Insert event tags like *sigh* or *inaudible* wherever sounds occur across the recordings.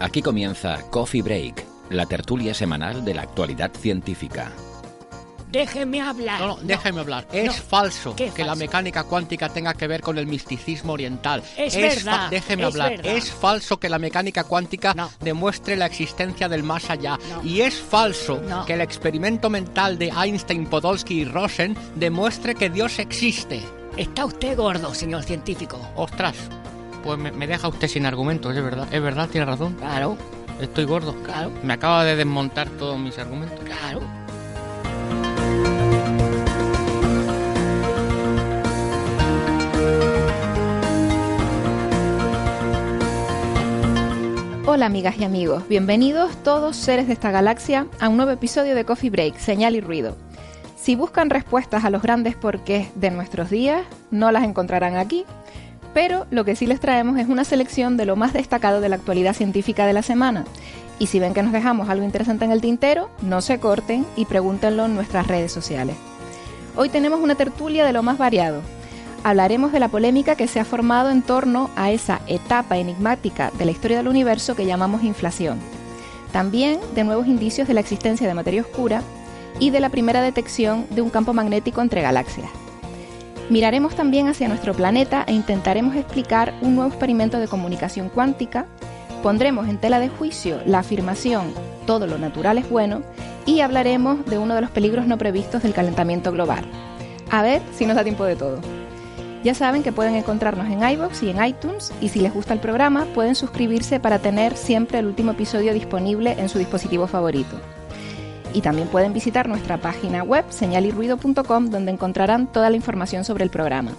Aquí comienza Coffee Break, la tertulia semanal de la actualidad científica. Déjeme hablar. No, no, déjeme hablar. Es No. falso ¿Qué que la mecánica cuántica tenga que ver con el misticismo oriental. Es verdad, Déjeme es hablar. verdad. Es falso que la mecánica cuántica No. demuestre la existencia del más allá. Y es falso que el experimento mental de Einstein, Podolsky y Rosen demuestre que Dios existe. Está usted gordo, señor científico. Ostras, pues me, me deja usted sin argumentos, es verdad. Es verdad, tiene razón. Claro, Estoy gordo. claro, Me acaba de desmontar todos mis argumentos. claro. Hola amigas y amigos, bienvenidos todos seres de esta galaxia a un nuevo episodio de Coffee Break, Señal y Ruido. Si buscan respuestas a los grandes porqués de nuestros días, no las encontrarán aquí, pero lo que sí les traemos es una selección de lo más destacado de la actualidad científica de la semana. Y si ven que nos dejamos algo interesante en el tintero, no se corten y pregúntenlo en nuestras redes sociales. Hoy tenemos una tertulia de lo más variado. Hablaremos de la polémica que se ha formado en torno a esa etapa enigmática de la historia del universo que llamamos inflación. También de nuevos indicios de la existencia de materia oscura y de la primera detección de un campo magnético entre galaxias. Miraremos también hacia nuestro planeta e intentaremos explicar un nuevo experimento de comunicación cuántica, pondremos en tela de juicio la afirmación todo lo natural es bueno y hablaremos de uno de los peligros no previstos del calentamiento global. A ver si nos da tiempo de todo. Ya saben que pueden encontrarnos en iBox y en iTunes y si les gusta el programa pueden suscribirse para tener siempre el último episodio disponible en su dispositivo favorito. Y también pueden visitar nuestra página web señalirruido.com donde encontrarán toda la información sobre el programa.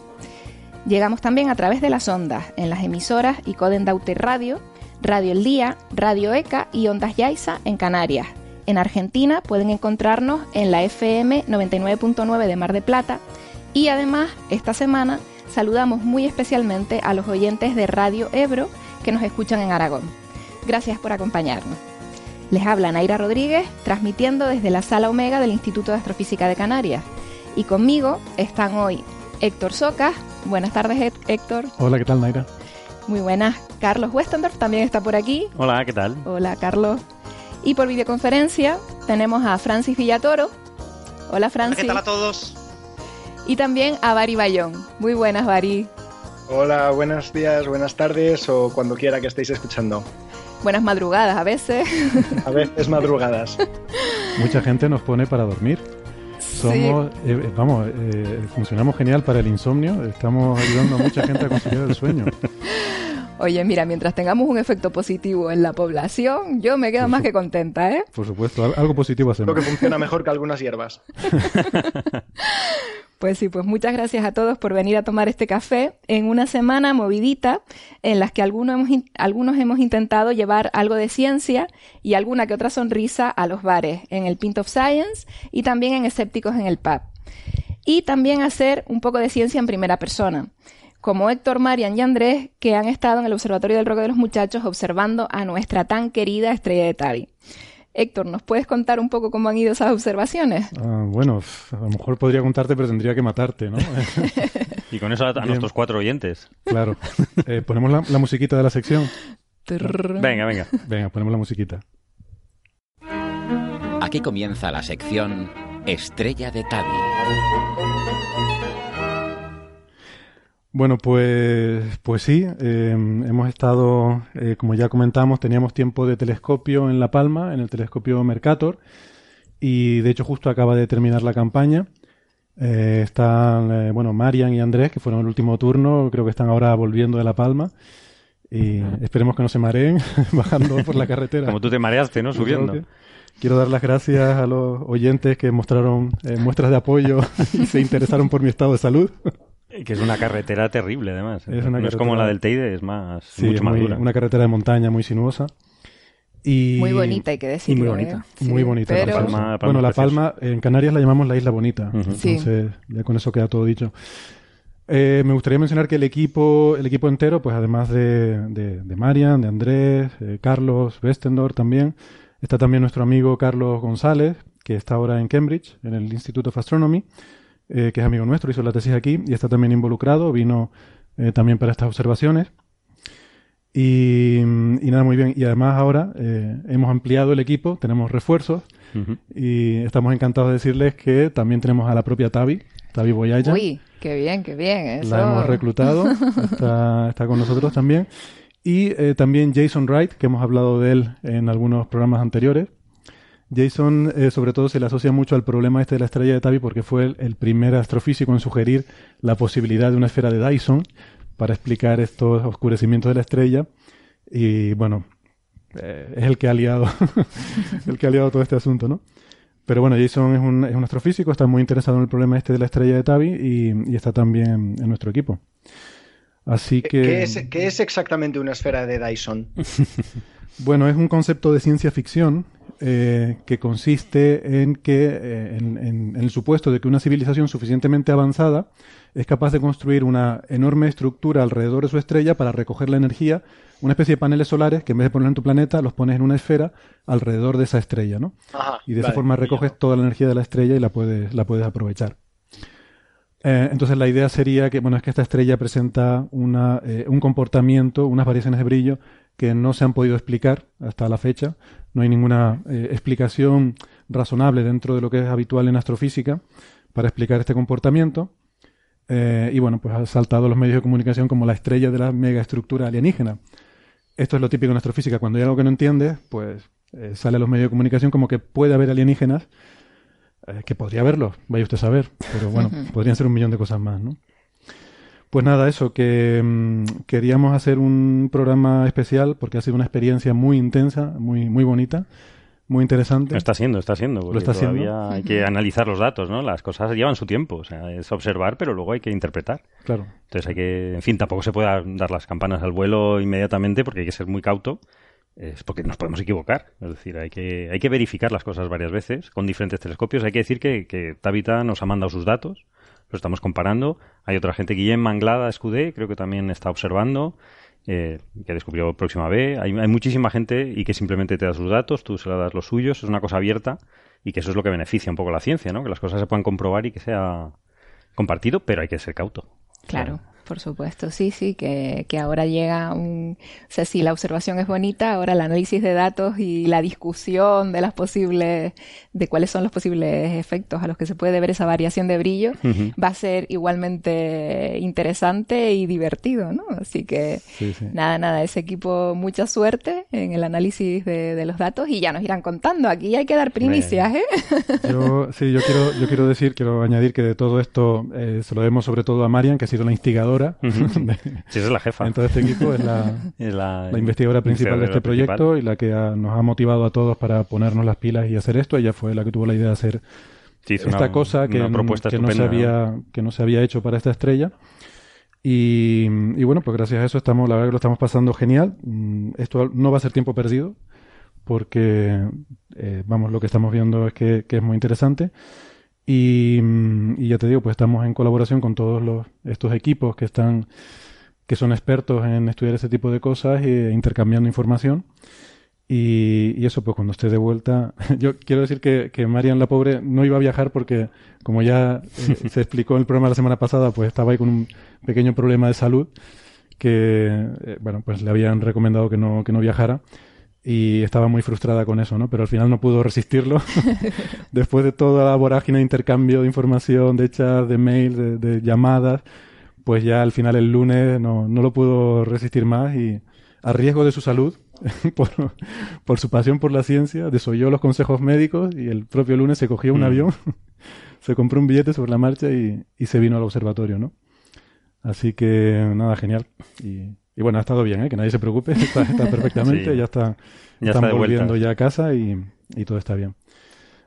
Llegamos también a través de las ondas en las emisoras Icoden Daute Radio, Radio El Día, Radio ECA y Ondas Yaiza en Canarias. En Argentina pueden encontrarnos en la FM 99.9 de Mar de Plata y además esta semana saludamos muy especialmente a los oyentes de Radio Ebro que nos escuchan en Aragón. Gracias por acompañarnos. Les habla Naira Rodríguez, transmitiendo desde la Sala Omega del Instituto de Astrofísica de Canarias. Y conmigo están hoy Héctor Socas. Buenas tardes, Hé- Héctor. Hola, ¿qué tal, Naira? Muy buenas. Carlos Westendorf también está por aquí. Hola, ¿qué tal? Hola, Carlos. Y por videoconferencia tenemos a Francis Villatoro. Hola, Francis. ¿Qué tal a todos? Y también a Bari Bayón. Muy buenas, Bari. Hola, buenos días, buenas tardes o cuando quiera que estéis escuchando. Buenas madrugadas a veces. A veces madrugadas. *laughs* Mucha gente nos pone para dormir. Somos, eh, eh, vamos, eh, funcionamos genial para el insomnio. Estamos ayudando a mucha gente a conciliar el sueño. *laughs* Oye, mira, mientras tengamos un efecto positivo en la población, yo me quedo más que contenta, ¿eh? Por supuesto, al- algo positivo Creo hacemos. que funciona mejor que algunas hierbas. *laughs* Pues sí, pues muchas gracias a todos por venir a tomar este café en una semana movidita en las que algunos hemos, in- algunos hemos intentado llevar algo de ciencia y alguna que otra sonrisa a los bares, en el Pint of Science y también en Escépticos en el Pub. Y también hacer un poco de ciencia en primera persona, como Héctor, Marian y Andrés, que han estado en el Observatorio del Roque de los Muchachos observando a nuestra tan querida estrella de Tabi. Héctor, ¿nos puedes contar un poco cómo han ido esas observaciones? Ah, bueno, a lo mejor podría contarte, pero tendría que matarte, ¿no? *laughs* Y con eso a, a Bien. nuestros cuatro oyentes. claro. Eh, ¿Ponemos la, la musiquita de la sección? Venga, venga. Venga, ponemos la musiquita. Aquí comienza la sección Estrella de Tabi. Bueno, pues, pues sí, eh, hemos estado, eh, como ya comentamos, teníamos tiempo de telescopio en La Palma, en el telescopio Mercator, y de hecho justo acaba de terminar la campaña. Eh, están, bueno, Marian y Andrés, que fueron el último turno, creo que están ahora volviendo de La Palma. Y esperemos que no se mareen *laughs* bajando por la carretera. Como tú te mareaste, ¿no? Subiendo. Quiero dar las gracias a los oyentes que mostraron muestras de apoyo *laughs* y se interesaron por mi estado de salud. Que es una carretera terrible, además. Es no es como la del Teide, es más, sí, mucho más dura. Una carretera de montaña muy sinuosa. Y... Muy bonita, hay que decirlo. muy bonita. ¿eh? Muy bonita. La Palma. bueno, La Palma, en Canarias la llamamos la Isla Bonita. Entonces, ya con eso queda todo dicho. Eh, me gustaría mencionar que el equipo, el equipo entero, pues además de, de, Marian, de Andrés, eh, Carlos Westendor también, está también nuestro amigo Carlos González, que está ahora en Cambridge, en el Institute of Astronomy, que es amigo nuestro, hizo la tesis aquí y está también involucrado, vino también para estas observaciones. Y, nada, muy bien. Y además ahora hemos ampliado el equipo, tenemos refuerzos y estamos encantados de decirles que también tenemos a la propia Tavi, Tavi Boyaya. Uy, qué bien, qué bien. Eso. La hemos reclutado, está, está con nosotros también. Y eh, también Jason Wright, que hemos hablado de él en algunos programas anteriores. Jason, eh, sobre todo, se le asocia mucho al problema este de la estrella de Tavi porque fue el, primer astrofísico en sugerir la posibilidad de una esfera de Dyson para explicar estos oscurecimientos de la estrella. Y bueno, eh, es el que ha liado, *laughs* el que ha liado todo este asunto, ¿no? Pero bueno, Jason es un, es un astrofísico, está muy interesado en el problema este de la estrella de Tavi y, está también en nuestro equipo. Así que... ¿Qué es, qué es exactamente una esfera de Dyson? *laughs* bueno, es un concepto de ciencia ficción eh, que consiste en que, eh, en, el supuesto de que una civilización suficientemente avanzada es capaz de construir una enorme estructura alrededor de su estrella para recoger la energía, una especie de paneles solares que en vez de poner en tu planeta los pones en una esfera alrededor de esa estrella, ¿no? y de esa forma recoges toda la energía de la estrella y la puedes, la puedes aprovechar. Eh, entonces la idea sería que, bueno, es que esta estrella presenta una, un comportamiento, unas variaciones de brillo que no se han podido explicar hasta la fecha. No hay ninguna eh, explicación razonable dentro de lo que es habitual en astrofísica para explicar este comportamiento. Eh, y bueno, pues ha saltado los medios de comunicación como la estrella de la megaestructura alienígena. Esto es lo típico en astrofísica. Cuando hay algo que no entiendes, pues eh, sale a los medios de comunicación como que puede haber alienígenas, que podría haberlo, vaya usted a saber. Pero bueno, podrían ser un millón de cosas más, ¿no? Pues nada, eso, que mm, queríamos hacer un programa especial porque ha sido una experiencia muy intensa, muy, muy bonita, muy interesante. Está siendo, está siendo. Lo está todavía hay que analizar los datos, ¿no? Las cosas llevan su tiempo, o sea, es observar, pero luego hay que interpretar. Claro. Entonces hay que, en fin, tampoco se puede dar las campanas al vuelo inmediatamente porque hay que ser muy cauto. Es porque nos podemos equivocar. Es decir, hay que, hay que verificar las cosas varias veces con diferentes telescopios. Hay que decir que, que Tabita nos ha mandado sus datos lo estamos comparando. Hay otra gente, Guillem Manglada Escudé, creo que también está observando, eh, que descubrió Próxima B. Hay, hay, muchísima gente y que simplemente te da sus datos, tú se le das los suyos, es una cosa abierta y que eso es lo que beneficia un poco la ciencia, ¿no? Que las cosas se puedan comprobar y que sea compartido, pero hay que ser cauto. Claro. Por supuesto, sí, sí, que, que ahora llega un... O sea, si la observación es bonita, ahora el análisis de datos y la discusión de las posibles... de cuáles son los posibles efectos a los que se puede ver esa variación de brillo va a ser igualmente interesante y divertido, ¿no? Así que, nada, nada, ese equipo, mucha suerte en el análisis de, de, los datos y ya nos irán contando. Aquí hay que dar primicias, ¿eh? Yo, sí, yo quiero, yo quiero decir, quiero añadir que de todo esto eh, se lo debemos sobre todo a Marian, que ha sido la instigadora *laughs* sí, es la jefa. En todo este equipo es la, *laughs* investigadora principal de este proyecto y la que nos ha motivado a todos para ponernos las pilas y hacer esto. Ella fue la que tuvo la idea de hacer esta cosa que, que no se había que no se había hecho para esta estrella. Y, bueno, pues gracias a eso estamos, la verdad que lo estamos pasando genial. Mm, esto no va a ser tiempo perdido, porque eh, vamos, lo que estamos viendo es que es muy interesante. Mm, y, ya te digo, pues estamos en colaboración con todos los, estos equipos que están, que son expertos en estudiar ese tipo de cosas e intercambiando información. Y, eso, pues cuando esté de vuelta, *laughs* yo quiero decir que, que Marian la pobre no iba a viajar porque, como ya eh, se explicó en el programa la semana pasada, pues estaba ahí con un pequeño problema de salud que, eh, bueno, pues le habían recomendado que no, que no viajara y estaba muy frustrada con eso, ¿no? Pero al final no pudo resistirlo. *laughs* *laughs* Después de toda la vorágine de intercambio de información, de chat, de mail, de, llamadas, pues ya al final el lunes no, no lo pudo resistir más y a riesgo de su salud, *laughs* por, por, su pasión por la ciencia, desoyó los consejos médicos y el propio lunes se cogió un Mm. avión, se compró un billete sobre la marcha y, y se vino al observatorio, ¿no? Así que nada, genial. Y, y bueno, ha estado bien, ¿eh? que nadie se preocupe, *laughs* está, está perfectamente, Sí. ya está, Ya están está de volviendo vuelta. ya a casa y, y todo está bien.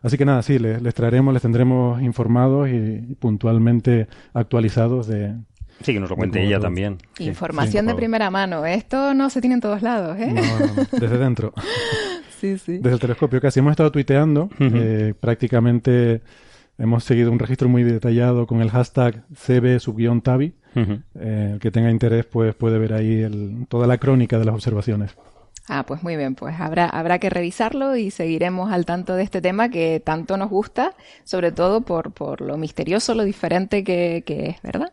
Así que nada, sí, les, les traeremos, les tendremos informados y, y puntualmente actualizados de... Sí, que nos lo cuente ella también. Sí. Información Sí, de primera mano. Esto no se tiene en todos lados, ¿eh? no, no, desde dentro. *laughs* *laughs* Sí, sí. Desde el telescopio casi hemos estado tuiteando, eh, prácticamente hemos seguido un registro muy detallado con el hashtag CB-tabi. Eh, el que tenga interés pues puede ver ahí el- toda la crónica de las observaciones. Ah, pues muy bien, pues habrá, habrá que revisarlo y seguiremos al tanto de este tema que tanto nos gusta, sobre todo por, por lo misterioso, lo diferente que, que es, ¿verdad?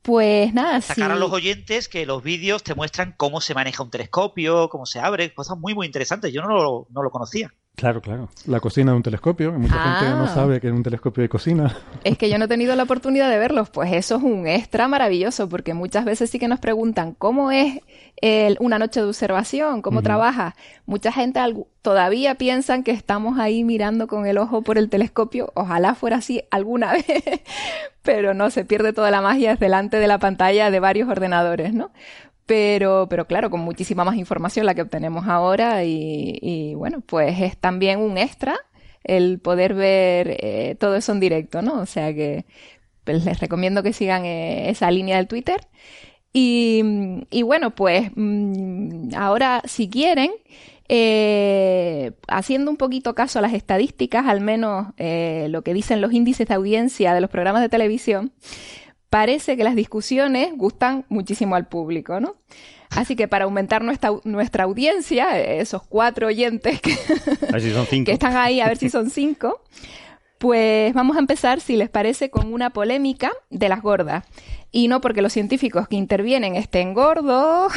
Pues nada, sí. Sacar a los oyentes que los vídeos te muestran cómo se maneja un telescopio, cómo se abre, cosas muy, muy interesantes. Yo no lo, no lo conocía. Claro, claro. La cocina de un telescopio, que mucha Ah. gente no sabe que en un telescopio hay cocina. *laughs* Es que yo no he tenido la oportunidad de verlos, pues eso es un extra maravilloso, porque muchas veces sí que nos preguntan cómo es el- una noche de observación, cómo trabaja. Mucha gente todavía piensan que estamos ahí mirando con el ojo por el telescopio, ojalá fuera así alguna *laughs* vez, pero no, se pierde toda la magia delante de la pantalla de varios ordenadores, ¿no? Pero, pero claro, con muchísima más información la que obtenemos ahora y, y bueno, pues es también un extra el poder ver eh, todo eso en directo, ¿no? O sea que pues, les recomiendo que sigan eh, esa línea del Twitter. Y, bueno, pues mm, ahora si quieren, eh, haciendo un poquito caso a las estadísticas, al menos eh, lo que dicen los índices de audiencia de los programas de televisión, parece que las discusiones gustan muchísimo al público, ¿no? Así que para aumentar nuestra, nuestra audiencia, eh, esos cuatro oyentes que, A ver si son cinco. que están ahí, a ver si son cinco, pues vamos a empezar, si les parece, con una polémica de las gordas. Y no porque los científicos que intervienen estén gordos,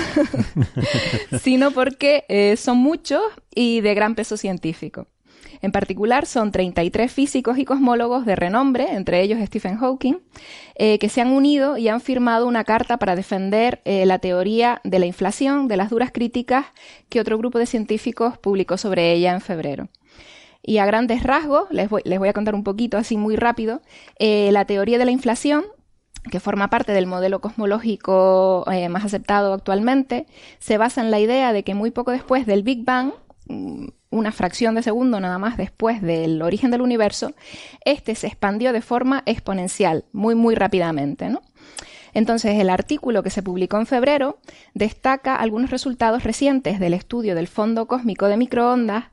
*laughs* sino porque eh, son muchos y de gran peso científico. En particular, son 33 físicos y cosmólogos de renombre, entre ellos Stephen Hawking, eh, que se han unido y han firmado una carta para defender eh, la teoría de la inflación, de las duras críticas que otro grupo de científicos publicó sobre ella en febrero. Y a grandes rasgos, les voy, a contar un poquito así muy rápido, eh, la teoría de la inflación que forma parte del modelo cosmológico más aceptado actualmente, se basa en la idea de que muy poco después del Big Bang, mm, una fracción de segundo nada más después del origen del universo, este se expandió de forma exponencial, muy, muy rápidamente, ¿no? Entonces, el artículo que se publicó en febrero destaca algunos resultados recientes del estudio del fondo cósmico de microondas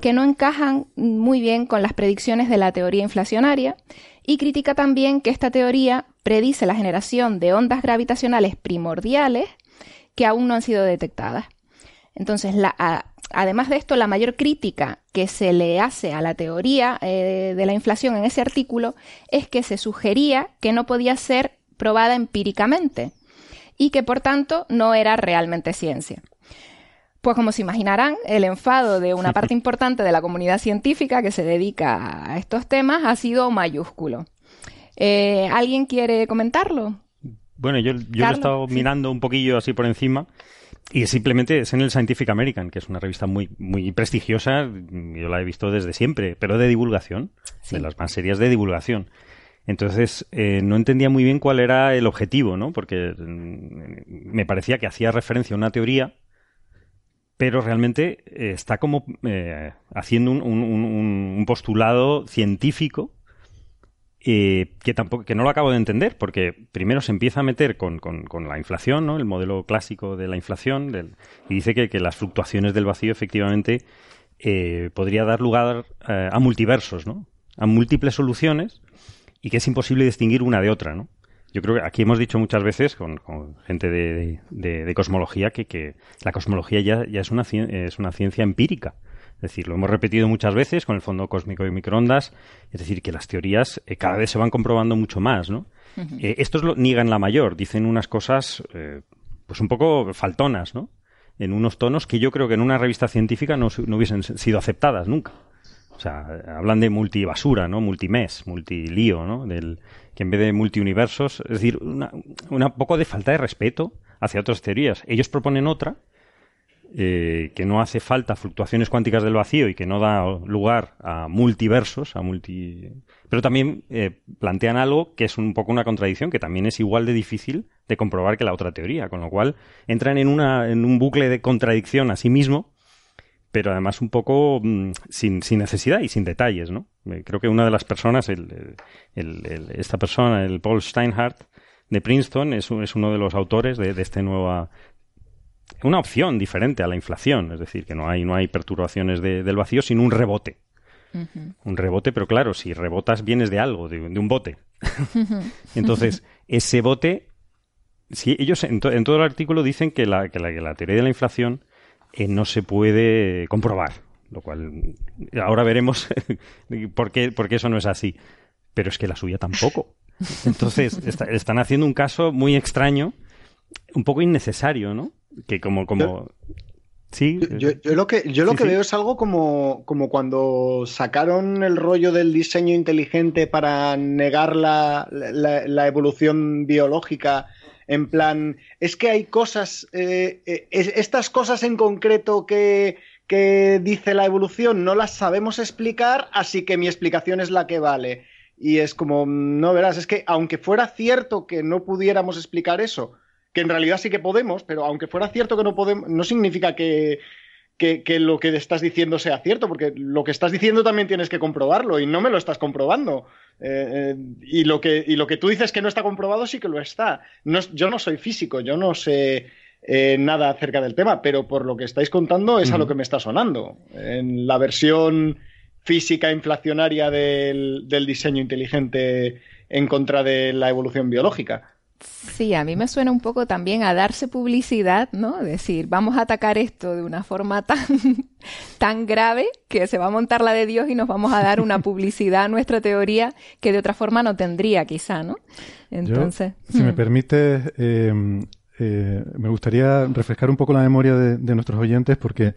que no encajan muy bien con las predicciones de la teoría inflacionaria y critica también que esta teoría predice la generación de ondas gravitacionales primordiales que aún no han sido detectadas. Entonces, la, a, además de esto, la mayor crítica que se le hace a la teoría eh, de la inflación en ese artículo es que se sugería que no podía ser probada empíricamente y que por tanto no era realmente ciencia. Pues como se imaginarán, el enfado de una parte *laughs* importante de la comunidad científica que se dedica a estos temas ha sido mayúsculo. Eh, ¿Alguien quiere comentarlo? Bueno, yo, yo lo he estado mirando un poquillo así por encima y simplemente es en el Scientific American, que es una revista muy, muy prestigiosa, yo la he visto desde siempre, pero de divulgación, Sí. de las más serias de divulgación. Entonces, eh, no entendía muy bien cuál era el objetivo, ¿no? Porque mm, me parecía que hacía referencia a una teoría, pero realmente eh, está como eh, haciendo un, un- un- un postulado científico eh, que tampoco que no lo acabo de entender porque primero se empieza a meter con, con- la inflación no el modelo clásico de la inflación y dice que, que las fluctuaciones del vacío efectivamente eh, podría dar lugar eh, a multiversos no a múltiples soluciones y que es imposible distinguir una de otra no yo creo que aquí hemos dicho muchas veces con, gente de, de- cosmología que, que la cosmología ya, ya es, una, es una ciencia empírica. Es decir, lo hemos repetido muchas veces con el fondo cósmico de microondas. Es decir, que las teorías eh, cada vez se van comprobando mucho más, ¿no? Eh, estos lo niegan la mayor, dicen unas cosas eh, pues un poco faltonas, ¿no? En unos tonos que yo creo que en una revista científica no, no hubiesen sido aceptadas nunca. O sea, hablan de multibasura, ¿no? Multimes, multilío, ¿no? Del, que en vez de multiuniversos, es decir, una, una poco de falta de respeto hacia otras teorías. Ellos proponen otra, eh, que no hace falta fluctuaciones cuánticas del vacío y que no da lugar a multiversos, a multi... Pero también eh, plantean algo que es un poco una contradicción, que también es igual de difícil de comprobar que la otra teoría, con lo cual entran en, una, en un bucle de contradicción a sí mismo, pero además un poco mm, sin, sin, necesidad y sin detalles, ¿no? Eh, creo que una de las personas, el, esta persona, el Paul Steinhardt, de Princeton, es, es uno de los autores de, de este nueva una opción diferente a la inflación, es decir, que no hay, no hay perturbaciones de, del vacío, sino un rebote. Uh -huh. Un rebote, pero claro, si rebotas vienes de algo, de, de un bote. Entonces, *laughs* ese bote, si ellos en, to, en, todo el artículo dicen que la, que la, que la teoría de la inflación eh, no se puede comprobar, lo cual ahora veremos *laughs* por, qué, por qué eso no es así. Pero es que la suya tampoco. Entonces, *laughs* está, están haciendo un caso muy extraño, un poco innecesario, ¿no? Que como como yo, sí yo, yo, lo que yo lo sí, que sí. veo es algo como como cuando sacaron el rollo del diseño inteligente para negar la, la, la evolución biológica en plan es que hay cosas eh, eh, estas cosas en concreto que que dice la evolución no las sabemos explicar así que mi explicación es la que vale y es como no verás es que aunque fuera cierto que no pudiéramos explicar eso que en realidad sí que podemos, pero aunque fuera cierto que no podemos, no significa que, que, que, lo que estás diciendo sea cierto, porque lo que estás diciendo también tienes que comprobarlo y no me lo estás comprobando. Eh, eh, y, lo que, y lo que tú dices que no está comprobado sí que lo está. No, yo no soy físico, yo no sé eh, nada acerca del tema, pero por lo que estáis contando es uh -huh. a lo que me está sonando. En la versión física inflacionaria del, del diseño inteligente en contra de la evolución biológica. Sí, a mí me suena un poco también a darse publicidad, ¿no? Decir, vamos a atacar esto de una forma tan, *laughs* tan grave que se va a montar la de Dios y nos vamos a dar una *laughs* publicidad a nuestra teoría que de otra forma no tendría, quizá, ¿no? Entonces. Yo, si hmm. me permite, eh, eh, me gustaría refrescar un poco la memoria de, de nuestros oyentes porque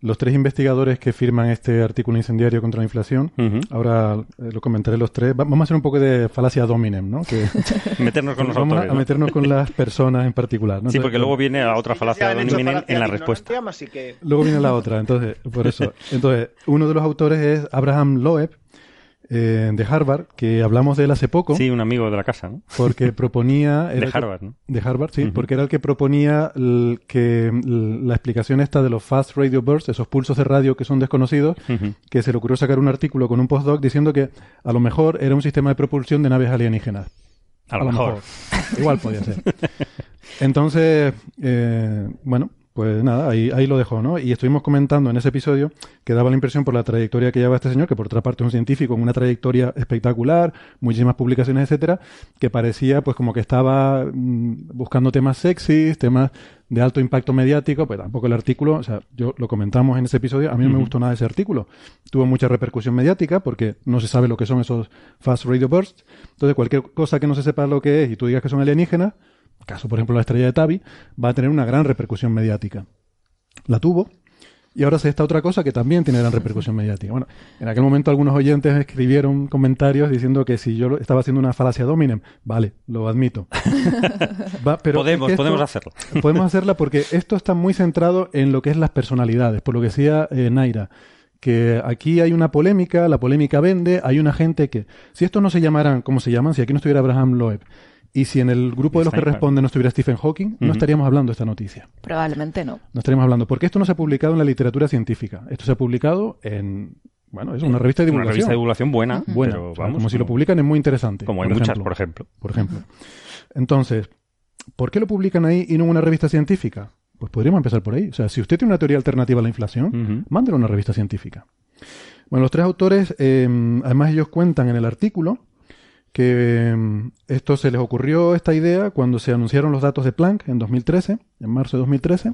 los tres investigadores que firman este artículo incendiario contra la inflación, uh -huh. ahora eh, lo comentaré los tres, Va vamos a hacer un poco de falacia dominem, ¿no? Que *laughs* meternos con los vamos autores, a, ¿no? meternos con las personas en particular. ¿no? Sí, porque luego viene a otra falacia dominem en la respuesta. Que... Luego viene la otra, entonces, por eso. Entonces, uno de los autores es Abraham Loeb, eh, de Harvard, que hablamos de él hace poco. Sí, un amigo de la casa, ¿no? Porque *laughs* proponía... de Harvard, ¿no? De Harvard, sí, uh -huh. porque era el que proponía el, que la explicación esta de los fast radio bursts, esos pulsos de radio que son desconocidos, uh -huh. que se le ocurrió sacar un artículo con un postdoc diciendo que a lo mejor era un sistema de propulsión de naves alienígenas. A lo, a lo mejor. mejor. Igual podía ser. *laughs* Entonces, eh, bueno, pues nada, ahí, ahí lo dejó, ¿no? Y estuvimos comentando en ese episodio que daba la impresión por la trayectoria que lleva este señor, que por otra parte es un científico con una trayectoria espectacular, muchísimas publicaciones, etcétera, que parecía pues como que estaba mmm, buscando temas sexys, temas de alto impacto mediático, pues tampoco el artículo, o sea, yo lo comentamos en ese episodio, a mí no uh -huh. me gustó nada ese artículo. Tuvo mucha repercusión mediática porque no se sabe lo que son esos fast radio bursts. Entonces, cualquier cosa que no se sepa lo que es y tú digas que son alienígenas, caso por ejemplo la estrella de Tabi, va a tener una gran repercusión mediática. La tuvo, y ahora se está otra cosa que también tiene gran repercusión mediática. Bueno, en aquel momento algunos oyentes escribieron comentarios diciendo que si yo estaba haciendo una falacia dominem, vale, lo admito. *laughs* Va, pero podemos, es esto, podemos hacerlo. *laughs* podemos hacerla porque esto está muy centrado en lo que es las personalidades, por lo que decía eh, Naira que aquí hay una polémica, la polémica vende, hay una gente que, si estos no se llamaran como se llaman, si aquí no estuviera Abraham Loeb, y si en el grupo de los que responden no estuviera Stephen Hawking, uh -huh. no estaríamos hablando de esta noticia. Probablemente no. No estaríamos hablando, porque esto no se ha publicado en la literatura científica. Esto se ha publicado en, bueno, es una revista de divulgación. Una revista de divulgación buena, uh -huh. buena pero o sea, vamos. Como si lo publican es muy interesante. Como hay muchas, por ejemplo. Por ejemplo. Entonces, ¿por qué lo publican ahí y no en una revista científica? Pues podríamos empezar por ahí. O sea, si usted tiene una teoría alternativa a la inflación, uh -huh. mándelo a una revista científica. Bueno, los tres autores, eh, además ellos cuentan en el artículo que um, esto se les ocurrió esta idea cuando se anunciaron los datos de Planck en 2013, en marzo de 2013,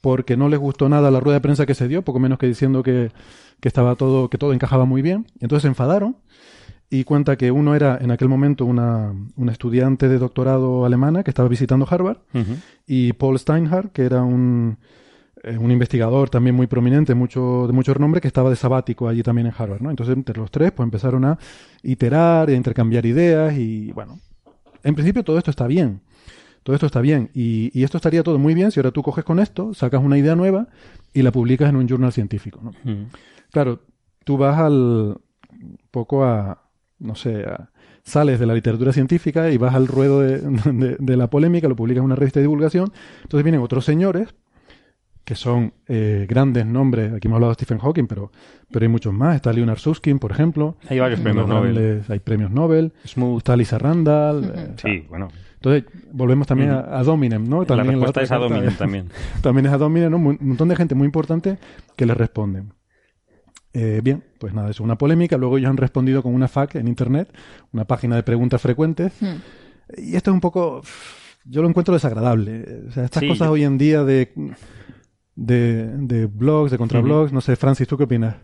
porque no les gustó nada la rueda de prensa que se dio, poco menos que diciendo que, que estaba todo, que todo encajaba muy bien. Entonces se enfadaron y cuenta que uno era en aquel momento una, una estudiante de doctorado alemana que estaba visitando Harvard uh -huh. y Paul Steinhardt, que era un un investigador también muy prominente, mucho, de mucho renombre, que estaba de sabático allí también en Harvard, ¿no? Entonces, entre los tres, pues empezaron a iterar, a intercambiar ideas y, bueno, en principio todo esto está bien. Todo esto está bien. Y, esto estaría todo muy bien si ahora tú coges con esto, sacas una idea nueva y la publicas en un journal científico, ¿no? Claro, tú vas al poco a, no sé, sales de la literatura científica y vas al ruedo *laughs* de, la polémica, lo publicas en una revista de divulgación. Entonces vienen otros señores que son eh, grandes nombres. Aquí hemos hablado de Stephen Hawking, pero, pero hay muchos más. Está Leonard Susskind, por ejemplo. Hay varios premios Nobel. hay premios Nobel. Está Lisa Randall. *laughs* Eh, sí, bueno. Entonces, volvemos también a, Dominem, ¿no? También la respuesta es a Dominem también. *laughs* también es a Dominem, ¿no? Un montón de gente muy importante que le responden. Eh, bien, pues nada, es una polémica. Luego ellos han respondido con una FAQ en Internet, una página de preguntas frecuentes. Hmm. Y esto es un poco... Yo lo encuentro desagradable. O sea, estas cosas hoy en día de de, blogs, de contrablogs. No sé, Francis, ¿tú qué opinas?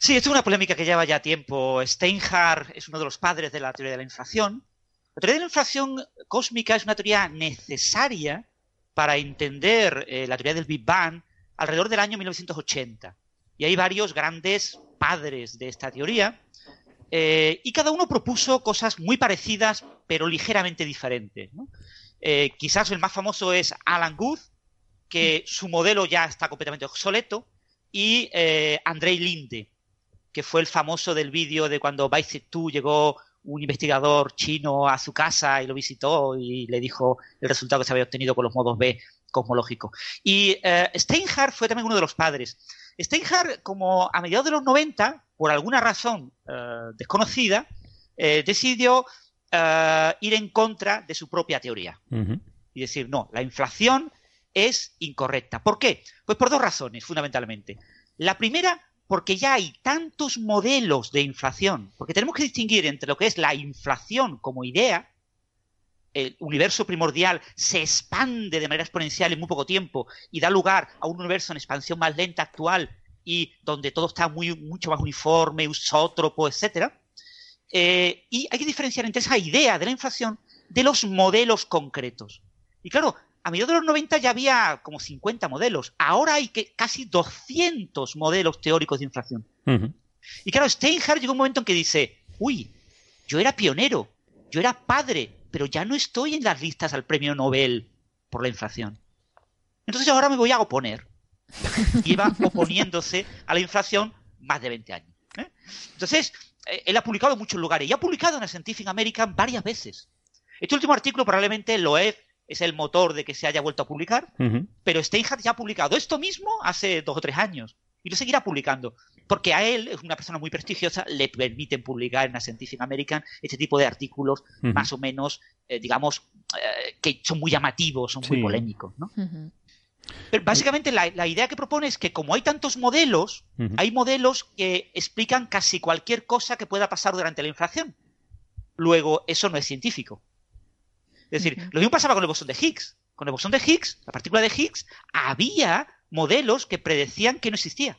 Sí, esto es una polémica que lleva ya tiempo. Steinhardt es uno de los padres de la teoría de la inflación. La teoría de la inflación cósmica es una teoría necesaria para entender eh, la teoría del Big Bang alrededor del año 1980. Y hay varios grandes padres de esta teoría. Eh, y cada uno propuso cosas muy parecidas, pero ligeramente diferentes. Eh, quizás el más famoso es Alan Guth, que su modelo ya está completamente obsoleto, y eh, Andrei Linde, que fue el famoso del vídeo de cuando Bicep 2 llegó un investigador chino a su casa y lo visitó y le dijo el resultado que se había obtenido con los modos B cosmológicos. Y eh, Steinhardt fue también uno de los padres. Steinhardt, como a mediados de los 90, por alguna razón eh, desconocida, decidió ir en contra de su propia teoría. Y decir, no, la inflación es incorrecta. ¿Por qué? Pues por dos razones, fundamentalmente. La primera, porque ya hay tantos modelos de inflación, porque tenemos que distinguir entre lo que es la inflación como idea, el universo primordial se expande de manera exponencial en muy poco tiempo y da lugar a un universo en expansión más lenta actual y donde todo está muy, mucho más uniforme, usótropo, etc. Eh, y hay que diferenciar entre esa idea de la inflación de los modelos concretos. Y claro, a mediados de los 90 ya había como 50 modelos. Ahora hay que, casi 200 modelos teóricos de inflación. Y claro, Steinhardt llegó un momento en que dice, uy, yo era pionero, yo era padre, pero ya no estoy en las listas al premio Nobel por la inflación. Entonces ahora me voy a oponer. Y va *laughs* oponiéndose a la inflación más de 20 años. ¿eh? Entonces, eh, él ha publicado en muchos lugares y ha publicado en la Scientific American varias veces. Este último artículo probablemente lo es es el motor de que se haya vuelto a publicar, pero Steinhardt ya ha publicado esto mismo hace dos o tres años y lo seguirá publicando, porque a él, es una persona muy prestigiosa, le permiten publicar en la Scientific American este tipo de artículos más o menos, eh, digamos, eh, que son muy llamativos, son muy polémicos, ¿no? Pero básicamente la, idea que propone es que como hay tantos modelos, hay modelos que explican casi cualquier cosa que pueda pasar durante la inflación. Luego, eso no es científico. Es decir, lo mismo pasaba con el bosón de Higgs. Con el bosón de Higgs, la partícula de Higgs, había modelos que predecían que no existía.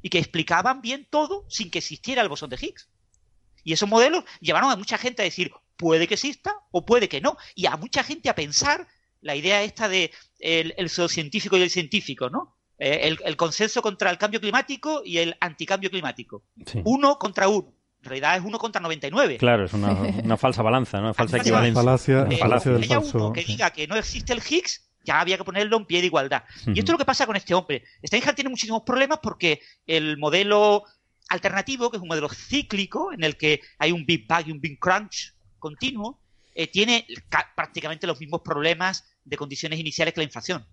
Y que explicaban bien todo sin que existiera el bosón de Higgs. Y esos modelos llevaron a mucha gente a decir, puede que exista o puede que no. Y a mucha gente a pensar la idea esta de el, el científico y el científico, ¿no? Eh, el, consenso contra el cambio climático y el anticambio climático. Uno contra uno en realidad es 1 contra 99. Claro, es una, *laughs* falsa balanza, una falsa equivalencia. Falacia, falacia del uno que diga que no existe el Higgs, ya había que ponerlo en pie de igualdad. Y esto es lo que pasa con este hombre. Steinhardt tiene muchísimos problemas porque el modelo alternativo, que es un modelo cíclico, en el que hay un Big Bang y un Big Crunch continuo, eh, tiene prácticamente los mismos problemas de condiciones iniciales que la inflación.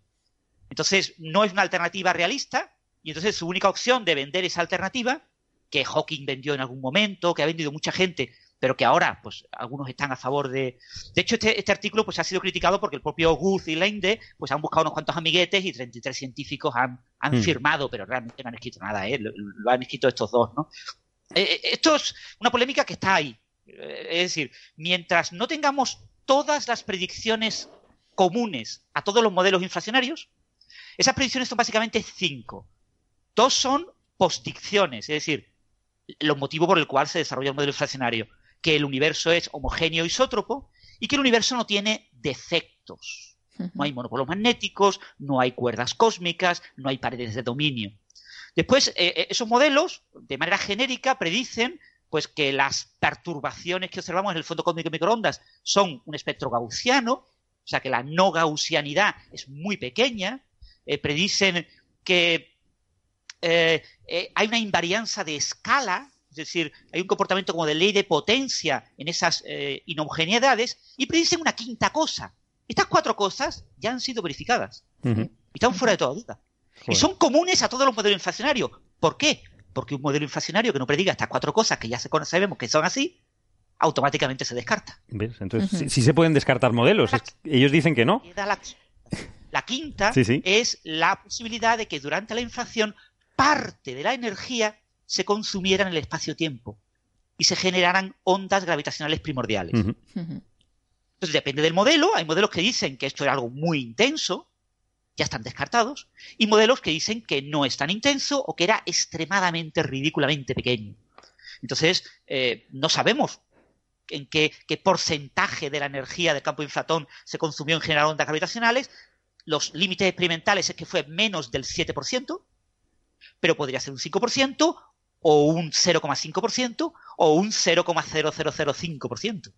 Entonces, no es una alternativa realista, y entonces su única opción de vender esa alternativa que Hawking vendió en algún momento, que ha vendido mucha gente, pero que ahora, pues, algunos están a favor de. De hecho, este, este artículo, pues, ha sido criticado porque el propio Guth y Lende, pues, han buscado unos cuantos amiguetes y 33 científicos han, han hmm. firmado, pero realmente no han escrito nada, ¿eh? Lo, han escrito estos dos, ¿no? Eh, eh, esto es una polémica que está ahí. Eh, es decir, mientras no tengamos todas las predicciones comunes a todos los modelos inflacionarios, esas predicciones son básicamente cinco. Dos son postdicciones, es decir, los motivos por el cual se desarrolla el modelo inflacionario, que el universo es homogéneo isótropo y que el universo no tiene defectos. No hay monopolos magnéticos, no hay cuerdas cósmicas, no hay paredes de dominio. Después, eh, eh, esos modelos, de manera genérica, predicen pues que las perturbaciones que observamos en el fondo cósmico de microondas son un espectro gaussiano, o sea que la no gaussianidad es muy pequeña, eh, predicen que hay una invarianza de escala, es decir, hay un comportamiento como de ley de potencia en esas inhomogeneidades, y predicen una quinta cosa. Estas cuatro cosas ya han sido verificadas y están fuera de toda duda. Y son comunes a todos los modelos inflacionarios. ¿Por qué? Porque un modelo inflacionario que no prediga estas cuatro cosas que ya se sabemos que son así, automáticamente se descarta. ¿Ves? Entonces, sí, se pueden descartar modelos. ellos dicen que no. La, quinta *laughs* es la posibilidad de que durante la inflación parte de la energía se consumiera en el espacio-tiempo y se generaran ondas gravitacionales primordiales. Entonces, depende del modelo. Hay modelos que dicen que esto es algo muy intenso, ya están descartados, y modelos que dicen que no es tan intenso o que era extremadamente, ridículamente pequeño. Entonces, eh, no sabemos en qué, porcentaje de la energía del campo de inflatón se consumió en generar ondas gravitacionales. Los límites experimentales es que fue menos del 7%, pero podría ser un 5% o un 0,5% o un 0,0005%.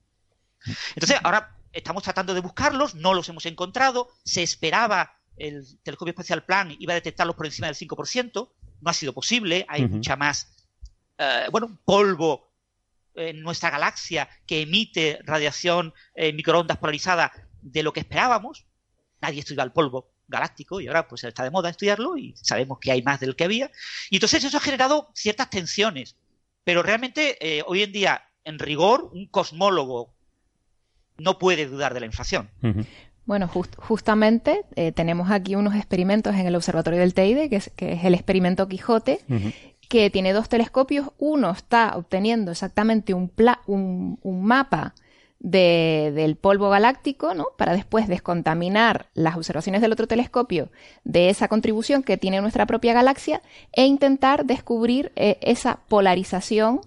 Entonces, ahora estamos tratando de buscarlos, no los hemos encontrado, se esperaba el telescopio espacial Plan iba a detectarlos por encima del 5%, no ha sido posible, hay mucha más, eh, bueno, polvo en nuestra galaxia que emite radiación microondas polarizada de lo que esperábamos. Nadie estudia el polvo galáctico y ahora pues está de moda estudiarlo y sabemos que hay más del que había. Y entonces eso ha generado ciertas tensiones. Pero realmente eh, hoy en día, en rigor, un cosmólogo no puede dudar de la inflación. Bueno, justamente eh, tenemos aquí unos experimentos en el Observatorio del Teide, que es, el experimento Quijote, que tiene dos telescopios. Uno está obteniendo exactamente un, un, mapa del polvo galáctico, ¿no? Para después descontaminar las observaciones del otro telescopio de esa contribución que tiene nuestra propia galaxia e intentar descubrir eh, esa polarización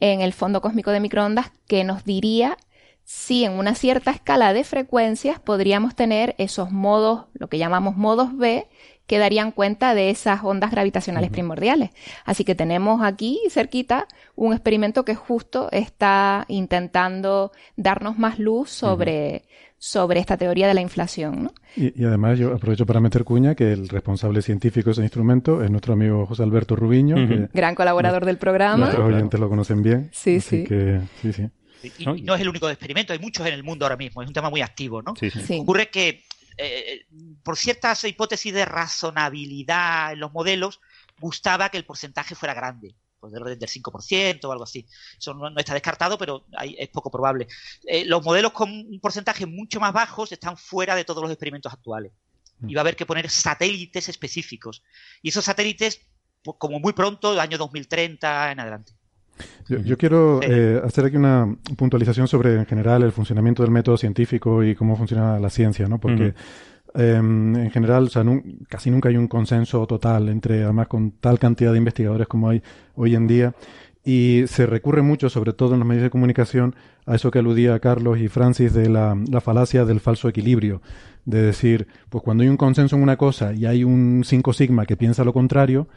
en el fondo cósmico de microondas que nos diría si en una cierta escala de frecuencias podríamos tener esos modos, lo que llamamos modos B, que darían cuenta de esas ondas gravitacionales primordiales. Así que tenemos aquí cerquita un experimento que justo está intentando darnos más luz sobre, sobre esta teoría de la inflación. Y, además yo aprovecho para meter cuña que el responsable científico de ese instrumento es nuestro amigo José Alberto Rubiño. Gran colaborador del programa. Nuestros oyentes lo conocen bien. Sí, sí. Que, sí, sí. Y, ¿no? es el único experimento, hay muchos en el mundo ahora mismo, es un tema muy activo, ¿no? Ocurre que eh, por ciertas hipótesis de razonabilidad en los modelos, gustaba que el porcentaje fuera grande, pues del orden del 5% o algo así. Eso no, está descartado, pero es poco probable. Eh, los modelos con un porcentaje mucho más bajo están fuera de todos los experimentos actuales. Y va a haber que poner satélites específicos. Y esos satélites, pues, como muy pronto, año 2030 en adelante. Yo, quiero eh, hacer aquí una puntualización sobre, en general, el funcionamiento del método científico y cómo funciona la ciencia, ¿no? Porque em, en general, casi nunca hay un consenso total entre, además, con tal cantidad de investigadores como hay hoy en día. Y se recurre mucho, sobre todo en los medios de comunicación, a eso que aludía Carlos y Francis de la, la falacia del falso equilibrio. De decir, pues cuando hay un consenso en una cosa y hay un 5 sigma que piensa lo contrario,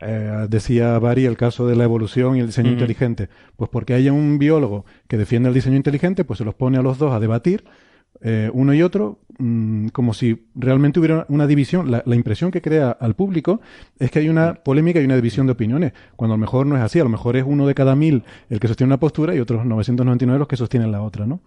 eh, decía Barry el caso de la evolución y el diseño inteligente. Pues porque haya un biólogo que defiende el diseño inteligente, pues se los pone a los dos a debatir, eh, uno y otro, mm, como si realmente hubiera una división. La, impresión que crea al público es que hay una polémica y una división de opiniones, cuando a lo mejor no es así. A lo mejor es uno de cada mil el que sostiene una postura y otros 999 los que sostienen la otra, ¿no?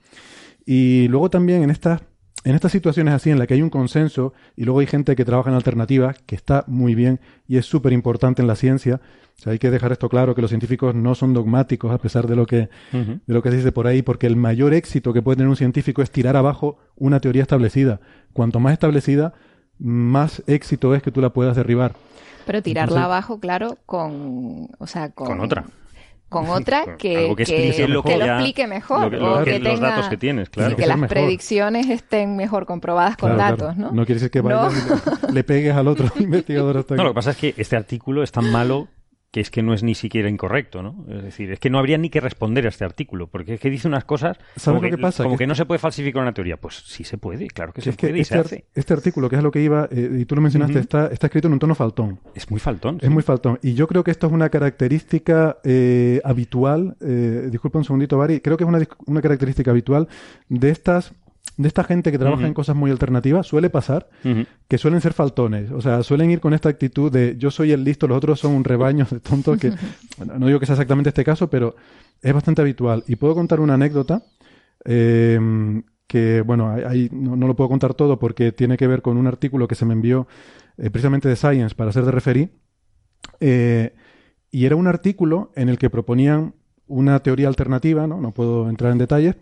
Y luego también en estas en estas situaciones así, en las que hay un consenso y luego hay gente que trabaja en alternativas, que está muy bien y es súper importante en la ciencia, o sea, hay que dejar esto claro, que los científicos no son dogmáticos a pesar de lo, que, de lo que se dice por ahí, porque el mayor éxito que puede tener un científico es tirar abajo una teoría establecida. Cuanto más establecida, más éxito es que tú la puedas derribar. Pero tirarla abajo, claro, con, o sea, con otra con otra que, que, lo, explique mejor. o que, tenga, los datos que tienes, claro. que, las predicciones estén mejor comprobadas con datos, ¿no? No quiere decir que le, pegues al otro *laughs* *laughs* investigador hasta No, lo que pasa es que este artículo es tan malo que es que no es ni siquiera incorrecto, ¿no? Es decir, es que no habría ni que responder a este artículo, porque es que dice unas cosas ¿Sabes como, lo que pasa? como Que- que, no se puede falsificar una teoría. Pues sí se puede, claro que se que puede y este, hace. este artículo, que es a lo que iba, eh, y tú lo mencionaste, está, está escrito en un tono faltón. Es muy faltón. Es muy faltón. Y yo creo que esto es una característica eh, habitual, eh, disculpa un segundito, Bari, creo que es una, una característica habitual de estas de esta gente que trabaja en cosas muy alternativas, suele pasar que suelen ser faltones. O sea, suelen ir con esta actitud de yo soy el listo, los otros son un rebaño de tontos que, *laughs* bueno, no digo que sea exactamente este caso, pero es bastante habitual. Y puedo contar una anécdota eh, que, bueno, ahí- ahí no, no lo puedo contar todo porque tiene que ver con un artículo que se me envió eh, precisamente de Science para ser de referí. Eh, y era un artículo en el que proponían una teoría alternativa, ¿no? No puedo entrar en detalles,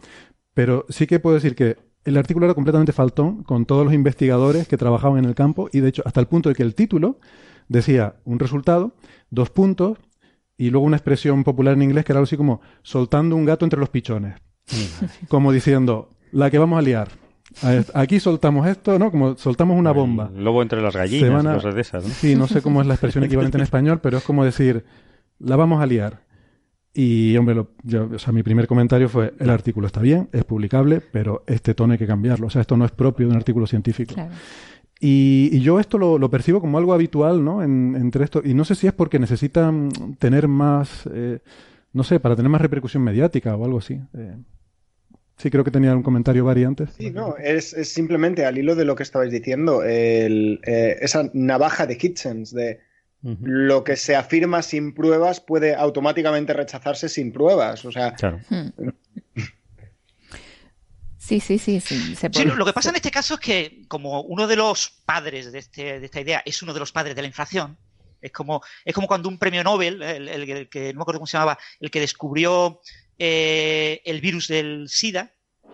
pero sí que puedo decir que el artículo era completamente faltón con todos los investigadores que trabajaban en el campo y de hecho hasta el punto de que el título decía un resultado, dos puntos y luego una expresión popular en inglés que era algo así como soltando un gato entre los pichones. Como diciendo, la que vamos a liar. Aquí soltamos esto, ¿no? Como soltamos una bomba. El lobo entre las gallinas, cosas de esas, ¿no? Sí, no sé cómo es la expresión *laughs* equivalente en español, pero es como decir, la vamos a liar. Y, hombre, lo- yo- o sea, mi primer comentario fue, el artículo está bien, es publicable, pero este tono hay que cambiarlo. O sea, esto no es propio de un artículo científico. Claro. Y, y yo esto lo, lo percibo como algo habitual, ¿no? En- entre esto. Y no sé si es porque necesitan tener más, eh, no sé, para tener más repercusión mediática o algo así. Eh, sí, creo que tenía un comentario Bari antes. Sí, no, es, es simplemente al hilo de lo que estabais diciendo, el, eh, esa navaja de Hitchens, de lo que se afirma sin pruebas puede automáticamente rechazarse sin pruebas. O sea, Claro. Hmm. Sí, sí, sí, sí. Se Sí, puede- lo, lo que pasa en este caso es que, como uno de los padres de, este- de esta idea es uno de los padres de la inflación, es como, es como cuando un premio Nobel, el, el- el que no me acuerdo cómo se llamaba, el que descubrió eh, el virus del SIDA,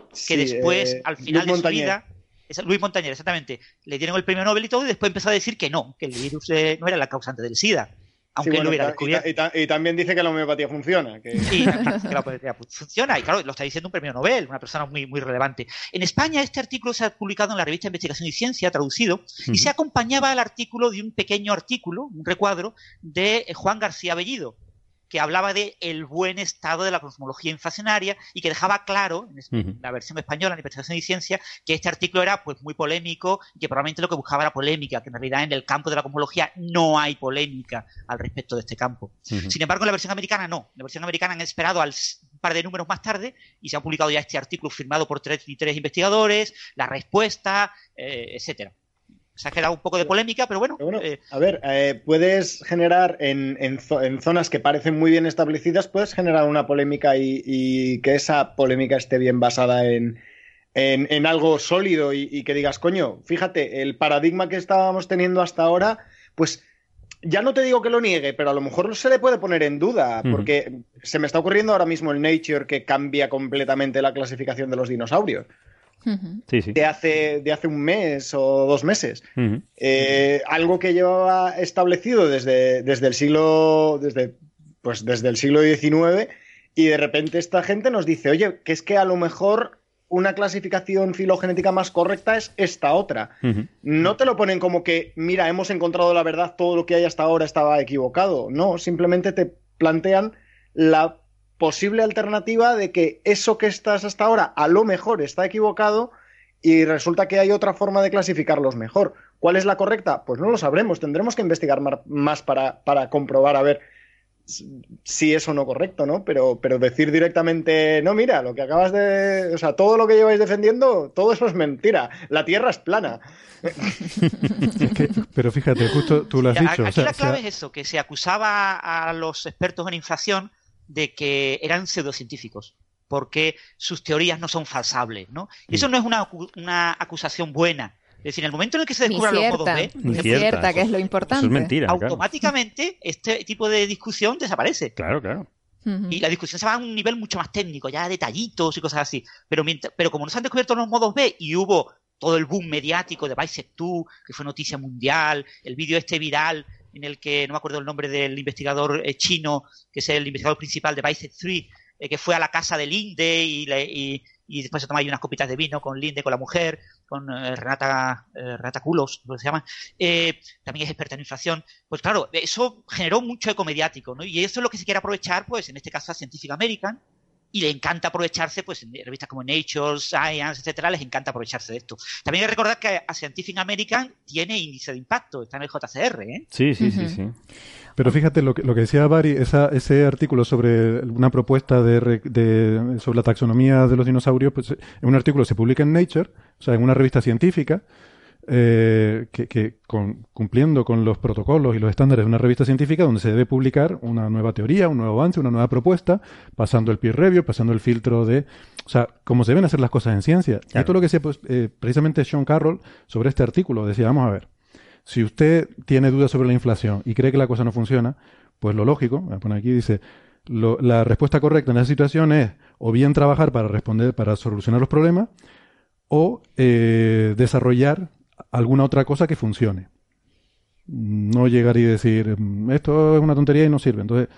que sí, después, eh, al final de su vida, es- Luis Montañer, exactamente, le dieron el premio Nobel y todo, y después empezó a decir que no, que el virus eh, no era la causante del SIDA, aunque Sí, él lo hubiera y ta- descubierto. Y, ta- y también dice que la homeopatía funciona. Que... Y *laughs* que la poesía funciona, y claro, lo está diciendo un premio Nobel, una persona muy, muy relevante. En España, este artículo se ha publicado en la revista Investigación y Ciencia, traducido, y se acompañaba al artículo de un pequeño artículo, un recuadro, de Juan García Bellido, que hablaba de el buen estado de la cosmología inflacionaria y que dejaba claro, en la versión española en Investigación y Ciencia, que este artículo era pues muy polémico y que probablemente lo que buscaba era polémica, que en realidad en el campo de la cosmología no hay polémica al respecto de este campo. Sin embargo, en la versión americana no. En la versión americana han esperado al un par de números más tarde y se ha publicado ya este artículo firmado por tres, y tres investigadores, la respuesta, eh, etcétera. Se ha generado un poco de polémica, pero bueno, Pero bueno, eh, a ver, eh, puedes generar en, en zo- en zonas que parecen muy bien establecidas, puedes generar una polémica y, y que esa polémica esté bien basada en, en, en algo sólido y, y que digas, coño, fíjate, el paradigma que estábamos teniendo hasta ahora, pues ya no te digo que lo niegue, pero a lo mejor se le puede poner en duda, Ujú. porque se me está ocurriendo ahora mismo el Nature que cambia completamente la clasificación de los dinosaurios Ujú. Sí, sí. de hace, de hace un mes o dos meses. Eh, algo que llevaba establecido desde, desde el siglo desde, pues desde el siglo XIX y de repente esta gente nos dice, oye, que es que a lo mejor una clasificación filogenética más correcta es esta otra. No te lo ponen como que, mira, hemos encontrado la verdad, todo lo que hay hasta ahora estaba equivocado. No, simplemente te plantean la posible alternativa de que eso que estás hasta ahora a lo mejor está equivocado y resulta que hay otra forma de clasificarlos mejor. ¿Cuál es la correcta? Pues no lo sabremos, tendremos que investigar más para, para comprobar a ver si es o no correcto, ¿no? Pero, pero decir directamente, no, mira, lo que acabas de... O sea, todo lo que lleváis defendiendo, todo eso es mentira. La Tierra es plana. *laughs* Es que- pero fíjate, justo tú lo has a- dicho. aquí o sea, la clave o sea, es eso, que se acusaba a los expertos en inflación de que eran pseudocientíficos porque sus teorías no son falsables, ¿no? Y eso no es una, una acusación buena. Es decir, en el momento en el que se descubran los modos B, ni cierta, cierta, que es lo Eso importante. es mentira, claro. automáticamente este tipo de discusión desaparece. Claro, claro. Y la discusión se va a un nivel mucho más técnico, ya detallitos y cosas así. Pero, mientras- pero como no se han descubierto los modos B y hubo todo el boom mediático de Bisect 2, que fue noticia mundial, el vídeo este viral en el que, no me acuerdo el nombre del investigador eh, chino, que es el investigador principal de Bisect 3, eh, que fue a la casa de Linde y, le- y- después se tomó ahí unas copitas de vino con Linde, con la mujer, con Renata, Renata Culos, lo que se llama, también es experta en inflación. Pues claro, eso generó mucho eco mediático, ¿no? Y eso es lo que se quiere aprovechar, pues en este caso a Scientific American, y le encanta aprovecharse, pues en revistas como Nature, Science, etcétera, les encanta aprovecharse de esto. También hay que recordar que a Scientific American tiene índice de impacto, está en el JCR, ¿eh? Sí, sí, sí, sí. Pero fíjate lo que, lo que decía Barry, esa, ese artículo sobre una propuesta de, de, sobre la taxonomía de los dinosaurios, pues en un artículo se publica en Nature, o sea, en una revista científica, eh, que, cumpliendo con los protocolos y los estándares de una revista científica donde se debe publicar una nueva teoría, un nuevo avance, una nueva propuesta, pasando el peer review, pasando el filtro de... O sea, cómo se deben hacer las cosas en ciencia. Y esto es lo que decía pues, eh, precisamente Sean Carroll sobre este artículo. Decía, vamos a ver, si usted tiene dudas sobre la inflación y cree que la cosa no funciona, pues lo lógico, voy a poner aquí, dice, la respuesta correcta en esa situación es o bien trabajar para responder, para solucionar los problemas, o eh, desarrollar alguna otra cosa que funcione. No llegar y decir, mm, esto es una tontería y no sirve. Entonces,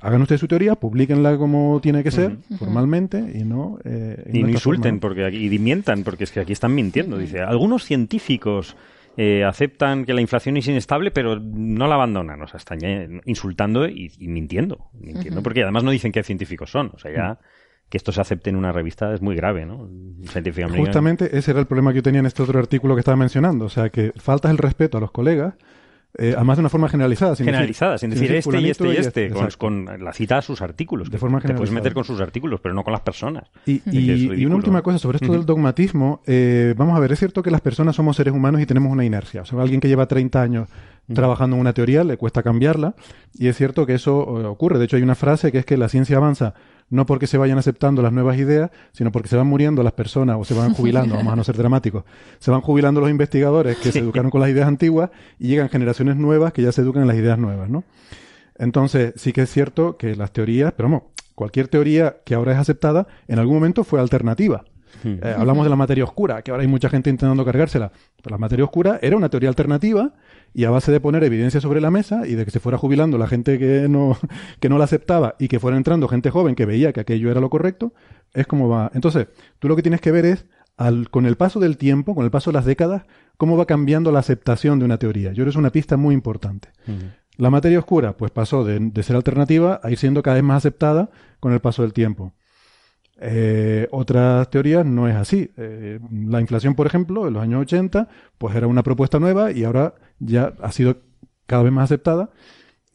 hagan ustedes su teoría, publiquenla como tiene que ser, formalmente, y no... Eh, y no insulten porque aquí, y mientan, porque es que aquí están mintiendo. Dice, algunos científicos eh, aceptan que la inflación es inestable, pero no la abandonan. O sea, están insultando y, mintiendo. mintiendo Porque además no dicen qué científicos son. O sea, ya que esto se acepte en una revista es muy grave, ¿no? Justamente ese era el problema que yo tenía en este otro artículo que estaba mencionando. O sea, que faltas el respeto a los colegas, eh, además de una forma generalizada. Sin generalizada, sin decir, este, y este y este, con, la cita a sus artículos. De forma Te puedes meter con sus artículos, pero no con las personas. Y, una última cosa sobre esto del dogmatismo. Eh, vamos a ver, es cierto que las personas somos seres humanos y tenemos una inercia. O sea, alguien que lleva 30 años trabajando en una teoría le cuesta cambiarla. Y es cierto que eso eh, ocurre. De hecho, hay una frase que es que la ciencia avanza no porque se vayan aceptando las nuevas ideas, sino porque se van muriendo las personas o se van jubilando, vamos a no ser dramáticos, se van jubilando los investigadores que se educaron con las ideas antiguas y llegan generaciones nuevas que ya se educan en las ideas nuevas, ¿no? Entonces, sí que es cierto que las teorías, pero vamos, cualquier teoría que ahora es aceptada, en algún momento fue alternativa. Eh, hablamos de la materia oscura, que ahora hay mucha gente intentando cargársela. Pero la materia oscura era una teoría alternativa y a base de poner evidencia sobre la mesa y de que se fuera jubilando la gente que no, *laughs* que no la aceptaba y que fuera entrando gente joven que veía que aquello era lo correcto, es como va. Entonces, tú lo que tienes que ver es, al, con el paso del tiempo, con el paso de las décadas, cómo va cambiando la aceptación de una teoría. Yo creo que es una pista muy importante. La materia oscura, pues pasó de, de ser alternativa a ir siendo cada vez más aceptada con el paso del tiempo. Eh, otras teorías no es así. Eh, la inflación, por ejemplo, en los años 80, pues era una propuesta nueva y ahora ya ha sido cada vez más aceptada.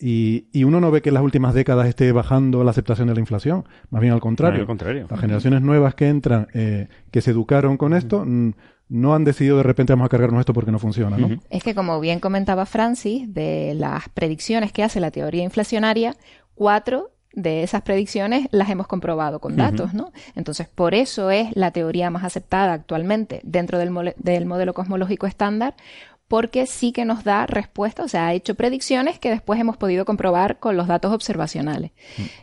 Y, y, uno no ve que en las últimas décadas esté bajando la aceptación de la inflación. Más bien al contrario. contrario. Las generaciones nuevas que entran, eh, que se educaron con esto, no han decidido de repente vamos a cargarnos esto porque no funciona, ¿no? Es que como bien comentaba Francis, de las predicciones que hace la teoría inflacionaria, cuatro de esas predicciones las hemos comprobado con datos, ¿no? Entonces, por eso es la teoría más aceptada actualmente dentro del, del modelo cosmológico estándar, porque sí que nos da respuesta, o sea, ha hecho predicciones que después hemos podido comprobar con los datos observacionales.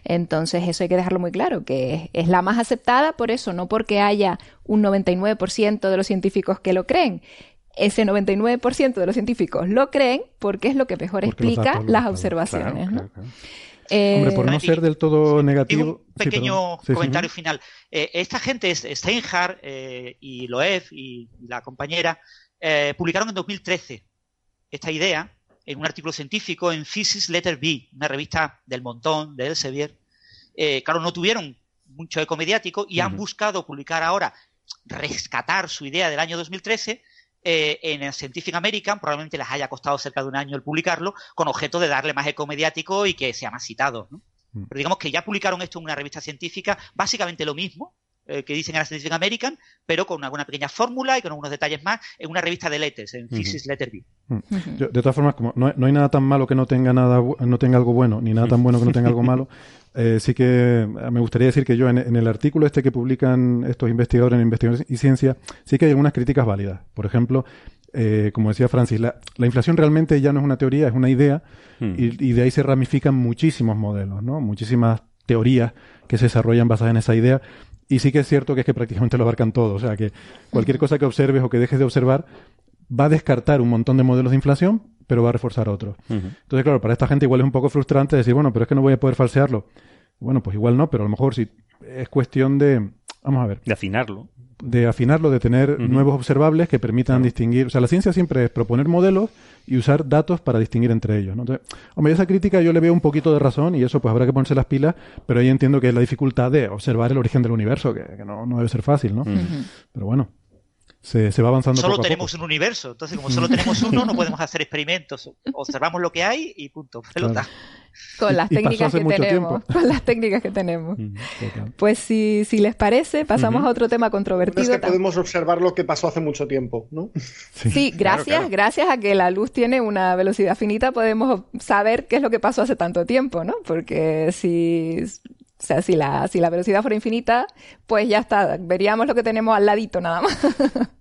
Entonces, eso hay que dejarlo muy claro, que es, la más aceptada por eso, no porque haya un 99% de los científicos que lo creen. Ese 99% de los científicos lo creen porque es lo que mejor explica las observaciones. ¿no? Hombre, por no ser del todo negativo. Un pequeño comentario final. Eh, esta gente, Steinhardt eh, y Loeb y la compañera, eh, publicaron en 2013 esta idea en un artículo científico en Physics Letter B, una revista del montón de Elsevier. claro, no tuvieron mucho eco mediático y han buscado publicar ahora, rescatar su idea del año 2013 eh, en el Scientific American, probablemente les haya costado cerca de un año el publicarlo, con objeto de darle más eco mediático y que sea más citado. Mm. Pero digamos que ya publicaron esto en una revista científica, básicamente lo mismo, eh, que dicen en la Scientific American, pero con alguna pequeña fórmula y con algunos detalles más en una revista de Letters, en Physics Letter B. Mm. de todas formas, como no, hay nada tan malo que no tenga nada no tenga algo bueno, ni nada tan bueno que no tenga algo *laughs* malo, eh, sí que me gustaría decir que yo en, el artículo este que publican estos investigadores en Investigación y Ciencia, sí que hay algunas críticas válidas. Por ejemplo, eh, como decía Francis, la, inflación realmente ya no es una teoría, es una idea, hmm. y, y, de ahí se ramifican muchísimos modelos, ¿no? Muchísimas teorías que se desarrollan basadas en esa idea, y sí que es cierto que es que prácticamente lo abarcan todo. O sea, que cualquier cosa que observes o que dejes de observar va a descartar un montón de modelos de inflación, pero va a reforzar otros. Entonces, claro, para esta gente igual es un poco frustrante decir, bueno, pero es que no voy a poder falsearlo. Bueno, pues igual no, pero a lo mejor si es cuestión de vamos a ver. De afinarlo. De afinarlo, de tener nuevos observables que permitan distinguir. O sea, la ciencia siempre es proponer modelos y usar datos para distinguir entre ellos. ¿no? Entonces, hombre, esa crítica yo le veo un poquito de razón y eso pues habrá que ponerse las pilas, pero ahí entiendo que es la dificultad de observar el origen del universo, que, no, no, debe ser fácil, ¿no? Pero bueno se, va avanzando. Solo poco a tenemos un universo, entonces como solo tenemos uno no podemos hacer experimentos. Observamos lo que hay y punto, pelota. Con las técnicas que tenemos. Con las técnicas que tenemos. pues si, si les parece, pasamos a otro tema controvertido. Es que podemos observar lo que pasó hace mucho tiempo, ¿no? Sí, gracias, gracias a que la luz tiene una velocidad finita, podemos saber qué es lo que pasó hace tanto tiempo, ¿no? Porque si o sea, si la, si la velocidad fuera infinita, pues ya está, veríamos lo que tenemos al ladito nada más. *laughs*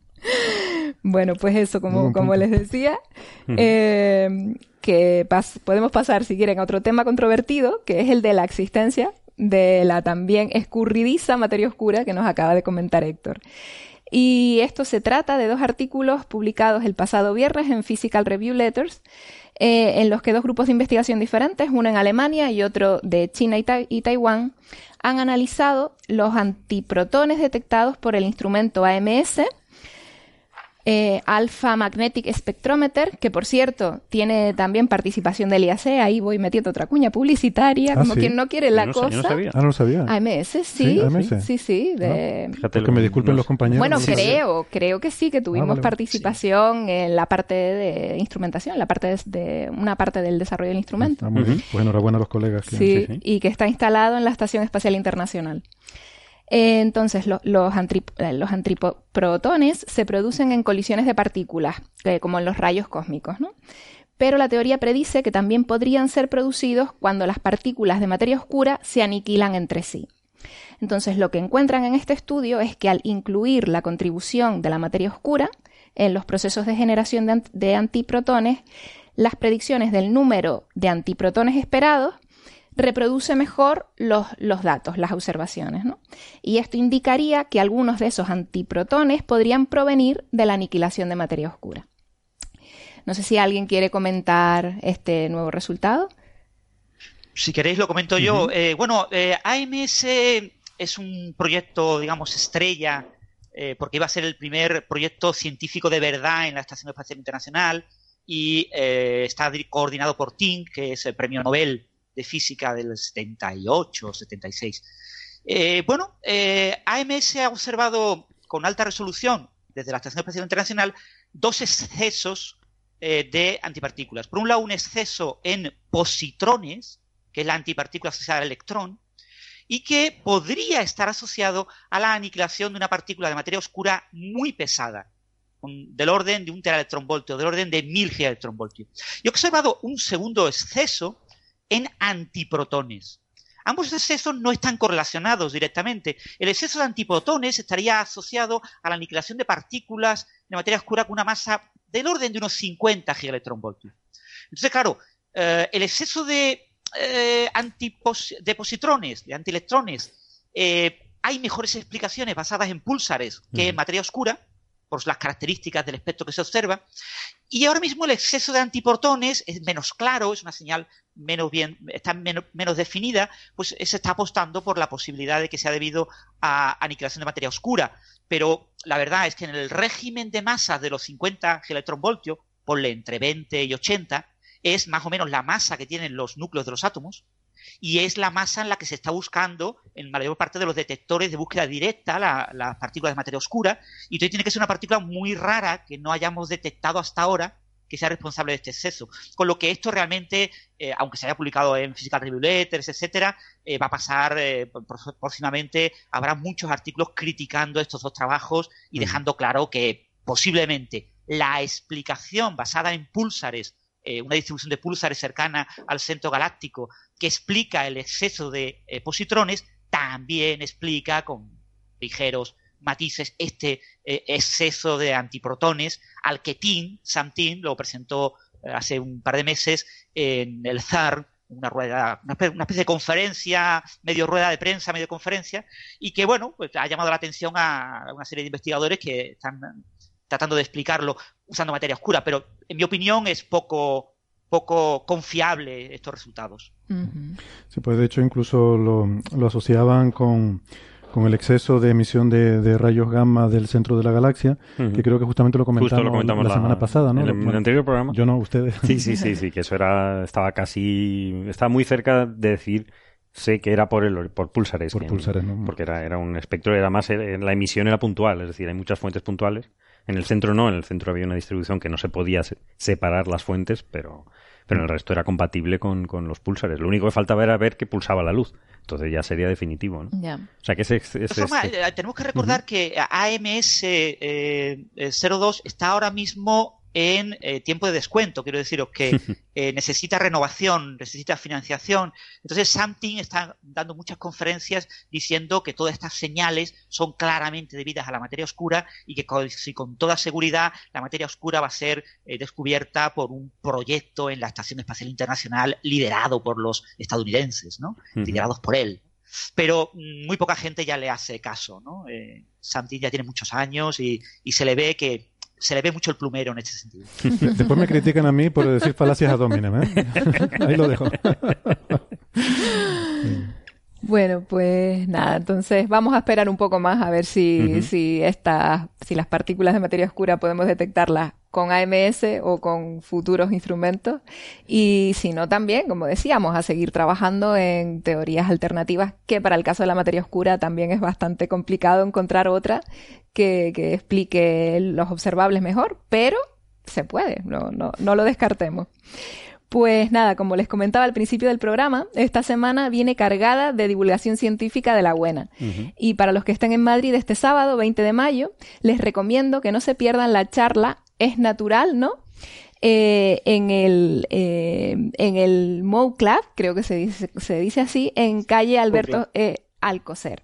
bueno, pues eso, como, como les decía, eh, que podemos pasar, si quieren, a otro tema controvertido, que es el de la existencia de la también escurridiza materia oscura que nos acaba de comentar Héctor. Y esto se trata de dos artículos publicados el pasado viernes en Physical Review Letters, eh, en los que dos grupos de investigación diferentes, uno en Alemania y otro de China y, Taiwán, han analizado los antiprotones detectados por el instrumento AMS, eh, Alpha Magnetic Spectrometer, que por cierto tiene también participación del IAC, ahí voy metiendo otra cuña publicitaria, ah, como quien no quiere la cosa. Ah, no lo sabía. AMS, sí. Sí, sí. de... que me disculpen los compañeros. Bueno, creo, creo que sí, que tuvimos ah, participación en la parte de instrumentación, la parte de, una parte del desarrollo del instrumento. Pues enhorabuena a los colegas. sí, y que está instalado en la Estación Espacial Internacional. Eh, entonces, los, eh, antiprotones se producen en colisiones de partículas, eh, como en los rayos cósmicos, ¿no? Pero la teoría predice que también podrían ser producidos cuando las partículas de materia oscura se aniquilan entre sí. Entonces, lo que encuentran en este estudio es que al incluir la contribución de la materia oscura en los procesos de generación de antiprotones, las predicciones del número de antiprotones esperados reproduce mejor los, los datos, las observaciones. ¿no? Y esto indicaría que algunos de esos antiprotones podrían provenir de la aniquilación de materia oscura. No sé si alguien quiere comentar este nuevo resultado. Si queréis lo comento yo. Eh, bueno, eh, AMS es un proyecto, digamos, estrella, eh, porque iba a ser el primer proyecto científico de verdad en la Estación Espacial Internacional y está coordinado por TINC, que es el premio Nobel de física del 78 o 76. Eh, bueno, eh, AMS ha observado con alta resolución desde la Estación Espacial Internacional dos excesos eh, de antipartículas. Por un lado, un exceso en positrones, que es la antipartícula asociada al electrón, y que podría estar asociado a la aniquilación de una partícula de materia oscura muy pesada, del orden de un teraelectronvoltio, del orden de mil gigaelectronvoltios. Y he observado un segundo exceso en antiprotones. Ambos excesos no están correlacionados directamente. El exceso de antiprotones estaría asociado a la aniquilación de partículas de materia oscura con una masa del orden de unos 50 gigaelectronvoltios. Entonces, claro, eh, el exceso de, eh, de positrones, de antielectrones, eh, hay mejores explicaciones basadas en púlsares que en materia oscura, por las características del espectro que se observa. Y ahora mismo el exceso de antiprotones es menos claro, es una señal menos bien, está menos, definida, pues se está apostando por la posibilidad de que sea debido a aniquilación de materia oscura. Pero la verdad es que en el régimen de masa de los 50 electronvoltios, ponle entre 20 y 80, es más o menos la masa que tienen los núcleos de los átomos, y es la masa en la que se está buscando en mayor parte de los detectores de búsqueda directa las partículas de materia oscura, y entonces tiene que ser una partícula muy rara que no hayamos detectado hasta ahora que sea responsable de este exceso. Con lo que esto realmente, eh, aunque se haya publicado en Physical Review Letters, etcétera, eh, va a pasar eh, próximamente, habrá muchos artículos criticando estos dos trabajos y dejando claro que posiblemente la explicación basada en púlsares una distribución de púlsares cercana al centro galáctico que explica el exceso de eh, positrones, también explica con ligeros matices este eh, exceso de antiprotones al que Tim, Sam Tim, lo presentó eh, hace un par de meses en el ZAR, una rueda, una especie de conferencia, medio rueda de prensa, medio conferencia, y que bueno, pues ha llamado la atención a una serie de investigadores que están tratando de explicarlo usando materia oscura, pero en mi opinión es poco poco confiable estos resultados. Sí, pues de hecho incluso lo, asociaban con, con el exceso de emisión de, rayos gamma del centro de la galaxia, que creo que justamente lo comentamos, la, semana pasada, ¿no? En el, anterior programa. Yo no, ustedes. Sí, sí, sí, sí, que eso era, estaba casi, estaba muy cerca de decir sé que era por el por pulsares. Por pulsares, ¿no? Porque era, era un espectro, era más, la emisión era puntual, es decir, hay muchas fuentes puntuales. En el centro no, en el centro había una distribución que no se podía separar las fuentes, pero, pero en el resto era compatible con, con los pulsares. Lo único que faltaba era ver que pulsaba la luz. Entonces ya sería definitivo, ¿no? O sea que ese, eh, tenemos que recordar que AMS eh, 02 está ahora mismo en eh, tiempo de descuento. Quiero deciros que *laughs* eh, necesita renovación, necesita financiación. Entonces, Samting está dando muchas conferencias diciendo que todas estas señales son claramente debidas a la materia oscura y que con, si con toda seguridad la materia oscura va a ser eh, descubierta por un proyecto en la Estación Espacial Internacional liderado por los estadounidenses, ¿no? Liderados por él pero mm, muy poca gente ya le hace caso, ¿no? Eh, ya tiene muchos años y, se le ve que se le ve mucho el plumero en este sentido. Después me critican a mí por decir falacias a Dominem, ¿eh? *laughs* Ahí lo dejo. *laughs* Bueno, pues nada, entonces vamos a esperar un poco más a ver si, si, estas, si las partículas de materia oscura podemos detectarlas con AMS o con futuros instrumentos. Y si no, también, como decíamos, a seguir trabajando en teorías alternativas, que para el caso de la materia oscura también es bastante complicado encontrar otra que, que explique los observables mejor, pero se puede, no, no, no lo descartemos. Pues nada, como les comentaba al principio del programa, esta semana viene cargada de divulgación científica de la buena. Y para los que estén en Madrid este sábado, 20 de mayo, les recomiendo que no se pierdan la charla Es Natural, ¿no? Eh, en el eh, en el Mo Club, creo que se dice, se dice así, en calle Alberto eh, Alcocer,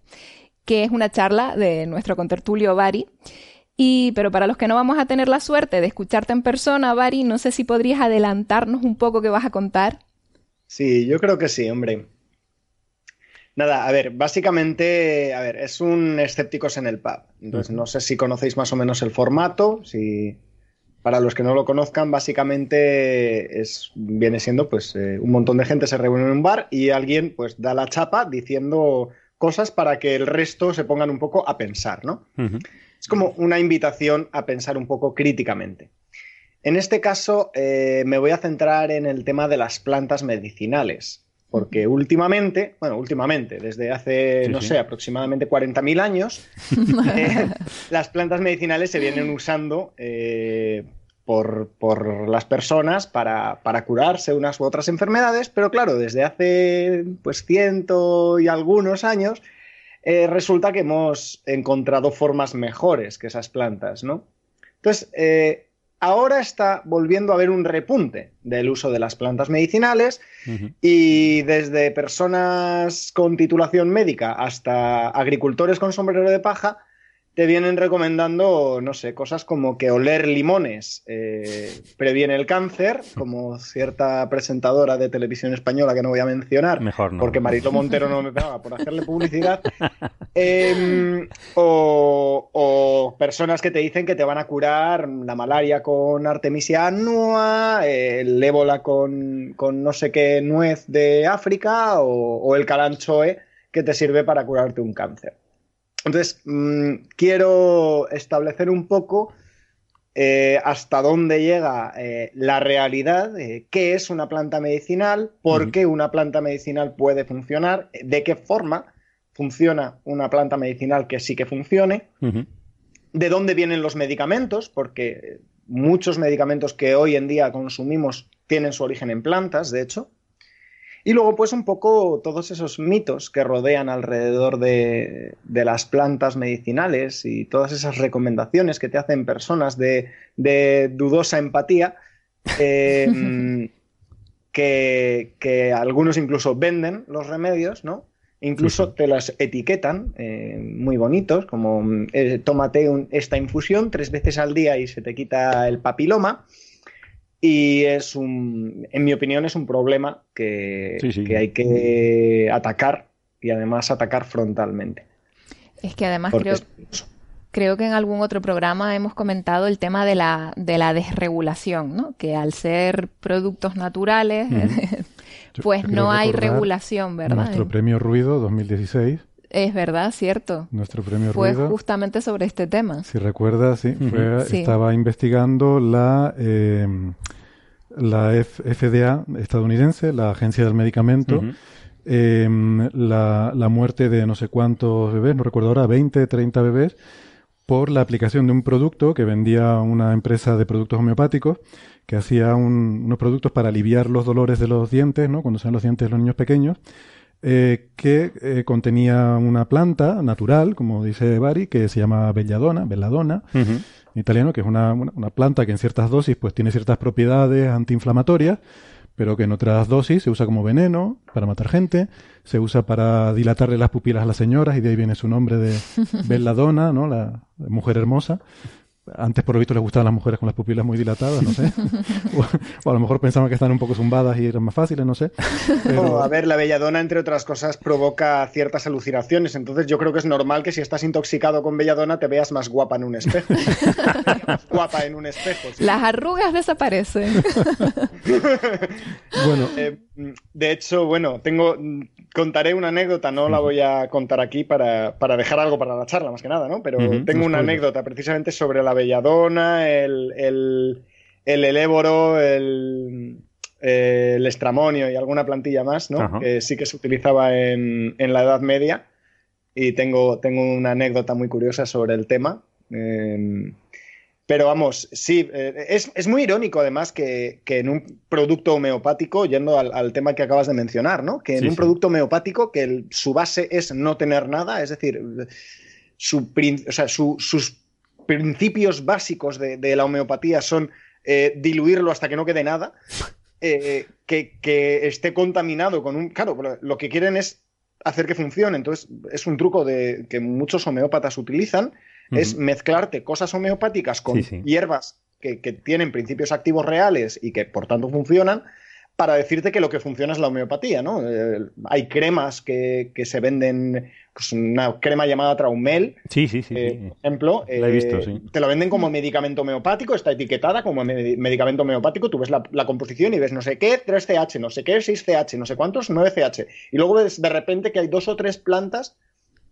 que es una charla de nuestro contertulio Bari. Y, pero para los que no vamos a tener la suerte de escucharte en persona, Bari, no sé si podrías adelantarnos un poco qué vas a contar. Sí, yo creo que sí, hombre. Nada, a ver, básicamente, a ver, es un escépticos en el pub. Entonces, no sé si conocéis más o menos el formato, si para los que no lo conozcan, básicamente es, viene siendo pues eh, un montón de gente se reúne en un bar y alguien pues da la chapa diciendo cosas para que el resto se pongan un poco a pensar, ¿no? Es como una invitación a pensar un poco críticamente. En este caso eh, me voy a centrar en el tema de las plantas medicinales, porque últimamente, bueno, últimamente, desde hace, no sé, aproximadamente 40.000 años, *laughs* eh, las plantas medicinales se vienen usando eh, por, las personas para, para, curarse unas u otras enfermedades, pero claro, desde hace pues ciento y algunos años eh, resulta que hemos encontrado formas mejores que esas plantas, ¿no? Entonces, eh, ahora está volviendo a haber un repunte del uso de las plantas medicinales y desde personas con titulación médica hasta agricultores con sombrero de paja te vienen recomendando, no sé, cosas como que oler limones eh, previene el cáncer, como cierta presentadora de televisión española que no voy a mencionar, Mejor porque Marito Montero no me pegaba por hacerle publicidad, em, o, personas que te dicen que te van a curar la malaria con Artemisia annua, el ébola con, no sé qué nuez de África o, o el calanchoe que te sirve para curarte un cáncer. Entonces, mm, quiero establecer un poco eh, hasta dónde llega eh, la realidad, qué es una planta medicinal, por qué una planta medicinal puede funcionar, de qué forma funciona una planta medicinal que sí que funcione, de dónde vienen los medicamentos, porque muchos medicamentos que hoy en día consumimos tienen su origen en plantas, de hecho. Y luego, pues, un poco todos esos mitos que rodean alrededor de, las plantas medicinales y todas esas recomendaciones que te hacen personas de, dudosa empatía, em, *laughs* que, algunos incluso venden los remedios, ¿no? Incluso te las etiquetan eh, muy bonitos, como eh, tómate esta infusión tres veces al día y se te quita el papiloma. Y es un, en mi opinión, es un problema que, hay que atacar y además atacar frontalmente. Es que además creo, creo que en algún otro programa hemos comentado el tema de la, de la desregulación, ¿no? Que al ser productos naturales, *laughs* pues no hay regulación, ¿verdad? Nuestro premio Ruido 2016 Es verdad, cierto. Nuestro premio Fue Ruido. justamente sobre este tema. Si recuerdas, sí, fue- Sí. estaba investigando la, eh, la F- FDA estadounidense, la Agencia del Medicamento, eh, la, la muerte de no sé cuántos bebés, no recuerdo ahora, 20, 30 bebés, por la aplicación de un producto que vendía una empresa de productos homeopáticos que hacía un- unos productos para aliviar los dolores de los dientes, ¿no? Cuando salen los dientes de los niños pequeños, eh, que eh, contenía una planta natural, como dice Bari, que se llama belladona, belladona. En italiano, que es una, una- una planta que en ciertas dosis pues tiene ciertas propiedades antiinflamatorias, pero que en otras dosis se usa como veneno para matar gente, se usa para dilatarle las pupilas a las señoras y de ahí viene su nombre de *laughs* belladona, ¿no? La mujer hermosa. Antes, por lo visto, les gustaban las mujeres con las pupilas muy dilatadas, no sé. *laughs* o, o a lo mejor pensaban que estaban un poco zumbadas y eran más fáciles, no sé. *laughs* Pero- No, a ver, la belladona, entre otras cosas, provoca ciertas alucinaciones. Entonces, yo creo que es normal que si estás intoxicado con belladona te veas más guapa en un espejo. más *laughs* guapa en un espejo. sí. Las arrugas desaparecen. bueno, Eh, de hecho, bueno, tengo contaré una anécdota, no la voy a contar aquí para, para dejar algo para la charla, más que nada, ¿no? Pero tengo una anécdota precisamente sobre la belladona, el, el, el eléboro, el, el estramonio y alguna plantilla más, ¿no? Que sí que se utilizaba en, en la Edad Media. Y tengo, tengo una anécdota muy curiosa sobre el tema. Eh, pero vamos, sí, eh, es, es muy irónico además que, que en un producto homeopático, yendo al, al tema que acabas de mencionar, ¿no? Que en Sí, un sí. producto homeopático que el- su base es no tener nada, es decir, su, o sea, su- sus principios básicos de, de la homeopatía son eh, diluirlo hasta que no quede nada, *laughs* eh, que, que esté contaminado con un... Claro, lo que quieren es hacer que funcione, entonces es un truco de, que muchos homeópatas utilizan, es mezclarte cosas homeopáticas con Sí, sí. hierbas que, que tienen principios activos reales y que por tanto funcionan, para decirte que lo que funciona es la homeopatía, ¿no? Eh, hay cremas que, que se venden, pues una crema llamada Traumel, Sí, sí, sí. eh, sí. por ejemplo, La he eh, visto, sí. te lo venden como medicamento homeopático, está etiquetada como me- medicamento homeopático, tú ves la, la composición y ves no sé qué, 3CH, no sé qué, 6CH, no sé cuántos, 9CH. Y luego ves de repente que hay dos o tres plantas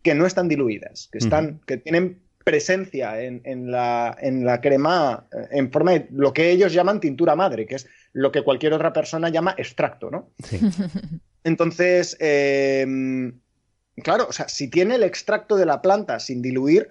que no están diluidas, que, están, que tienen presencia en, en la, en la crema eh, en forma de lo que ellos llaman tintura madre, que es lo que cualquier otra persona llama extracto, ¿no? Sí. *laughs* Entonces, eh, claro, o sea, si tiene el extracto de la planta sin diluir,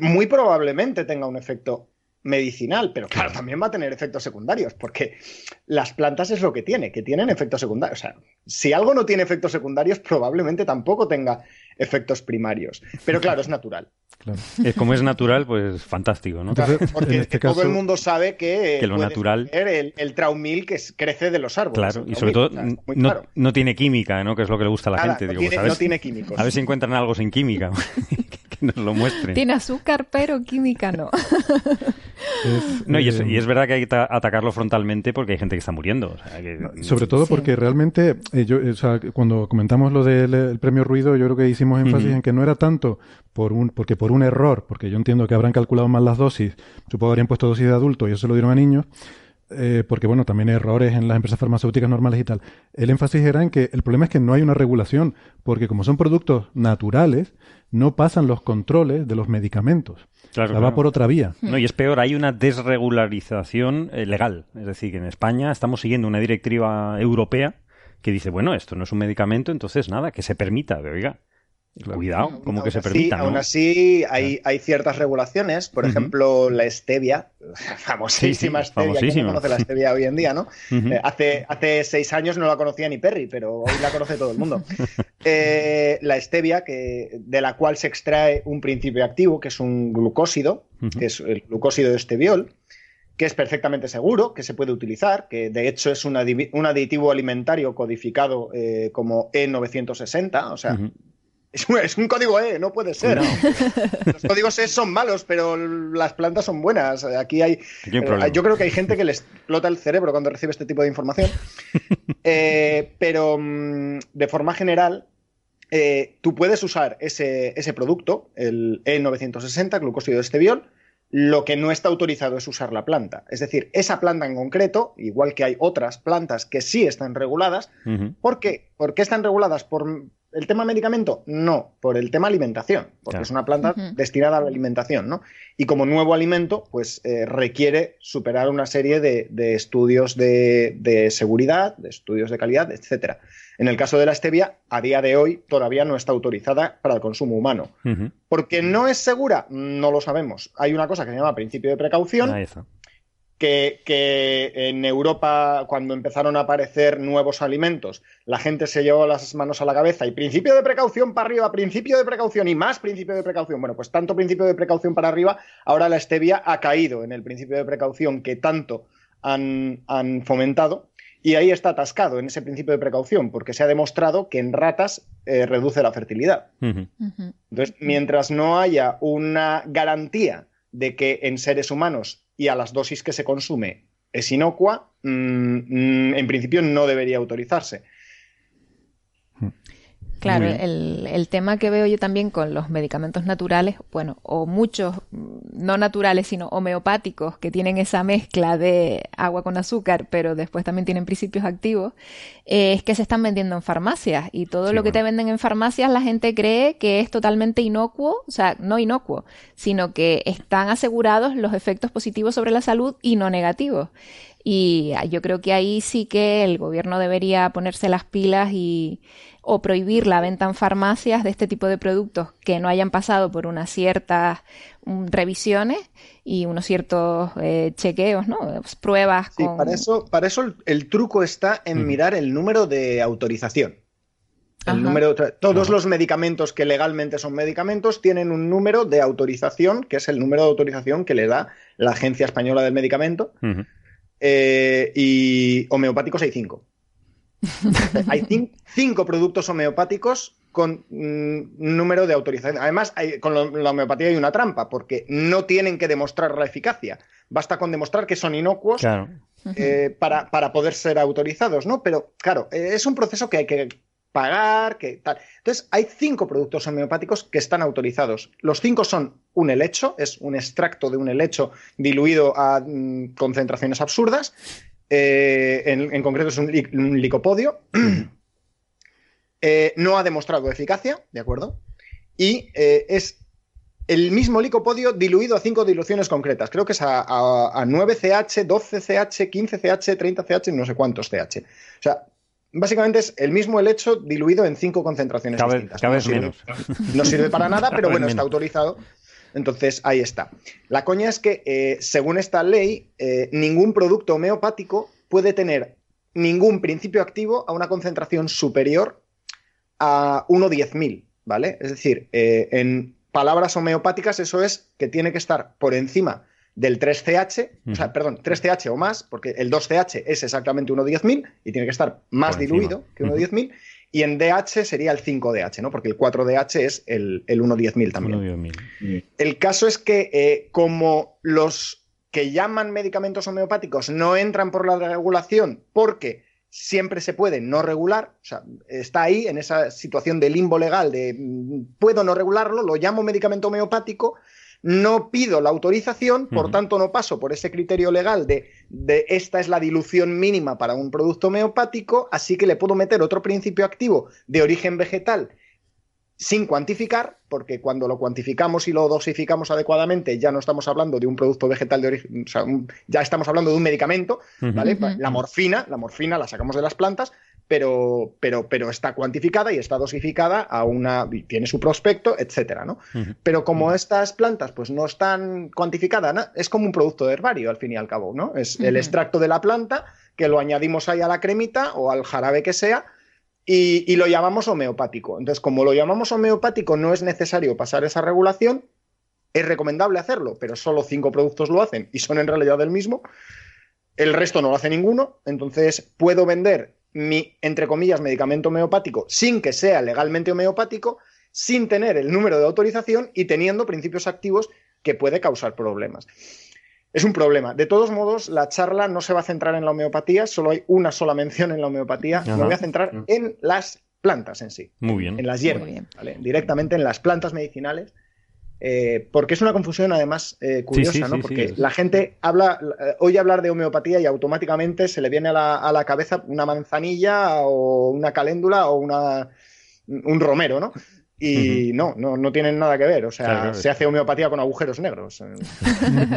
muy probablemente tenga un efecto medicinal, pero claro, también va a tener efectos secundarios, porque las plantas es lo que tiene, que tienen efectos secundarios. O sea, si algo no tiene efectos secundarios, probablemente tampoco tenga efectos primarios. Pero claro, es natural. claro. Es como es natural, pues fantástico, ¿no? Porque este todo caso, el mundo sabe que, Que lo natural- El, el traumil que es- crece de los árboles. Claro, y sobre todo no, claro. no tiene química, ¿no? Que es lo que le gusta a la Nada, gente. no, Digo, tiene, pues a no tiene químicos. a ver si encuentran algo sin química. *laughs* que nos lo muestren. Tiene azúcar, pero química no. *laughs* es, No, y es, eh, y es verdad que hay que ta- atacarlo frontalmente porque hay gente que está muriendo. o sea, que- Sobre todo Sí. porque realmente, eh, yo, eh, o sea, cuando comentamos lo del el premio Ruido, yo creo que hicimos énfasis en que no era tanto por un, porque por un error, porque yo entiendo que habrán calculado mal las dosis, supongo que habrían puesto dosis de adulto y eso se lo dieron a niños, eh, porque bueno, también hay errores en las empresas farmacéuticas normales y tal. El énfasis era en que el problema es que no hay una regulación, porque como son productos naturales, no pasan los controles de los medicamentos. Claro, claro. va por otra vía. No, y es peor, hay una desregularización eh, legal. Es decir, que en España estamos siguiendo una directiva europea que dice, bueno, esto no es un medicamento, entonces nada, que se permita. De, oiga, cuidado, como que se así- permita, ¿no? Aún así, hay, hay ciertas regulaciones, por ejemplo, la stevia, *laughs* famosísima Sí, sí, stevia, ¿quién famosísima. no conoce la stevia hoy en día, no? Eh, hace, hace seis años no la conocía ni Perry, pero hoy la conoce todo el mundo. *laughs* Eh, la stevia, que, de la cual se extrae un principio activo, que es un glucósido, que es el glucósido de esteviol, que es perfectamente seguro, que se puede utilizar, que de hecho es un, un aditivo alimentario codificado eh, como E960, o sea. Es un, es un código E, no puede ser. Los códigos E son malos, pero las plantas son buenas. Aquí hay. Aquí hay un eh, yo creo que hay gente que les explota el cerebro cuando recibe este tipo de información. *laughs* Eh, pero mm, de forma general, eh, tú puedes usar ese, ese producto, el E960, glucósido de esteviol. Lo que no está autorizado es usar la planta. Es decir, esa planta en concreto, igual que hay otras plantas que sí están reguladas, Ujú. porque ¿Por qué están reguladas? ¿Por el tema medicamento? No, por el tema alimentación, porque es una planta destinada a la alimentación, ¿no? Y como nuevo alimento, pues eh, requiere superar una serie de, estudios de, seguridad, de estudios de calidad, etcétera. En el caso de la stevia, a día de hoy todavía no está autorizada para el consumo humano. ¿Porque no es segura? No lo sabemos. Hay una cosa que se llama principio de precaución, que, en Europa, cuando empezaron a aparecer nuevos alimentos, la gente se llevó las manos a la cabeza y principio de precaución para arriba, principio de precaución y más principio de precaución. Bueno, pues tanto principio de precaución para arriba, ahora la stevia ha caído en el principio de precaución que tanto han, fomentado. Y ahí está atascado en ese principio de precaución, porque se ha demostrado que en ratas eh, reduce la fertilidad. Entonces, mientras no haya una garantía de que en seres humanos y a las dosis que se consume es inocua, mm, mm, en principio no debería autorizarse. Claro, el, tema que veo yo también con los medicamentos naturales, bueno, o muchos no naturales, sino homeopáticos, que tienen esa mezcla de agua con azúcar, pero después también tienen principios activos, eh, es que se están vendiendo en farmacias. Y todo lo que te venden en farmacias la gente cree que es totalmente inocuo, o sea, no inocuo, sino que están asegurados los efectos positivos sobre la salud y no negativos. Y yo creo que ahí sí que el gobierno debería ponerse las pilas y o prohibir la venta en farmacias de este tipo de productos que no hayan pasado por unas ciertas mm, revisiones y unos ciertos eh, chequeos, ¿no? Pruebas. Sí, para eso, para eso el, truco está en mirar el número de autorización. El número, todos los medicamentos que legalmente son medicamentos tienen un número de autorización, que es el número de autorización que le da la Agencia Española del Medicamento. Eh, y homeopáticos *laughs* hay cinco. productos homeopáticos con mm, número de autorización. Además, con la homeopatía hay una trampa, porque no tienen que demostrar la eficacia. Basta con demostrar que son inocuos eh, para, para, poder ser autorizados, ¿no? Pero, claro, eh, es un proceso que hay que pagar, que tal. Entonces, hay cinco productos homeopáticos que están autorizados. Los cinco son un helecho, es un extracto de un helecho diluido a mm, concentraciones absurdas. Eh, en, concreto es un, licopodio. *clears throat* Eh, no ha demostrado eficacia, ¿de acuerdo? Y eh, es el mismo licopodio diluido a cinco diluciones concretas. Creo que es a, 9CH, 12CH, 15CH, 30CH, no sé cuántos CH. O sea, básicamente es el mismo helecho diluido en cinco concentraciones distintas. Cada vez menos. no sirve para nada, pero bueno, está autorizado entonces, ahí está. La coña es que, eh, según esta ley, eh, ningún producto homeopático puede tener ningún principio activo a una concentración superior a 1.10.000, ¿vale? Es decir, eh, en palabras homeopáticas eso es que tiene que estar por encima del 3CH, o sea, perdón, 3CH o más, porque el 2CH es exactamente 1.10.000 y tiene que estar más diluido que 1.10.000, y en DH sería el 5DH, ¿no? Porque el 4DH es el, el 1.10.000 también. El caso es que eh, como los que llaman medicamentos homeopáticos no entran por la regulación porque siempre se puede no regular, o sea, está ahí en esa situación de limbo legal de mm, puedo no regularlo, lo llamo medicamento homeopático, no pido la autorización, por tanto no paso por ese criterio legal de, de, esta es la dilución mínima para un producto homeopático, así que le puedo meter otro principio activo de origen vegetal sin cuantificar, porque cuando lo cuantificamos y lo dosificamos adecuadamente ya no estamos hablando de un producto vegetal de origen, o sea, ya estamos hablando de un medicamento, ¿vale? La morfina, la morfina la sacamos de las plantas, pero, pero, pero está cuantificada y está dosificada a una, tiene su prospecto, etcétera, ¿no? Pero como estas plantas pues no están cuantificadas, es como un producto de herbario al fin y al cabo, ¿no? Es el extracto de la planta que lo añadimos ahí a la cremita o al jarabe que sea y, y lo llamamos homeopático. Entonces, como lo llamamos homeopático, no es necesario pasar esa regulación, es recomendable hacerlo, pero solo cinco productos lo hacen y son en realidad el mismo. El resto no lo hace ninguno, entonces puedo vender mi, entre comillas, medicamento homeopático sin que sea legalmente homeopático, sin tener el número de autorización y teniendo principios activos que puede causar problemas. Es un problema. De todos modos, la charla no se va a centrar en la homeopatía, solo hay una sola mención en la homeopatía. Me voy a centrar mm. en las plantas en sí. Muy bien. En las hierbas, directamente en las plantas medicinales Eh, porque es una confusión además eh, curiosa, ¿no? Porque la gente habla, oye hablar de homeopatía y automáticamente se le viene a la, a la cabeza una manzanilla o una caléndula o una, un romero, ¿no? Y no, no, no tienen nada que ver. O sea, se hace homeopatía con agujeros negros.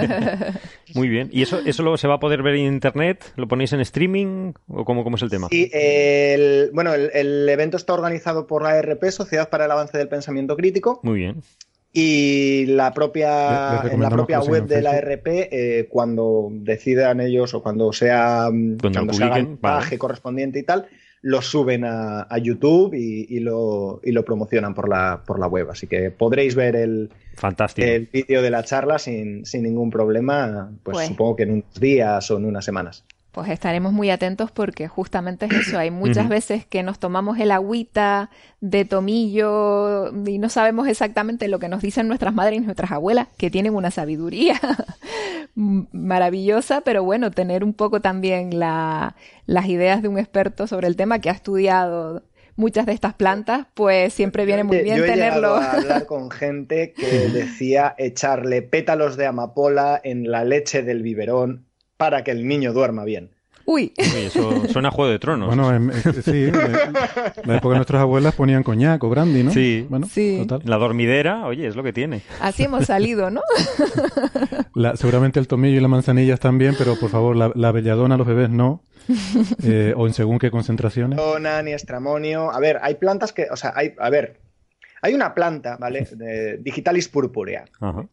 *laughs* Muy bien. ¿Y eso, eso luego se va a poder ver en internet? ¿Lo ponéis en streaming? ¿O cómo, cómo es el tema? Sí, el, bueno, el, evento está organizado por la ARP, Sociedad para el Avance del Pensamiento Crítico. Muy bien. Y la propia, en la propia web de la ARP, eh, cuando decidan ellos o cuando sea cuando, se haga el paje correspondiente y tal, lo suben a, YouTube y, lo, y, lo, promocionan por la, por la web. Así que podréis ver el, el vídeo de la charla sin, sin ningún problema, pues, pues, supongo que en unos días o en unas semanas. Pues estaremos muy atentos porque justamente es eso. Hay muchas veces que nos tomamos el agüita de tomillo y no sabemos exactamente lo que nos dicen nuestras madres y nuestras abuelas, que tienen una sabiduría *laughs* maravillosa, pero bueno, tener un poco también la, las ideas de un experto sobre el tema que ha estudiado muchas de estas plantas, pues siempre viene muy bien yo he tenerlo. a hablar con *laughs* gente que decía echarle pétalos de amapola en la leche del biberón para que el niño duerma bien. Uy. eso suena a Juego de Tronos. Bueno, em, sí, en la época de nuestras abuelas ponían coñac o brandy, ¿no? Sí. Bueno, sí. Total. La dormidera, oye, es lo que tiene. Así hemos salido, ¿no? *laughs* seguramente el tomillo y la manzanilla están bien, pero por favor, la, belladona a los bebés no. Eh, o en según qué concentraciones. Belladona, ni estramonio. A ver, hay plantas que, o sea, hay, a ver, hay una planta, ¿vale? *laughs* De Digitalis purpurea.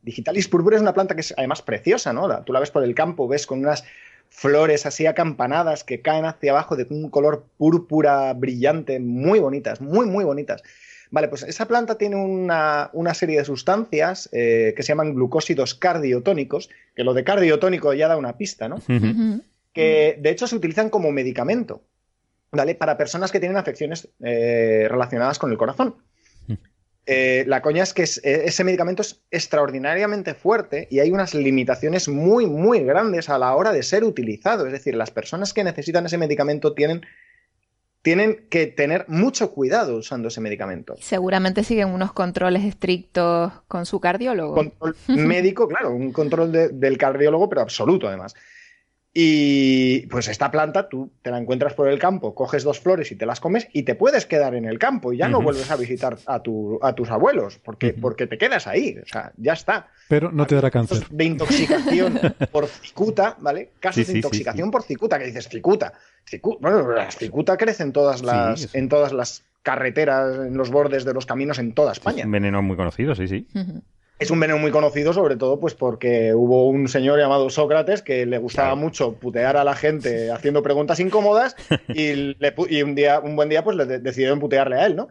Digitalis purpurea es una planta que es además preciosa, ¿no? Tú la ves por el campo, ves con unas flores así acampanadas que caen hacia abajo de un color púrpura brillante, muy bonitas, muy, muy bonitas. Vale, pues esa planta tiene una, serie de sustancias eh, que se llaman glucósidos cardiotónicos, que lo de cardiotónico ya da una pista, ¿no? Que de hecho se utilizan como medicamento, ¿vale? Para personas que tienen afecciones eh, relacionadas con el corazón. Eh, la coña es que eh, ese medicamento es extraordinariamente fuerte y hay unas limitaciones muy, muy grandes a la hora de ser utilizado. Es decir, las personas que necesitan ese medicamento tienen, tienen que tener mucho cuidado usando ese medicamento. Seguramente siguen unos controles estrictos con su cardiólogo. Control *laughs* médico, claro, un control del cardiólogo, pero absoluto además. Y pues esta planta tú te la encuentras por el campo, coges dos flores y te las comes y te puedes quedar en el campo y ya no vuelves a visitar a, tu, a tus abuelos porque, porque te quedas ahí, o sea, ya está. Pero no te dará cáncer. De intoxicación *laughs* por cicuta, ¿vale? Casos de intoxicación por cicuta, que dices cicuta. bueno, la cicuta crece en todas las, en todas las carreteras, en los bordes de los caminos en toda España. un veneno muy conocido, sí, sí. Es un veneno muy conocido, sobre todo, pues porque hubo un señor llamado Sócrates que le gustaba mucho putear a la gente haciendo preguntas incómodas *laughs* y, un día, un buen día, pues le decidieron putearle a él, ¿no?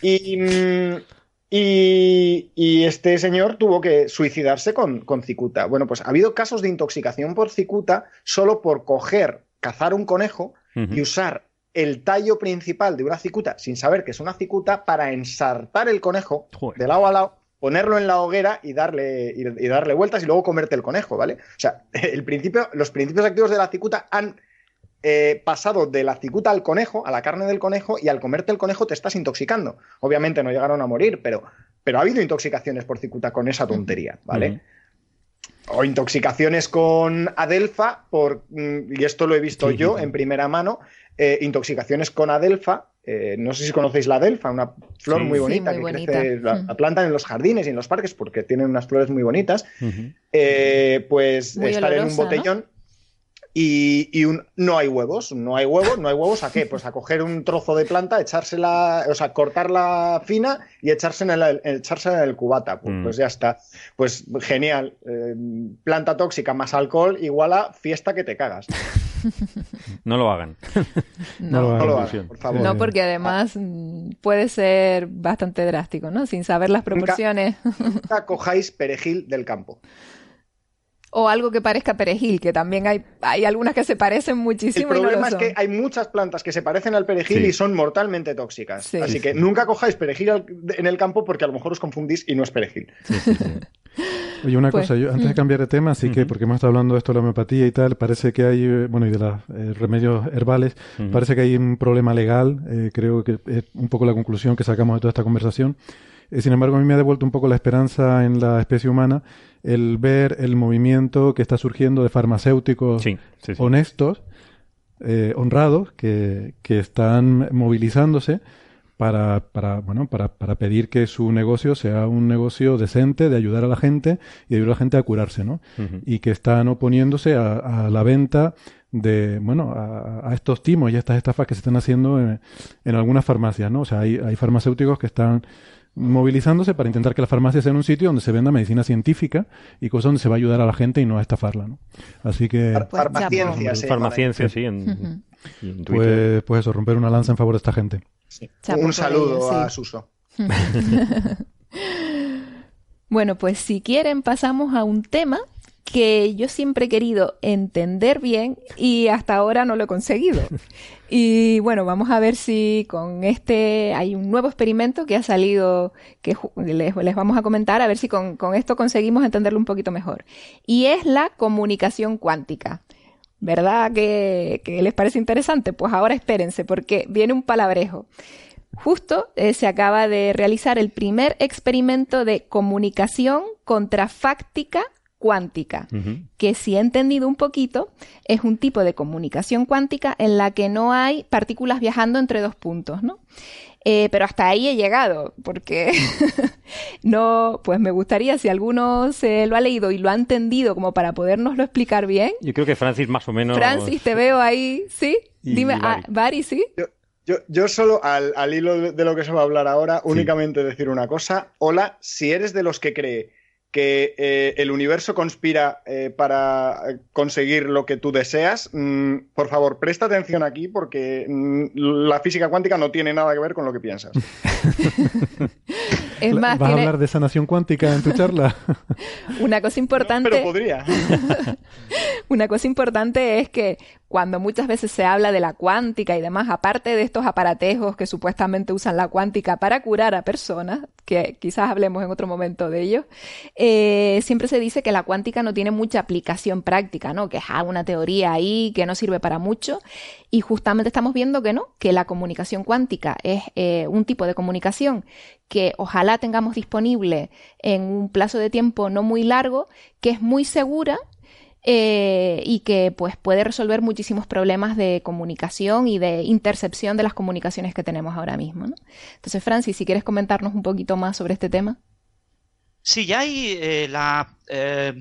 Y, y, este señor tuvo que suicidarse con, cicuta. Bueno, pues ha habido casos de intoxicación por cicuta solo por coger, cazar un conejo y usar el tallo principal de una cicuta sin saber que es una cicuta para ensartar el conejo de lado a lado ponerlo en la hoguera y darle, y, darle vueltas y luego comerte el conejo, ¿vale? O sea, *laughs* el principio, los principios activos de la cicuta han eh, pasado de la cicuta al conejo, a la carne del conejo, y al comerte el conejo te estás intoxicando. Obviamente no llegaron a morir, pero, pero ha habido intoxicaciones por cicuta con esa tontería, ¿vale? O intoxicaciones con adelfa, por, mm, y esto lo he visto yo en primera mano, eh, intoxicaciones con adelfa eh, no sé si conocéis la delfa, una flor muy bonita que crece, la, mm. plantan en los jardines y en los parques porque tienen unas flores muy bonitas. Eh, pues estar en un botellón. Y, un, no hay huevos, no hay huevos, no hay huevos, ¿a qué? Pues a coger un trozo de planta, echársela, o sea, cortarla fina y echarse en el, echarse en el cubata. Pues, mm. pues ya está. Pues genial. Eh, planta tóxica más alcohol igual a fiesta que te cagas. *laughs* No lo hagan. *laughs* No, lo hagan, por favor. No, porque además mm, puede ser bastante drástico, ¿no? Sin saber las proporciones. Nunca, *laughs* cojáis perejil del campo. O algo que parezca perejil, que también hay, hay algunas que se parecen muchísimo. El problema es que hay muchas plantas que se parecen al perejil y son mortalmente tóxicas. Así que nunca cojáis perejil en el campo porque a lo mejor os confundís y no es perejil. *laughs* Oye, una pues, cosa, yo, antes de mm. cambiar de tema, sí que, porque hemos estado hablando de esto de la homeopatía y tal, parece que hay, eh, bueno, y de los eh, remedios herbales, parece que hay un problema legal, eh, creo que es un poco la conclusión que sacamos de toda esta conversación, Eh, sin embargo, a mí me ha devuelto un poco la esperanza en la especie humana el ver el movimiento que está surgiendo de farmacéuticos honestos, eh, honrados, que, que están movilizándose para, para, bueno, para, para pedir que su negocio sea un negocio decente de ayudar a la gente y ayudar a la gente a curarse, ¿no? Y que están oponiéndose a, la venta de, bueno, a, estos timos y a estas estafas que se están haciendo en, algunas farmacias, ¿no? O sea, hay, hay farmacéuticos que están movilizándose para intentar que la farmacia sea un sitio donde se venda medicina científica y cosas donde se va a ayudar a la gente y no a estafarla, ¿no? Así que... Farmaciencia, sí. Farmaciencia, sí, en, pues, pues eso, romper una lanza en favor de esta gente. Un saludo a Suso. *laughs* bueno, pues si quieren pasamos a un tema que yo siempre he querido entender bien y hasta ahora no lo he conseguido. *laughs* Y bueno, vamos a ver si con este hay un nuevo experimento que ha salido que les, vamos a comentar, a ver si con, esto conseguimos entenderlo un poquito mejor. Y es la comunicación cuántica. ¿Verdad que, les parece interesante? Pues ahora espérense porque viene un palabrejo. Justo eh, se acaba de realizar el primer experimento de comunicación contrafáctica cuántica, que si he entendido un poquito, es un tipo de comunicación cuántica en la que no hay partículas viajando entre dos puntos, ¿no? Eh, pero hasta ahí he llegado, porque *laughs* no, pues me gustaría, si alguno se lo ha leído y lo ha entendido como para podernoslo explicar bien. Yo creo que Francis más o menos. Francis, te veo ahí, ¿sí? Dime, ah, Bari, ¿sí? Yo, yo, solo, al, al, hilo de lo que se va a hablar ahora, únicamente decir una cosa. Hola, si eres de los que cree que eh, el universo conspira eh, para conseguir lo que tú deseas, mm, por favor, presta atención aquí porque mm, la física cuántica no tiene nada que ver con lo que piensas. *laughs* es más, ¿Vas a hablar de sanación cuántica en tu charla? *laughs* Una cosa importante. pero podría. *laughs* Una cosa importante es que cuando muchas veces se habla de la cuántica y demás, aparte de estos aparatejos que supuestamente usan la cuántica para curar a personas, que quizás hablemos en otro momento de ello, eh, siempre se dice que la cuántica no tiene mucha aplicación práctica, ¿no? Que es una teoría ahí que no sirve para mucho. Y justamente estamos viendo que no, que la comunicación cuántica es eh, un tipo de comunicación que ojalá tengamos disponible en un plazo de tiempo no muy largo, que es muy segura eh, y que pues puede resolver muchísimos problemas de comunicación y de intercepción de las comunicaciones que tenemos ahora mismo. Entonces, Francis, si quieres comentarnos un poquito más sobre este tema. Sí, ya hay eh, la eh,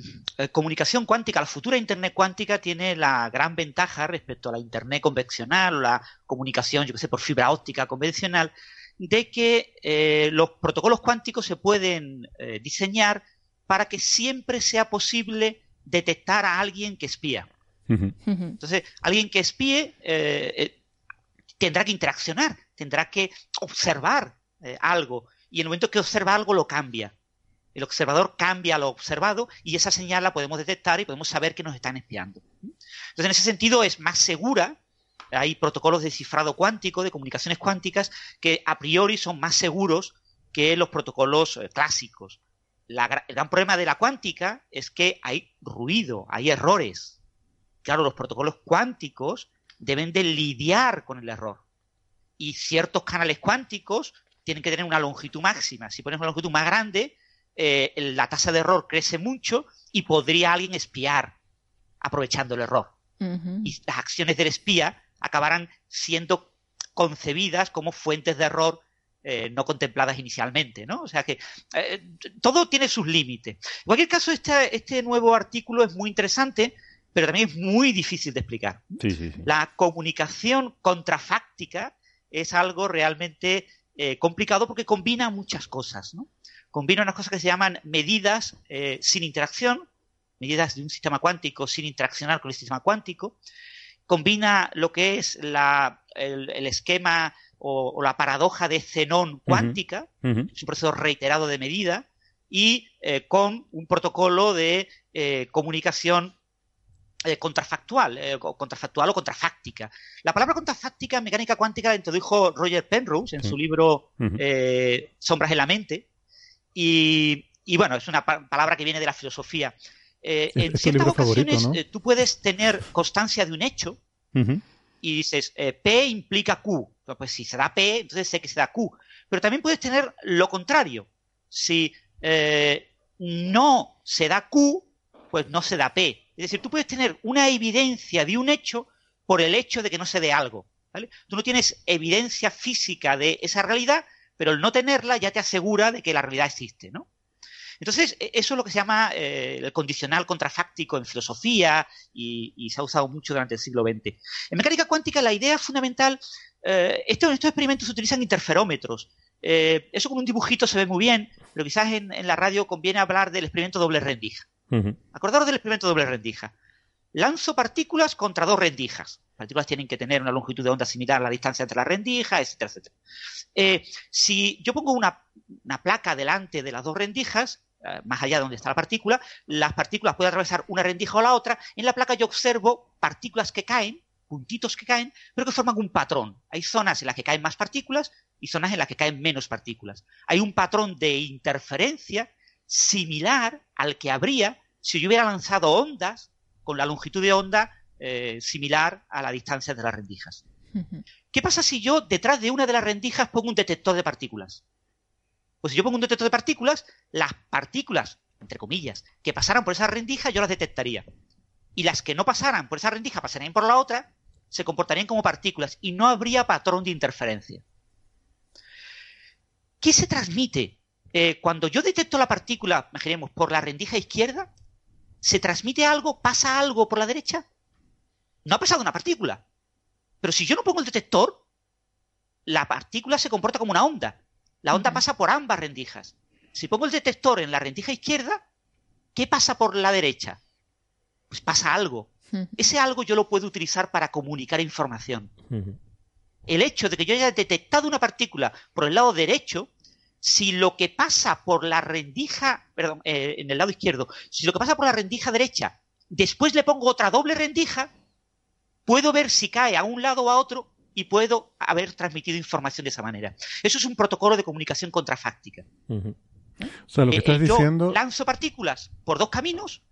comunicación cuántica, la futura Internet cuántica tiene la gran ventaja respecto a la Internet convencional o la comunicación, yo que sé, por fibra óptica convencional, de que los protocolos cuánticos se pueden diseñar para que siempre sea posible detectar a alguien que espía. Entonces, alguien que espíe eh, eh, tendrá que interaccionar, tendrá que observar eh, algo y en el momento que observa algo lo cambia. El observador cambia lo observado y esa señal la podemos detectar y podemos saber que nos están espiando. Entonces, en ese sentido es más segura. Hay protocolos de cifrado cuántico, de comunicaciones cuánticas, que a priori son más seguros que los protocolos clásicos el gran problema de la cuántica es que hay ruido, hay errores. Claro, los protocolos cuánticos deben de lidiar con el error. Y ciertos canales cuánticos tienen que tener una longitud máxima. Si pones una longitud más grande, eh, la tasa de error crece mucho y podría alguien espiar aprovechando el error. Y las acciones del espía acabarán siendo concebidas como fuentes de error eh, no contempladas inicialmente, ¿no? O sea que eh, todo tiene sus límites. En cualquier caso, este, este, nuevo artículo es muy interesante, pero también es muy difícil de explicar. La comunicación contrafáctica es algo realmente eh, complicado porque combina muchas cosas, ¿no? Combina unas cosas que se llaman medidas sin interacción, medidas de un sistema cuántico sin interaccionar con el sistema cuántico, combina lo que es el esquema o, la paradoja de Zenón cuántica, es un proceso reiterado de medida, y eh, con un protocolo de eh, comunicación eh, contrafactual, contrafactual o contrafáctica. La palabra contrafáctica en mecánica cuántica la introdujo Roger Penrose en su libro Sombras en la mente, y, bueno, es una palabra que viene de la filosofía. En ciertas ocasiones tú puedes tener constancia de un hecho, y dices, P implica Q. Pues si se da P, entonces sé que se da Q. Pero también puedes tener lo contrario. si eh, no se da Q, pues no se da P. Es decir, tú puedes tener una evidencia de un hecho por el hecho de que no se dé algo. Tú no tienes evidencia física de esa realidad, pero el no tenerla ya te asegura de que la realidad existe, ¿no? Entonces, e, eso es lo que se llama eh, el condicional contrafáctico en filosofía y, se ha usado mucho durante el siglo XX. En mecánica cuántica, la idea fundamental, eh, estos, experimentos se utilizan interferómetros. Eh, eso con un dibujito se ve muy bien, pero quizás en, la radio conviene hablar del experimento doble rendija. Acordaros del experimento doble rendija. Lanzo partículas contra dos rendijas. Las partículas tienen que tener una longitud de onda similar a la distancia entre las rendijas, etcétera, etcétera. Eh, si yo pongo una, placa delante de las dos rendijas, más allá de donde está la partícula, las partículas pueden atravesar una rendija o la otra. En la placa yo observo partículas que caen, puntitos que caen, pero que forman un patrón. Hay zonas en las que caen más partículas y zonas en las que caen menos partículas. Hay un patrón de interferencia similar al que habría si yo hubiera lanzado ondas con la longitud de onda eh, similar a la distancia de las rendijas. ¿Qué pasa si yo detrás de una de las rendijas pongo un detector de partículas? Pues si yo pongo un detector de partículas, las partículas, entre comillas, que pasaran por esa rendija yo las detectaría. Y las que no pasaran por esa rendija, pasarían por la otra, se comportarían como partículas y no habría patrón de interferencia. ¿Qué se transmite? Eh, cuando yo detecto la partícula, imaginemos, por la rendija izquierda, ¿se transmite algo? ¿Pasa algo por la derecha? No ha pasado una partícula. Pero si yo no pongo el detector, la partícula se comporta como una onda. La onda pasa por ambas rendijas. Si pongo el detector en la rendija izquierda, ¿qué pasa por la derecha? Pues pasa algo. Ese algo yo lo puedo utilizar para comunicar información. El hecho de que yo haya detectado una partícula por el lado derecho si lo que pasa por la rendija, perdón, eh, en el lado izquierdo, si lo que pasa por la rendija derecha, después le pongo otra doble rendija, puedo ver si cae a un lado o a otro y puedo haber transmitido información de esa manera. Eso es un protocolo de comunicación contrafáctica. O sea, lo que eh, estás eh, diciendo... lanzo partículas por dos caminos.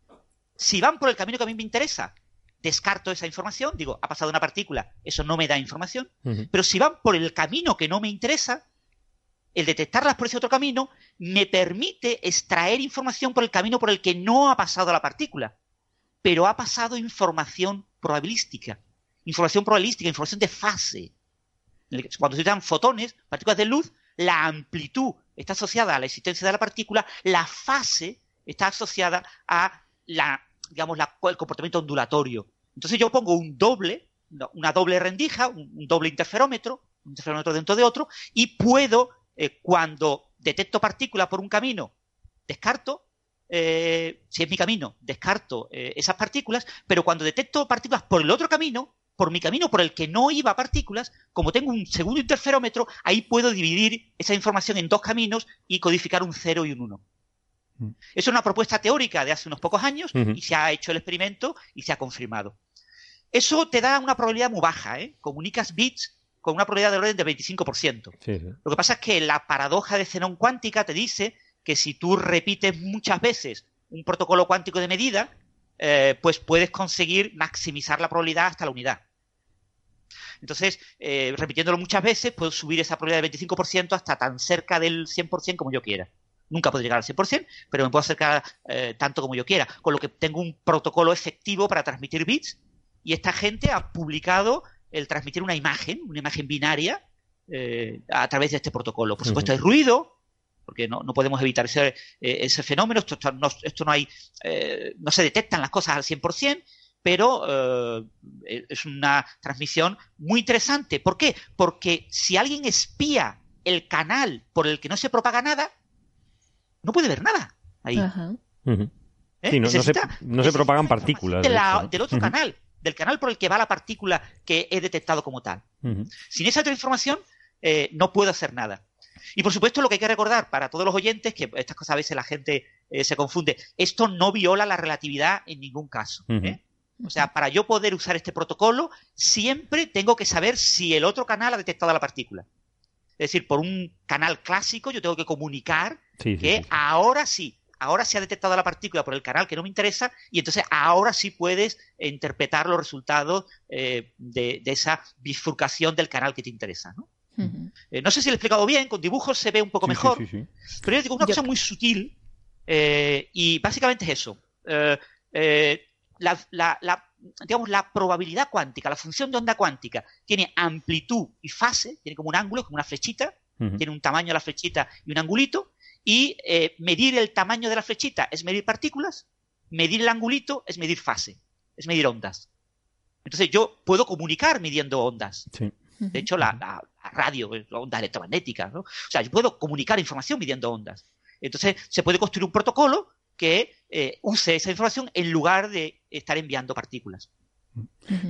Si van por el camino que a mí me interesa, descarto esa información. Digo, ha pasado una partícula, eso no me da información. Pero si van por el camino que no me interesa, el detectarlas por ese otro camino me permite extraer información por el camino por el que no ha pasado la partícula, pero ha pasado información probabilística, información probabilística, información de fase. Cuando se utilizan fotones, partículas de luz, la amplitud está asociada a la existencia de la partícula, la fase está asociada a la, digamos, el comportamiento ondulatorio. Entonces yo pongo un doble, una doble rendija, un doble interferómetro, un interferómetro dentro de otro, y puedo eh, cuando detecto partículas por un camino, descarto, eh, si es mi camino, descarto eh, esas partículas, pero cuando detecto partículas por el otro camino, por mi camino por el que no iba partículas, como tengo un segundo interferómetro, ahí puedo dividir esa información en dos caminos y codificar un 0 y un 1. Mm. Es una propuesta teórica de hace unos pocos años y se ha hecho el experimento y se ha confirmado. Eso te da una probabilidad muy baja, ¿eh? Comunicas bits con una probabilidad de orden de 25%. Lo que pasa es que la paradoja de Zenón cuántica te dice que si tú repites muchas veces un protocolo cuántico de medida, eh, pues puedes conseguir maximizar la probabilidad hasta la unidad. Entonces, eh, repitiéndolo muchas veces, puedo subir esa probabilidad del 25% hasta tan cerca del 100% como yo quiera. Nunca puedo llegar al 100%, pero me puedo acercar eh, tanto como yo quiera. Con lo que tengo un protocolo efectivo para transmitir bits y esta gente ha publicado el transmitir una imagen, una imagen binaria, eh, a través de este protocolo. Por supuesto, hay ruido, porque no, podemos evitar ese, eh, ese fenómeno, esto, no, esto no hay, eh, no se detectan las cosas al 100%, pero es una transmisión muy interesante. ¿Por qué? Porque si alguien espía el canal por el que no se propaga nada, no puede ver nada ahí. no, se, propagan partículas. del otro canal del canal por el que va la partícula que he detectado como tal. Sin esa otra información, eh, no puedo hacer nada. Y por supuesto, lo que hay que recordar para todos los oyentes, que estas cosas a veces la gente eh, se confunde, esto no viola la relatividad en ningún caso. ¿eh? O sea, para yo poder usar este protocolo, siempre tengo que saber si el otro canal ha detectado la partícula. Es decir, por un canal clásico yo tengo que comunicar que ahora sí, ahora se ha detectado la partícula por el canal que no me interesa y entonces ahora sí puedes interpretar los resultados eh, de, esa bifurcación del canal que te interesa. ¿no? Eh, no sé si lo he explicado bien, con dibujos se ve un poco mejor, pero yo digo una cosa muy sutil eh, y básicamente es eso. la, digamos, la probabilidad cuántica, la función de onda cuántica, tiene amplitud y fase, tiene como un ángulo, como una flechita, tiene un tamaño de la flechita y un angulito, y eh, medir el tamaño de la flechita es medir partículas, medir el angulito es medir fase, es medir ondas. Entonces yo puedo comunicar midiendo ondas. De hecho, la, radio, ondas electromagnéticas, ¿no? O sea, yo puedo comunicar información midiendo ondas. Entonces, se puede construir un protocolo que eh, use esa información en lugar de estar enviando partículas.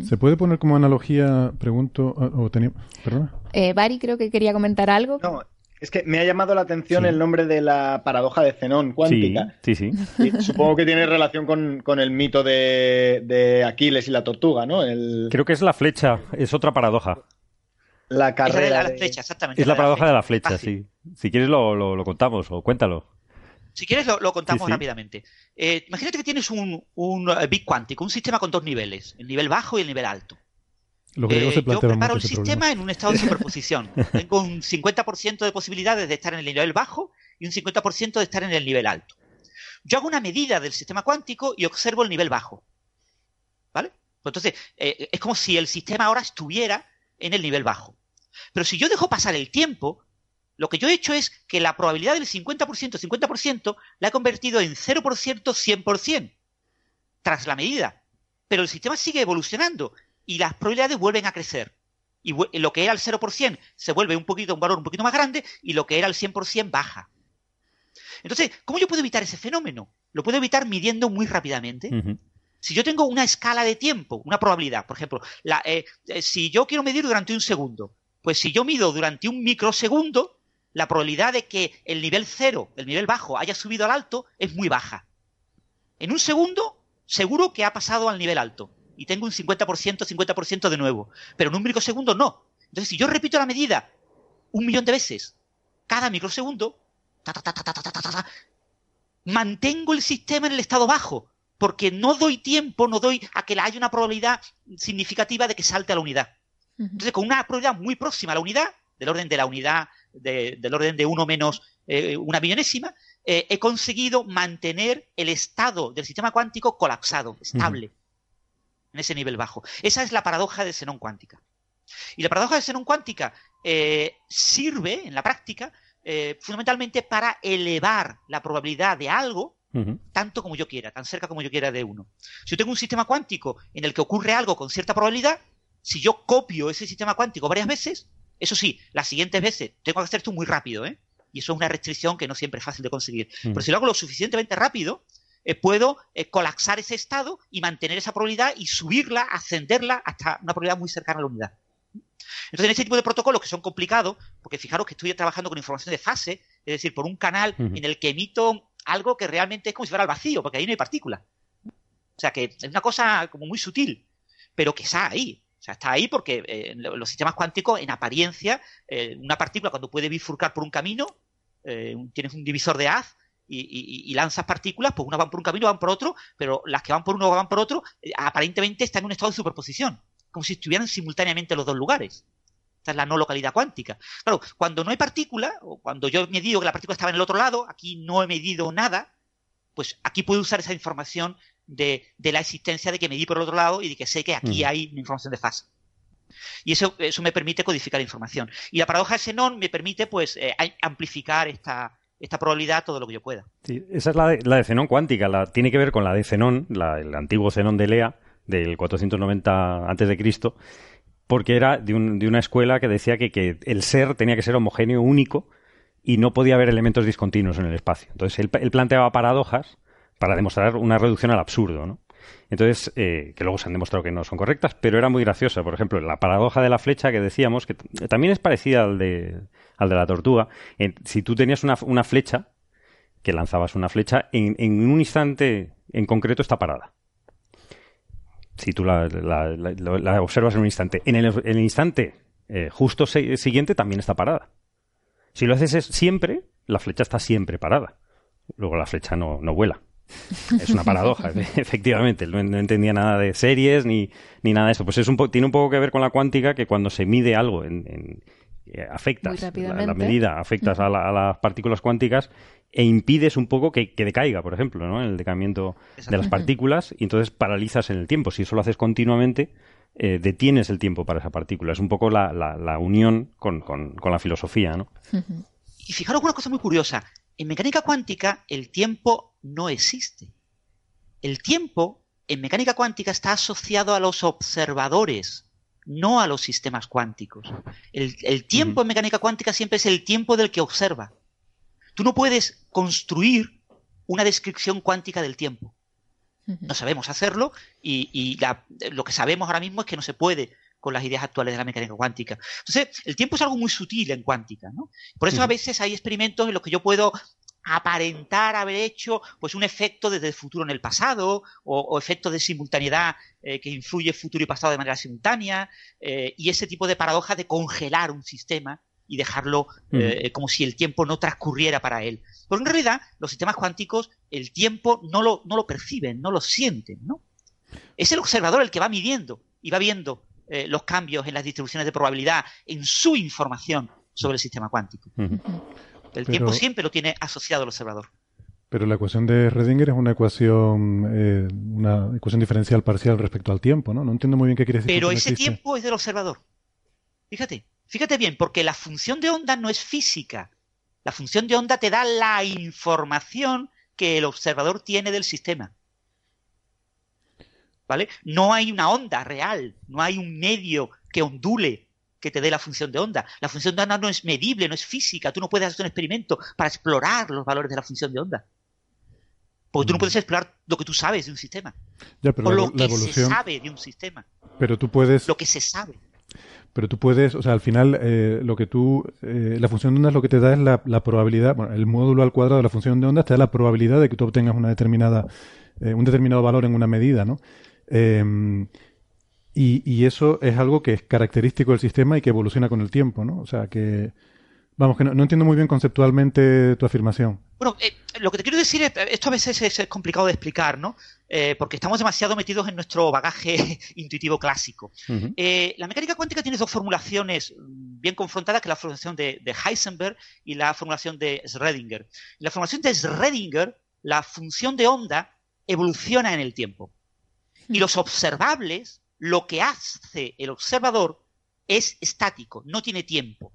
¿Se puede poner como analogía, pregunto, o tenía, perdona? Eh, Bari creo que quería comentar algo. No, es que me ha llamado la atención el nombre de la paradoja de Zenón cuántica. Sí, sí. *laughs* supongo que tiene relación con, el mito de, Aquiles y la tortuga, ¿no? Creo que es la flecha, es otra paradoja. La carrera. Es la, flecha, exactamente. Es la, paradoja de la flecha, sí. Si quieres lo contamos o cuéntalo. Si quieres, lo, contamos rápidamente. Eh, imagínate que tienes un, un bit cuántico, un sistema con dos niveles, el nivel bajo y el nivel alto. Eh, yo preparo el sistema en un estado de superposición. *laughs* Tengo un 50% de posibilidades de estar en el nivel bajo y un 50% de estar en el nivel alto. Yo hago una medida del sistema cuántico y observo el nivel bajo. ¿Vale? Pues entonces, eh, es como si el sistema ahora estuviera en el nivel bajo. Pero si yo dejo pasar el tiempo, lo que yo he hecho es que la probabilidad del 50%, 50%, la he convertido en 0%, 100%, tras la medida. Pero el sistema sigue evolucionando y las probabilidades vuelven a crecer. Y lo que era el 0% se vuelve un poquito, un valor un poquito más grande y lo que era el 100% baja. Entonces, ¿cómo yo puedo evitar ese fenómeno? Lo puedo evitar midiendo muy rápidamente. Si yo tengo una escala de tiempo, una probabilidad, por ejemplo, eh, eh, si yo quiero medir durante un segundo, pues si yo mido durante un microsegundo, la probabilidad de que el nivel cero, el nivel bajo, haya subido al alto es muy baja. En un segundo, seguro que ha pasado al nivel alto. Y tengo un 50%, 50% de nuevo. Pero en un microsegundo no. Entonces, si yo repito la medida un millón de veces, cada microsegundo, mantengo el sistema en el estado bajo. Porque no doy tiempo, no doy a que haya una probabilidad significativa de que salte a la unidad. Entonces, con una probabilidad muy próxima a la unidad, del orden de la unidad del orden de uno menos eh, una millonésima, eh, he conseguido mantener el estado del sistema cuántico colapsado, estable, en ese nivel bajo. Esa es la paradoja de Zenón cuántica. Y la paradoja de Zenón cuántica eh, sirve en la práctica fundamentalmente para elevar la probabilidad de algo tanto como yo quiera, tan cerca como yo quiera de uno. Si yo tengo un sistema cuántico en el que ocurre algo con cierta probabilidad, si yo copio ese sistema cuántico varias veces, eso sí, las siguientes veces tengo que hacer esto muy rápido, ¿eh? Y eso es una restricción que no siempre es fácil de conseguir. Mm. Pero si lo hago lo suficientemente rápido, eh, puedo eh, colapsar ese estado y mantener esa probabilidad y subirla, ascenderla hasta una probabilidad muy cercana a la unidad. Entonces, en este tipo de protocolos que son complicados, porque fijaros que estoy trabajando con información de fase, es decir, por un canal en el que emito algo que realmente es como si fuera al vacío, porque ahí no hay partículas. O sea, que es una cosa como muy sutil, pero que está ahí. Sea, está ahí porque eh, los sistemas cuánticos, en apariencia, eh, una partícula cuando puede bifurcar por un camino, eh, tienes un divisor de haz y, lanzas partículas, pues unas van por un camino, van por otro, pero las que van por uno van por otro, aparentemente están en un estado de superposición, como si estuvieran simultáneamente en los dos lugares. Esta es la no localidad cuántica. Claro, cuando no hay partícula, o cuando yo he medido que la partícula estaba en el otro lado, aquí no he medido nada, pues aquí puedo usar esa información de, la existencia de que medí por el otro lado y de que sé que aquí hay una información de fase. Y eso, eso me permite codificar información. Y la paradoja de Xenon me permite pues eh, amplificar esta, esta probabilidad todo lo que yo pueda. esa es la de, la de cuántica, la, tiene que ver con la de Zenón, el antiguo Zenón de Lea, del 490 a.C., porque era de, de, una escuela que decía que, que, el ser tenía que ser homogéneo, único, y no podía haber elementos discontinuos en el espacio. Entonces él, él planteaba paradojas para demostrar una reducción al absurdo, ¿no? Entonces, eh, que luego se han demostrado que no son correctas, pero era muy graciosa. Por ejemplo, la paradoja de la flecha que decíamos, que también es parecida al de, al de la tortuga. si tú tenías una, flecha, que lanzabas una flecha, en, en, un instante en concreto está parada. Si tú la, observas en un instante. En el, instante eh, justo siguiente también está parada. Si lo haces siempre, la flecha está siempre parada. Luego la flecha no vuela. Es una paradoja, *laughs* efectivamente. No, entendía nada de series ni, ni, nada de eso. Pues es un tiene un poco que ver con la cuántica que cuando se mide algo en, afectas la, medida, afectas a, las partículas cuánticas e impides un poco que, decaiga, por ejemplo, ¿no? el decamiento de las partículas y entonces paralizas en el tiempo. Si eso lo haces continuamente, eh, detienes el tiempo para esa partícula. Es un poco la, unión con, la filosofía, ¿no? Y fijaros una cosa muy curiosa. En mecánica cuántica el tiempo no existe. El tiempo en mecánica cuántica está asociado a los observadores, no a los sistemas cuánticos. El, tiempo en mecánica cuántica siempre es el tiempo del que observa. Tú no puedes construir una descripción cuántica del tiempo. No sabemos hacerlo y, lo que sabemos ahora mismo es que no se puede con las ideas actuales de la mecánica cuántica. Entonces, el tiempo es algo muy sutil en cuántica, ¿no? Por eso a veces hay experimentos en los que yo puedo aparentar haber hecho pues un efecto desde el futuro en el pasado o, efectos de simultaneidad eh, que influye futuro y pasado de manera simultánea eh, y ese tipo de paradoja de congelar un sistema y dejarlo eh, como si el tiempo no transcurriera para él. Pero en realidad los sistemas cuánticos el tiempo no lo, no lo perciben, no lo sienten, ¿no? Es el observador el que va midiendo y va viendo los cambios en las distribuciones de probabilidad en su información sobre el sistema cuántico. El tiempo siempre lo tiene asociado al observador. Pero la ecuación de Redinger es una ecuación, eh, una ecuación diferencial parcial respecto al tiempo, ¿no? No entiendo muy bien qué quiere decir. Pero ese tiempo es del observador. Fíjate, fíjate bien, porque la función de onda no es física. La función de onda te da la información que el observador tiene del sistema. ¿Vale? No hay una onda real, no hay un medio que ondule que te dé la función de onda. La función de onda no es medible, no es física. Tú no puedes hacer un experimento para explorar los valores de la función de onda. Porque tú no mm. puedes explorar lo que tú sabes de un sistema. o lo que se sabe de un sistema. Pero tú puedes. Lo que se sabe. Pero tú puedes, o sea, al final, eh, lo que tú, eh, la función de onda lo que te da es la, probabilidad, bueno, el módulo al cuadrado de la función de onda te da la probabilidad de que tú obtengas una determinada, eh, un determinado valor en una medida, ¿no? Y, eso es algo que es característico del sistema y que evoluciona con el tiempo, ¿no? O sea que, vamos, que no, entiendo muy bien conceptualmente tu afirmación. Bueno, eh, lo que te quiero decir es, esto a veces es, complicado de explicar, ¿no? Eh, porque estamos demasiado metidos en nuestro bagaje *laughs* intuitivo clásico. Eh, la mecánica cuántica tiene dos formulaciones bien confrontadas, que es la formulación de, de Heisenberg y la formulación de Schrödinger. En la formulación de Schrödinger, la función de onda evoluciona en el tiempo. Y los observables lo que hace el observador es estático, no tiene tiempo.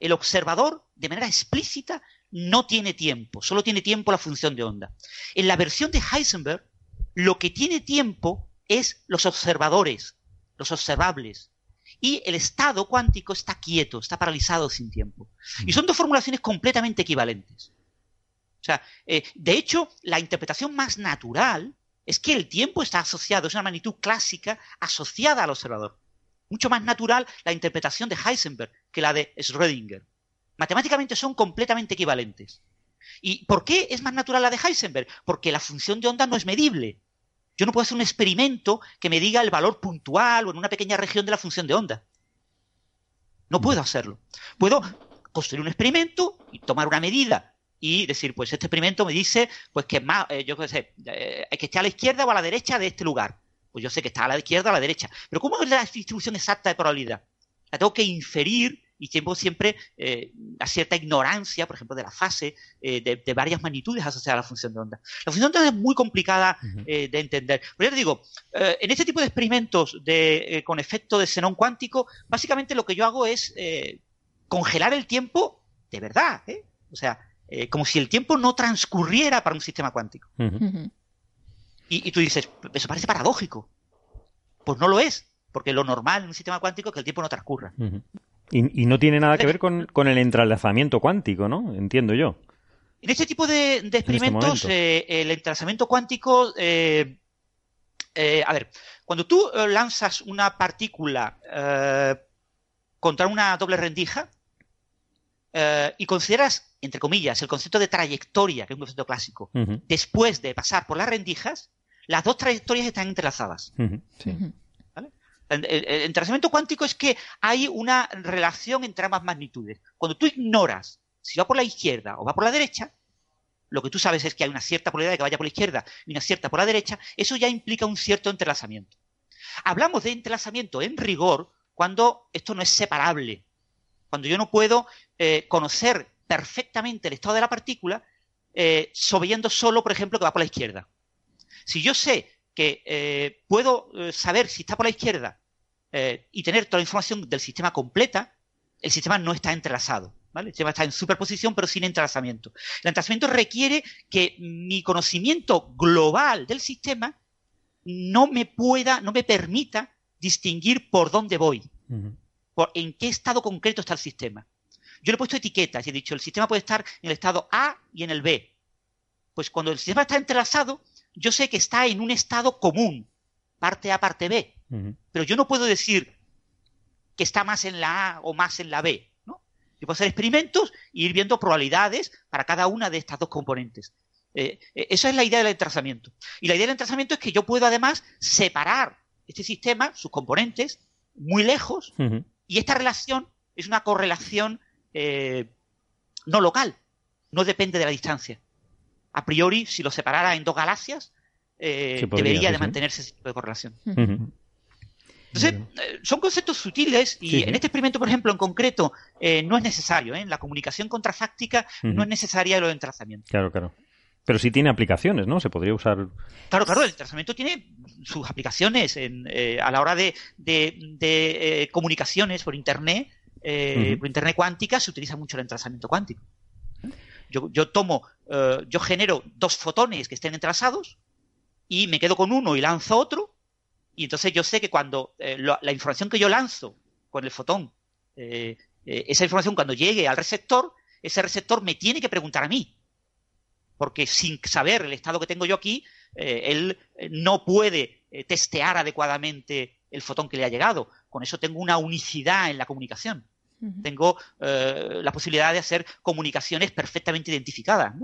El observador, de manera explícita, no tiene tiempo, solo tiene tiempo la función de onda. En la versión de Heisenberg, lo que tiene tiempo es los observadores, los observables. Y el estado cuántico está quieto, está paralizado sin tiempo. Y son dos formulaciones completamente equivalentes. O sea, eh, de hecho, la interpretación más natural es que el tiempo está asociado, es una magnitud clásica asociada al observador. Mucho más natural la interpretación de Heisenberg que la de Schrödinger. Matemáticamente son completamente equivalentes. ¿Y por qué es más natural la de Heisenberg? Porque la función de onda no es medible. Yo no puedo hacer un experimento que me diga el valor puntual o en una pequeña región de la función de onda. No puedo hacerlo. Puedo construir un experimento y tomar una medida y decir, pues este experimento me dice pues que más, eh, yo qué sé, eh, que esté a la izquierda o a la derecha de este lugar. Pues yo sé que está a la izquierda o a la derecha. Pero ¿cómo es la distribución exacta de probabilidad? La tengo que inferir y tengo siempre eh, a cierta ignorancia, por ejemplo, de la fase de, varias magnitudes asociadas a la función de onda. La función de onda es muy complicada de entender. Pero ya te digo, en este tipo de experimentos de, con efecto de xenón cuántico, básicamente lo que yo hago es congelar el tiempo de verdad. O sea, eh, como si el tiempo no transcurriera para un sistema cuántico. y, tú dices, eso parece paradójico. Pues no lo es, porque lo normal en un sistema cuántico es que el tiempo no transcurra. y, no tiene nada que ver con, el entrelazamiento cuántico, ¿no? Entiendo yo. En este tipo de, este experimentos, eh, el entrelazamiento cuántico. Eh, a ver, cuando tú lanzas una partícula contra una doble rendija y consideras entre comillas, el concepto de trayectoria, que es un concepto clásico, después de pasar por las rendijas, las dos trayectorias están entrelazadas. El, entrelazamiento cuántico es que hay una relación entre ambas magnitudes. Cuando tú ignoras si va por la izquierda o va por la derecha, lo que tú sabes es que hay una cierta probabilidad de que vaya por la izquierda y una cierta por la derecha, eso ya implica un cierto entrelazamiento. Hablamos de entrelazamiento en rigor cuando esto no es separable Cuando yo no puedo eh, conocer perfectamente el estado de la partícula, eh, sabiendo solo, por ejemplo, que va por la izquierda. Si yo sé que eh, puedo eh, saber si está por la izquierda y tener toda la información del sistema completa, el sistema no está entrelazado. ¿vale? El sistema está en superposición, pero sin entrelazamiento. El entrelazamiento requiere que mi conocimiento global del sistema no me pueda, no me permita distinguir por dónde voy, por en qué estado concreto está el sistema. Yo le he puesto etiquetas y he dicho, el sistema puede estar en el estado A y en el B. Pues cuando el sistema está entrelazado, yo sé que está en un estado común, parte A, parte B. Pero yo no puedo decir que está más en la A o más en la B. ¿no? Yo puedo hacer experimentos e ir viendo probabilidades para cada una de estas dos componentes. Eh, eh, esa es la idea del entrelazamiento. Y la idea del entrelazamiento es que yo puedo además separar este sistema, sus componentes, muy lejos, y esta relación es una correlación eh, no local, no depende de la distancia. A priori, si lo separara en dos galaxias, eh, debería de mantenerse ese tipo de correlación. Entonces, eh, son conceptos sutiles y en este experimento, por ejemplo, en concreto, no es necesario. En la comunicación contrafáctica no es necesaria el entrelazamiento. Claro, claro. Pero sí tiene aplicaciones, ¿no? Se podría usar. Claro, claro, el entrelazamiento tiene sus aplicaciones a la hora de, comunicaciones por Internet eh, por Internet cuántica se utiliza mucho el entrelazamiento cuántico. Yo, tomo, eh, yo genero dos fotones que estén entrelazados y me quedo con uno y lanzo otro. Y entonces yo sé que cuando eh, la información que yo lanzo con el fotón, esa información cuando llegue al receptor, ese receptor me tiene que preguntar a mí. Porque sin saber el estado que tengo yo aquí, él no puede testear adecuadamente el fotón que le ha llegado. Con eso tengo una unicidad en la comunicación. Tengo eh, la posibilidad de hacer comunicaciones perfectamente identificadas.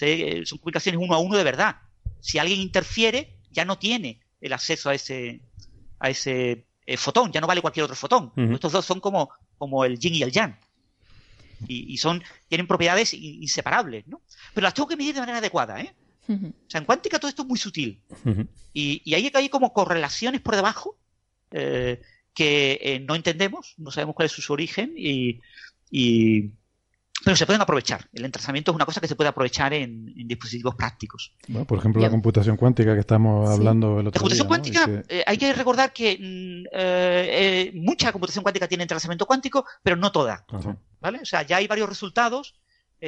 Eh, son comunicaciones uno a uno de verdad. Si alguien interfiere, ya no tiene el acceso a ese, a ese eh, fotón, ya no vale cualquier otro fotón. Estos dos son como, como el yin y el yang. Y, son, tienen propiedades inseparables, ¿no? Pero las tengo que medir de manera adecuada, ¿eh? O sea, en cuántica todo esto es muy sutil. y, y ahí hay como correlaciones por debajo que eh, no entendemos, no sabemos cuál es su origen y, pero se pueden aprovechar. El entrelazamiento es una cosa que se puede aprovechar en, dispositivos prácticos. por ejemplo, la computación cuántica que estamos hablando el otro La computación cuántica, eh, hay que recordar que mm, eh, mucha computación cuántica tiene entrelazamiento cuántico, pero no toda. ¿vale? O sea, ya hay varios resultados.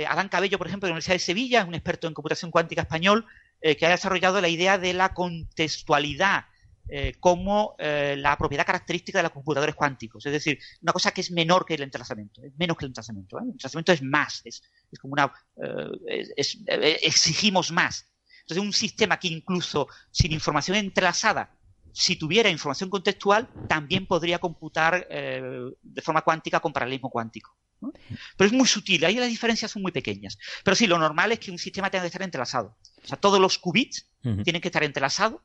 Adán Cabello, por ejemplo, de la Universidad de Sevilla, es un experto en computación cuántica español, que ha desarrollado la idea de la contextualidad eh, como eh, la propiedad característica de los computadores cuánticos. Es decir, una cosa que es menor que el entrelazamiento, es menos que el entrelazamiento. El entrelazamiento es más, es, como una. Eh, exigimos más. Entonces, un sistema que incluso sin información entrelazada, si tuviera información contextual, también podría computar de forma cuántica con paralelismo cuántico. Pero es muy sutil, ahí las diferencias son muy pequeñas. Pero sí, lo normal es que un sistema tenga que estar entrelazado. O sea, todos los qubits tienen que estar entrelazados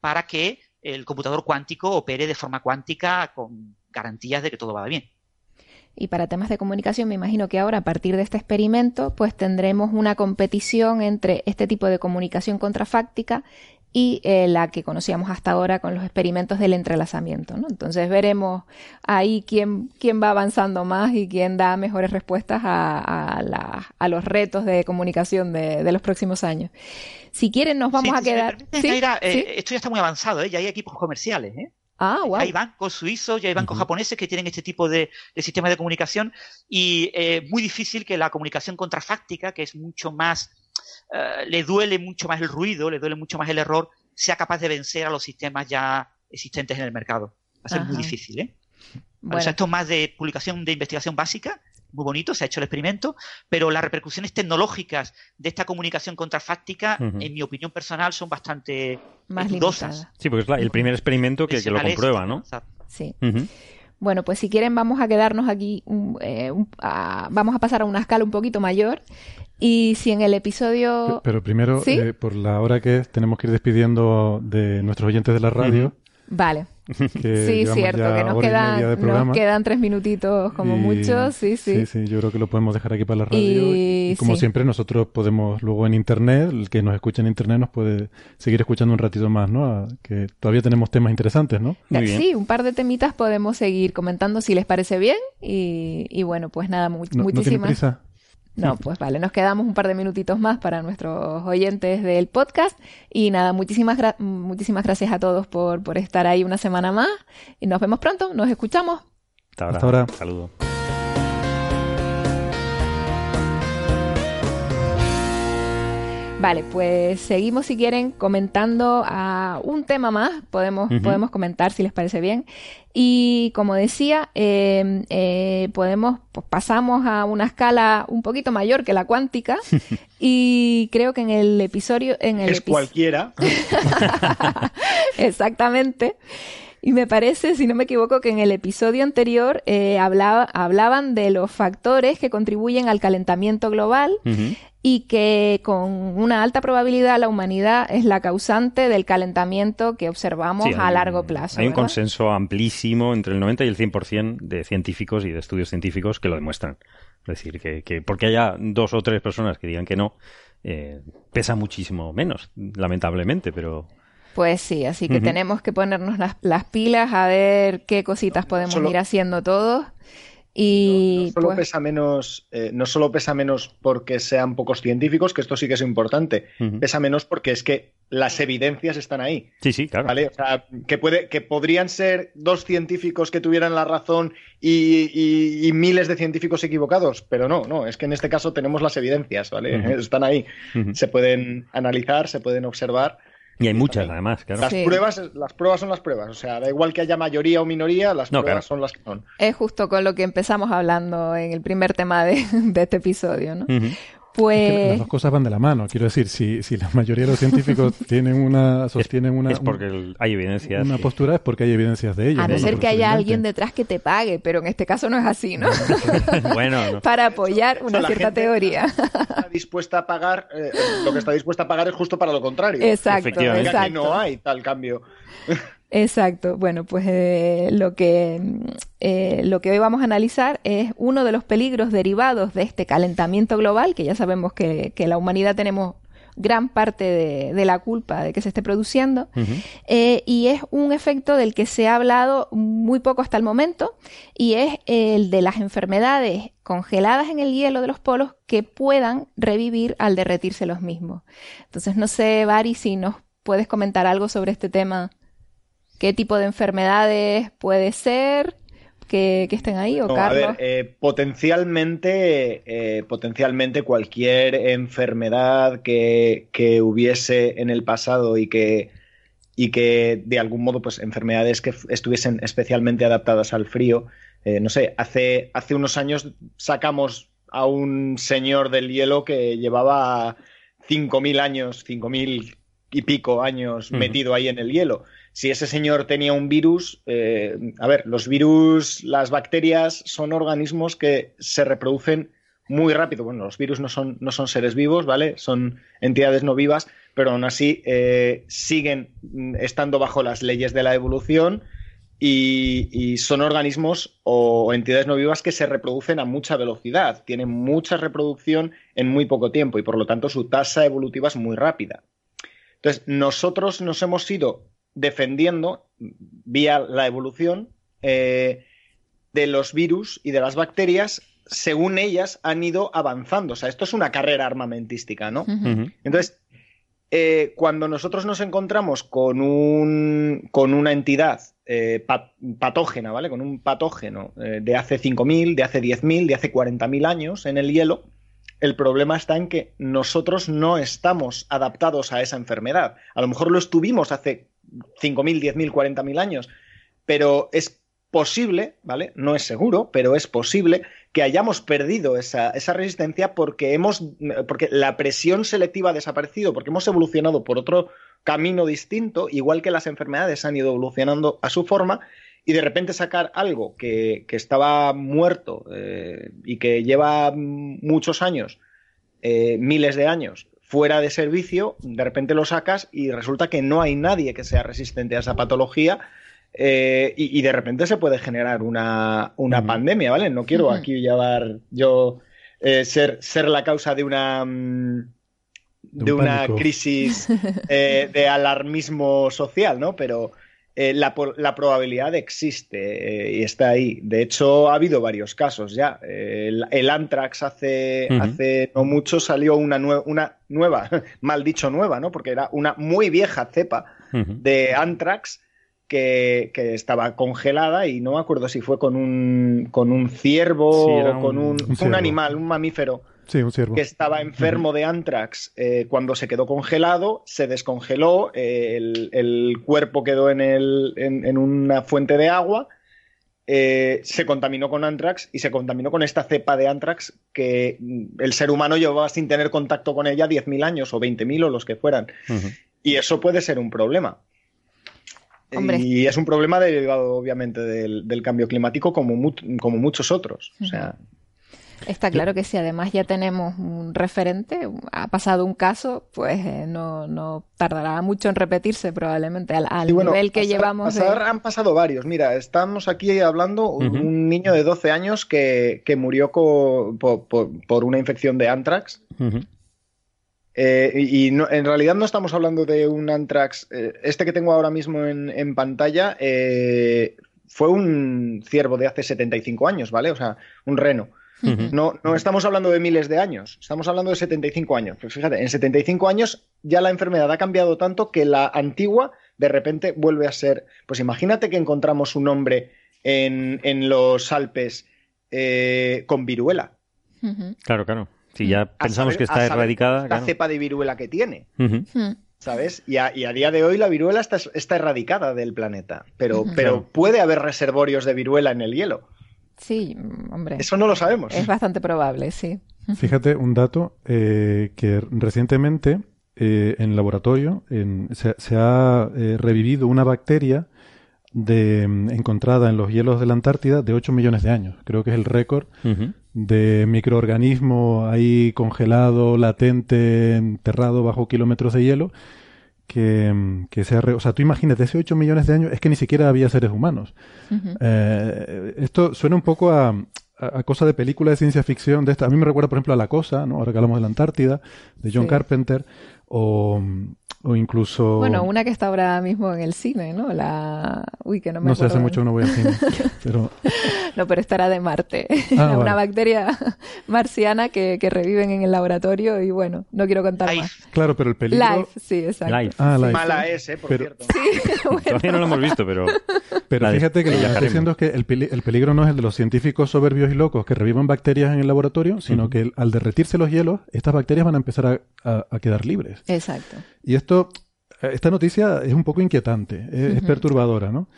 para que el computador cuántico opere de forma cuántica con garantías de que todo va bien. Y para temas de comunicación, me imagino que ahora, a partir de este experimento, pues tendremos una competición entre este tipo de comunicación contrafáctica y eh, la que conocíamos hasta ahora con los experimentos del entrelazamiento. ¿no? Entonces veremos ahí quién, quién va avanzando más y quién da mejores respuestas a, a, los retos de comunicación de, los próximos años. Si quieren, nos vamos a quedar. Eh, esto ya está muy avanzado, ¿eh? ya hay equipos comerciales. ¿eh? Ah, wow. Hay bancos suizos y hay bancos japoneses que tienen este tipo de, de sistemas de comunicación y es muy difícil que la comunicación contrafáctica, que es mucho más eh, le duele mucho más el ruido, le duele mucho más el error, sea capaz de vencer a los sistemas ya existentes en el mercado. Va a ser muy difícil, ¿eh? esto es más de publicación de investigación básica, muy bonito, se ha hecho el experimento, pero las repercusiones tecnológicas de esta comunicación contrafáctica, en mi opinión personal, son bastante más dudosas. Sí, porque es el primer experimento que, lo comprueba, ¿no? Sí. Bueno, pues si quieren vamos a quedarnos aquí, eh, vamos a pasar a una escala un poquito mayor y si en el episodio... Pero primero, eh, por la hora que es, tenemos que ir despidiendo de nuestros oyentes de la radio. Vale. *laughs* sí, cierto, que nos quedan, nos quedan tres minutitos como mucho, sí, sí. Sí, sí, yo creo que lo podemos dejar aquí para la radio. Y, como siempre, nosotros podemos luego en internet, el que nos escucha en internet nos puede seguir escuchando un ratito más, ¿no? que todavía tenemos temas interesantes, ¿no? Sí, un par de temitas podemos seguir comentando si les parece bien. Y, bueno, pues nada, muchísimas. No, pues vale, nos quedamos un par de minutitos más para nuestros oyentes del podcast. Y nada, muchísimas, muchísimas gracias a todos por, por estar ahí una semana más. Y nos vemos pronto, nos escuchamos. Hasta ahora. Saludos. Vale, pues seguimos si quieren comentando a un tema más, podemos, podemos comentar si les parece bien. Y como decía, em, eh, podemos, pues pasamos a una escala un poquito mayor que la cuántica *laughs* y creo que en el episodio... En el es cualquiera. *laughs* Exactamente. Y me parece, si no me equivoco, que en el episodio anterior eh, hablaba, hablaban de los factores que contribuyen al calentamiento global y que con una alta probabilidad la humanidad es la causante del calentamiento que observamos a largo plazo. Hay un consenso amplísimo entre el 90 y el 100% de científicos y de estudios científicos que lo demuestran. Es decir, que, porque haya dos o tres personas que digan que no, eh, pesa muchísimo menos, lamentablemente, pero... Pues sí, así que tenemos que ponernos las, pilas a ver qué cositas podemos ir haciendo todos y no, solo pues pesa menos, eh, no solo pesa menos porque sean pocos científicos, que esto sí que es importante, pesa menos porque es que las evidencias están ahí. Sí, sí, claro. ¿vale? O sea, que, puede, que podrían ser dos científicos que tuvieran la razón y, miles de científicos equivocados, pero no, no, es que en este caso tenemos las evidencias, ¿vale? *laughs* Están ahí. Se pueden analizar, se pueden observar. Y hay muchas, además, claro. Las, pruebas, las pruebas son las pruebas. O sea, da igual que haya mayoría o minoría, las pruebas son las que son. Es justo con lo que empezamos hablando en el primer tema de, *laughs* este episodio, ¿no? Pues... las dos cosas van de la mano. Quiero decir, si, si la mayoría de los científicos *laughs* tienen una, sostienen una... Es porque hay evidencias. Una postura es porque hay evidencias de ello. A no, ser que haya alguien detrás que te pague, pero en este caso no es así, ¿no? *laughs* bueno, Para apoyar una cierta teoría. Está dispuesta a pagar, eh, lo que está dispuesta a pagar es justo para lo contrario. Exacto, exacto. Aquí no hay tal cambio. Exacto. Bueno, pues eh, lo, que, eh, lo que hoy vamos a analizar es uno de los peligros derivados de este calentamiento global, que ya sabemos que, la humanidad tenemos gran parte de, la culpa de que se esté produciendo, eh, y es un efecto del que se ha hablado muy poco hasta el momento, y es el de las enfermedades congeladas en el hielo de los polos que puedan revivir al derretirse los mismos. Entonces, no sé, Bari, si nos puedes comentar algo sobre este tema qué tipo de enfermedades puede ser que, estén ahí o Carlos? A ver, eh, potencialmente, eh, potencialmente cualquier enfermedad que, hubiese en el pasado y que, y que de algún modo, pues enfermedades que estuviesen especialmente adaptadas al frío. Eh, no sé, hace, hace unos años sacamos a un señor del hielo que llevaba 5.000 años, 5.000 y pico años metido ahí en el hielo si ese señor tenía un virus, eh, a ver, los virus, las bacterias son organismos que se reproducen muy rápido. Bueno, los virus no son, no son seres vivos, ¿vale? Son entidades no vivas, pero aún así eh, siguen estando bajo las leyes de la evolución y, son organismos o, entidades no vivas que se reproducen a mucha velocidad, tienen mucha reproducción en muy poco tiempo y por lo tanto su tasa evolutiva es muy rápida. Entonces, nosotros nos hemos ido defendiendo, vía la evolución, eh, de los virus y de las bacterias según ellas han ido avanzando. O sea, esto es una carrera armamentística, ¿no? Entonces, eh, cuando nosotros nos encontramos con, un, con una entidad eh, patógena, ¿vale? Con un patógeno de hace 5.000, de hace 10.000, de hace 40.000 años en el hielo, el problema está en que nosotros no estamos adaptados a esa enfermedad. A lo mejor lo estuvimos hace 5.000, 10.000, 40.000 años, pero es posible, ¿vale? No es seguro, pero es posible que hayamos perdido esa, resistencia porque, hemos, porque la presión selectiva ha desaparecido, porque hemos evolucionado por otro camino distinto, igual que las enfermedades han ido evolucionando a su forma, y de repente sacar algo que, estaba muerto eh, y que lleva muchos años, eh, miles de años, fuera de servicio, de repente lo sacas y resulta que no hay nadie que sea resistente a esa patología eh, y, de repente se puede generar una, pandemia, ¿vale? No quiero aquí llevar yo eh, ser, ser la causa de una... Mm, de, una crisis *laughs* eh, de alarmismo social, ¿no? Pero la, probabilidad existe y está ahí. De hecho, ha habido varios casos ya. el, Antrax hace, hace no mucho salió una, una nueva, *laughs* mal dicho nueva, ¿no? Porque era una muy vieja cepa de Antrax que, estaba congelada y no me acuerdo si fue con un, con un ciervo o con un, un, animal, un mamífero. Que estaba enfermo de antrax eh, cuando se quedó congelado, se descongeló, eh, el, cuerpo quedó en, el, en, una fuente de agua, eh, se contaminó con antrax y se contaminó con esta cepa de antrax que el ser humano llevaba sin tener contacto con ella 10.000 años o 20.000 o los que fueran. Y eso puede ser un problema. Y es un problema derivado, obviamente, del, cambio climático como, como muchos otros. O sea, Está claro que si además ya tenemos un referente, ha pasado un caso, pues eh, no, no, tardará mucho en repetirse probablemente al, nivel que llevamos. Han pasado varios. Mira, estamos aquí hablando de un niño de 12 años que, murió por, una infección de anthrax. Eh, y en realidad no estamos hablando de un Antrax. Eh, este que tengo ahora mismo en, pantalla eh, fue un ciervo de hace 75 años, ¿vale? O sea, un reno. No, no estamos hablando de miles de años, estamos hablando de 75 años. Pues fíjate, en 75 años ya la enfermedad ha cambiado tanto que la antigua de repente vuelve a ser. Pues imagínate que encontramos un hombre en, en los Alpes con viruela. Claro, claro. Si ya pensamos que está erradicada. La cepa de viruela que tiene. ¿Sabes? Y a, día de hoy la viruela está, está erradicada del planeta. Pero, pero puede haber reservorios de viruela en el hielo. Sí, hombre. Eso no lo sabemos. Es bastante probable, sí. Fíjate un dato eh, que recientemente eh, en laboratorio se, ha eh, revivido una bacteria de, mm, encontrada en los hielos de la Antártida de 8 millones de años. Creo que es el récord de microorganismo ahí congelado, latente, enterrado bajo kilómetros de hielo, que, que se O sea, tú imagínate, ese 8 millones de años es que ni siquiera había seres humanos. Eh, esto suena un poco a, a, cosa de película de ciencia ficción de esta. A mí me recuerda, por ejemplo, a La Cosa, ¿no? ahora que hablamos de la Antártida, de John Carpenter, o, o incluso... Bueno, una que está ahora mismo en el cine, ¿no? La... Uy, que no me No sé, hace mucho que no voy al cine, *laughs* pero... No, pero estará de Marte. Ah, una bacteria marciana que, que, reviven en el laboratorio y bueno, no quiero contar más. Claro, pero el peligro... Life, sí, exacto. Life. Ah, life. Mala es, ¿eh? Por cierto. Sí, *laughs* *laughs* bueno. Todavía no lo hemos visto, pero... Pero fíjate que lo que estoy diciendo es que el, peligro no es el de los científicos soberbios y locos que revivan bacterias en el laboratorio, sino que al derretirse los hielos, estas bacterias van a empezar a, a quedar libres. Exacto. Y esto esta noticia es un poco inquietante, es, perturbadora, ¿no?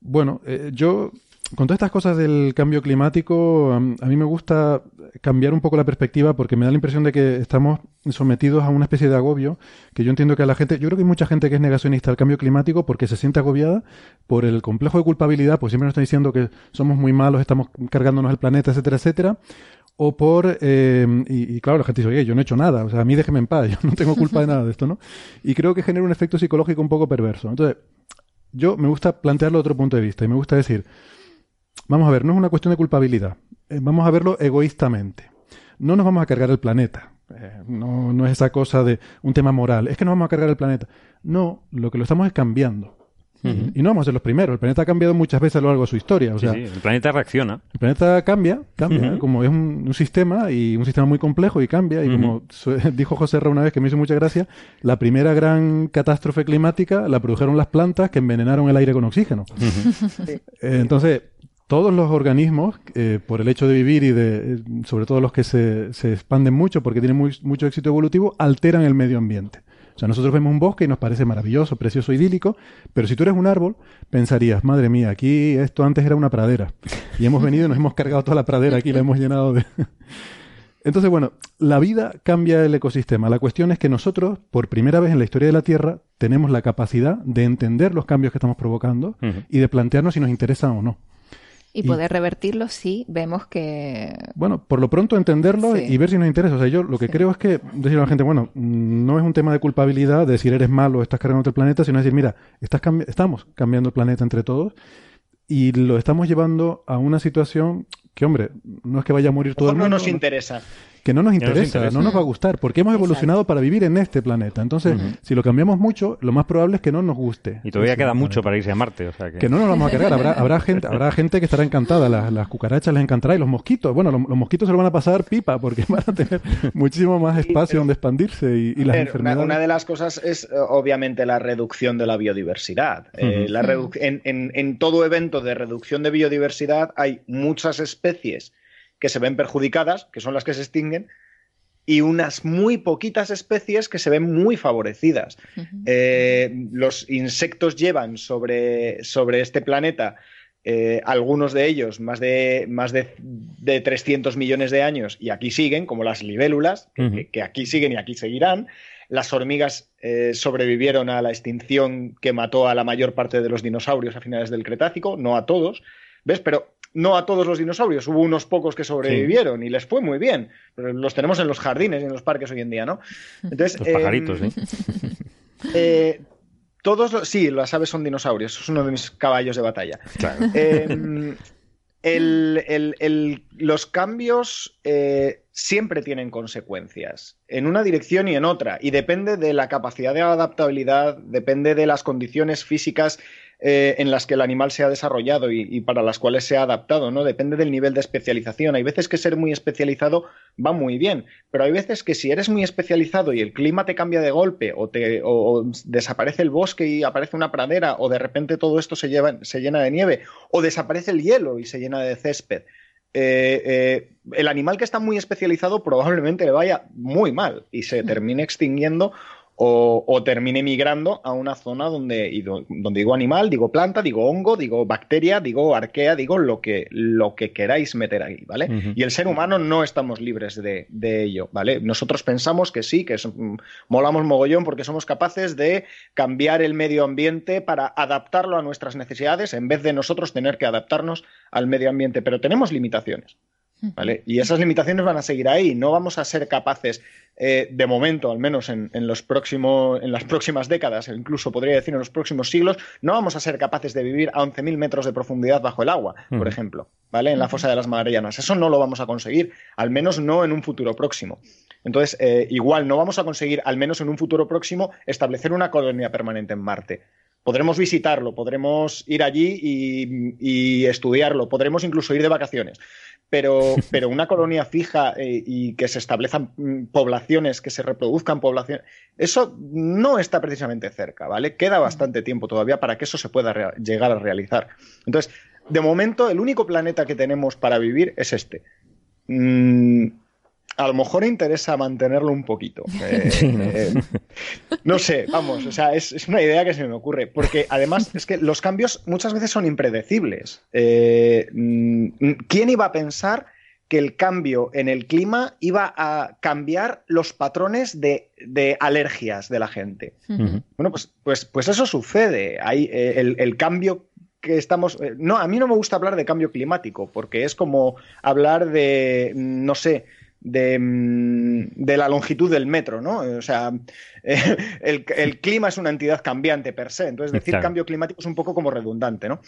Bueno, eh, yo con todas estas cosas del cambio climático, a, mí me gusta cambiar un poco la perspectiva porque me da la impresión de que estamos sometidos a una especie de agobio que yo entiendo que a la gente, yo creo que hay mucha gente que es negacionista al cambio climático porque se siente agobiada por el complejo de culpabilidad, pues siempre nos están diciendo que somos muy malos, estamos cargándonos el planeta, etcétera, etcétera, o por, eh, y, claro, la gente dice, oye, yo no he hecho nada, o sea, a mí déjeme en paz, *laughs* yo no tengo culpa de nada de esto, ¿no? Y creo que genera un efecto psicológico un poco perverso. Entonces, yo me gusta plantearlo de otro punto de vista y me gusta decir, vamos a ver, no es una cuestión de culpabilidad, eh, vamos a verlo egoístamente. No nos vamos a cargar el planeta, eh, no, no es esa cosa de un tema moral, es que no vamos a cargar el planeta. No, lo que lo estamos es cambiando. Y no vamos a ser los primeros. El planeta ha cambiado muchas veces a lo largo de su historia. O sea, el planeta reacciona. El planeta cambia, cambia. Como es un, sistema y un sistema muy complejo y cambia. Y como *laughs* dijo José Ra una vez que me hizo mucha gracia, la primera gran catástrofe climática la produjeron las plantas que envenenaron el aire con oxígeno. Eh, entonces, todos los organismos, eh, por el hecho de vivir y de, sobre todo los que se, se expanden mucho porque tienen mucho éxito evolutivo, alteran el medio ambiente. O sea, nosotros vemos un bosque y nos parece maravilloso, precioso, idílico, pero si tú eres un árbol, pensarías, madre mía, aquí esto antes era una pradera. Y hemos venido y nos hemos cargado toda la pradera aquí, la hemos llenado de... *laughs* Entonces, bueno, la vida cambia el ecosistema. La cuestión es que nosotros, por primera vez en la historia de la Tierra, tenemos la capacidad de entender los cambios que estamos provocando y de plantearnos si nos interesan o no. Y, poder revertirlo si vemos que... Bueno, por lo pronto entenderlo y ver si nos interesa. O sea, yo lo que creo es que decir a la gente, bueno, no es un tema de culpabilidad, de decir eres malo, estás cargando el planeta, sino decir, mira, estás estamos cambiando el planeta entre todos y lo estamos llevando a una situación que, hombre, no es que vaya a morir todo el mundo. No nos interesa que no nos interesa, no nos, va a gustar, porque hemos evolucionado para vivir en este planeta. Entonces, si lo cambiamos mucho, lo más probable es que no nos guste. Y todavía queda mucho para irse a Marte. O sea que... no nos vamos a cargar. Habrá, habrá, gente, habrá gente que estará encantada. Las, cucarachas les encantará y los mosquitos. Bueno, los, mosquitos se lo van a pasar pipa porque *laughs* van a tener muchísimo más espacio donde expandirse y, las enfermedades. Una, de las cosas es, eh, obviamente, la reducción de la biodiversidad. Eh, la en, en, en todo evento de reducción de biodiversidad hay muchas especies que se ven perjudicadas, que son las que se extinguen, y unas muy poquitas especies que se ven muy favorecidas. Eh, los insectos llevan sobre, sobre este planeta eh, algunos de ellos más de, más de, 300 millones de años y aquí siguen, como las libélulas, que, aquí siguen y aquí seguirán. Las hormigas eh, sobrevivieron a la extinción que mató a la mayor parte de los dinosaurios a finales del Cretácico, no a todos. ¿Ves? Pero no a todos los dinosaurios, hubo unos pocos que sobrevivieron y les fue muy bien. Pero los tenemos en los jardines y en los parques hoy en día, ¿no? Entonces, los pajaritos, ¿eh? *laughs* eh todos sí, las aves son dinosaurios, es uno de mis caballos de batalla. Claro. Em, los cambios eh, siempre tienen consecuencias, en una dirección y en otra, y depende de la capacidad de adaptabilidad, depende de las condiciones físicas eh, en las que el animal se ha desarrollado y, para las cuales se ha adaptado, ¿no? Depende del nivel de especialización. Hay veces que ser muy especializado va muy bien, pero hay veces que si eres muy especializado y el clima te cambia de golpe o, te, desaparece el bosque y aparece una pradera o de repente todo esto se, llena de nieve o desaparece el hielo y se llena de césped. Eh, eh, el animal que está muy especializado probablemente le vaya muy mal y se termine extinguiendo o, termine migrando a una zona donde, donde digo animal, digo planta, digo hongo, digo bacteria, digo arquea, digo lo que, lo que queráis meter ahí, ¿vale? Y el ser humano no estamos libres de, ello, ¿vale? Nosotros pensamos que sí, que mm, molamos mogollón porque somos capaces de cambiar el medio ambiente para adaptarlo a nuestras necesidades en vez de nosotros tener que adaptarnos al medio ambiente, pero tenemos limitaciones. ¿Vale? Y esas limitaciones van a seguir ahí. No vamos a ser capaces, eh, de momento, al menos en, los próximos, en las próximas décadas, o incluso podría decir en los próximos siglos, no vamos a ser capaces de vivir a 11.000 metros de profundidad bajo el agua, por ejemplo, ¿vale? En la fosa de las Magallanas. Eso no lo vamos a conseguir, al menos no en un futuro próximo. Entonces, eh, igual no vamos a conseguir, al menos en un futuro próximo, establecer una colonia permanente en Marte podremos visitarlo, podremos ir allí y, estudiarlo, podremos incluso ir de vacaciones. Pero, *laughs* pero una colonia fija eh, y que se establezcan mm, poblaciones, que se reproduzcan poblaciones, eso no está precisamente cerca, ¿vale? Queda bastante tiempo todavía para que eso se pueda llegar a realizar. Entonces, de momento, el único planeta que tenemos para vivir es este. Mm, a lo mejor interesa mantenerlo un poquito. *laughs* Eh, eh, no sé, vamos, o sea, es, una idea que se me ocurre, porque además es que los cambios muchas veces son impredecibles. Eh, mm, ¿Quién iba a pensar que el cambio en el clima iba a cambiar los patrones de, alergias de la gente? Bueno, pues, pues, pues, eso sucede. Hay el cambio que estamos. No, a mí no me gusta hablar de cambio climático, porque es como hablar de, no sé, Mm, de, la longitud del metro, ¿no? O sea, *laughs* el, clima es una entidad cambiante per se, entonces decir cambio climático es un poco como redundante, ¿no?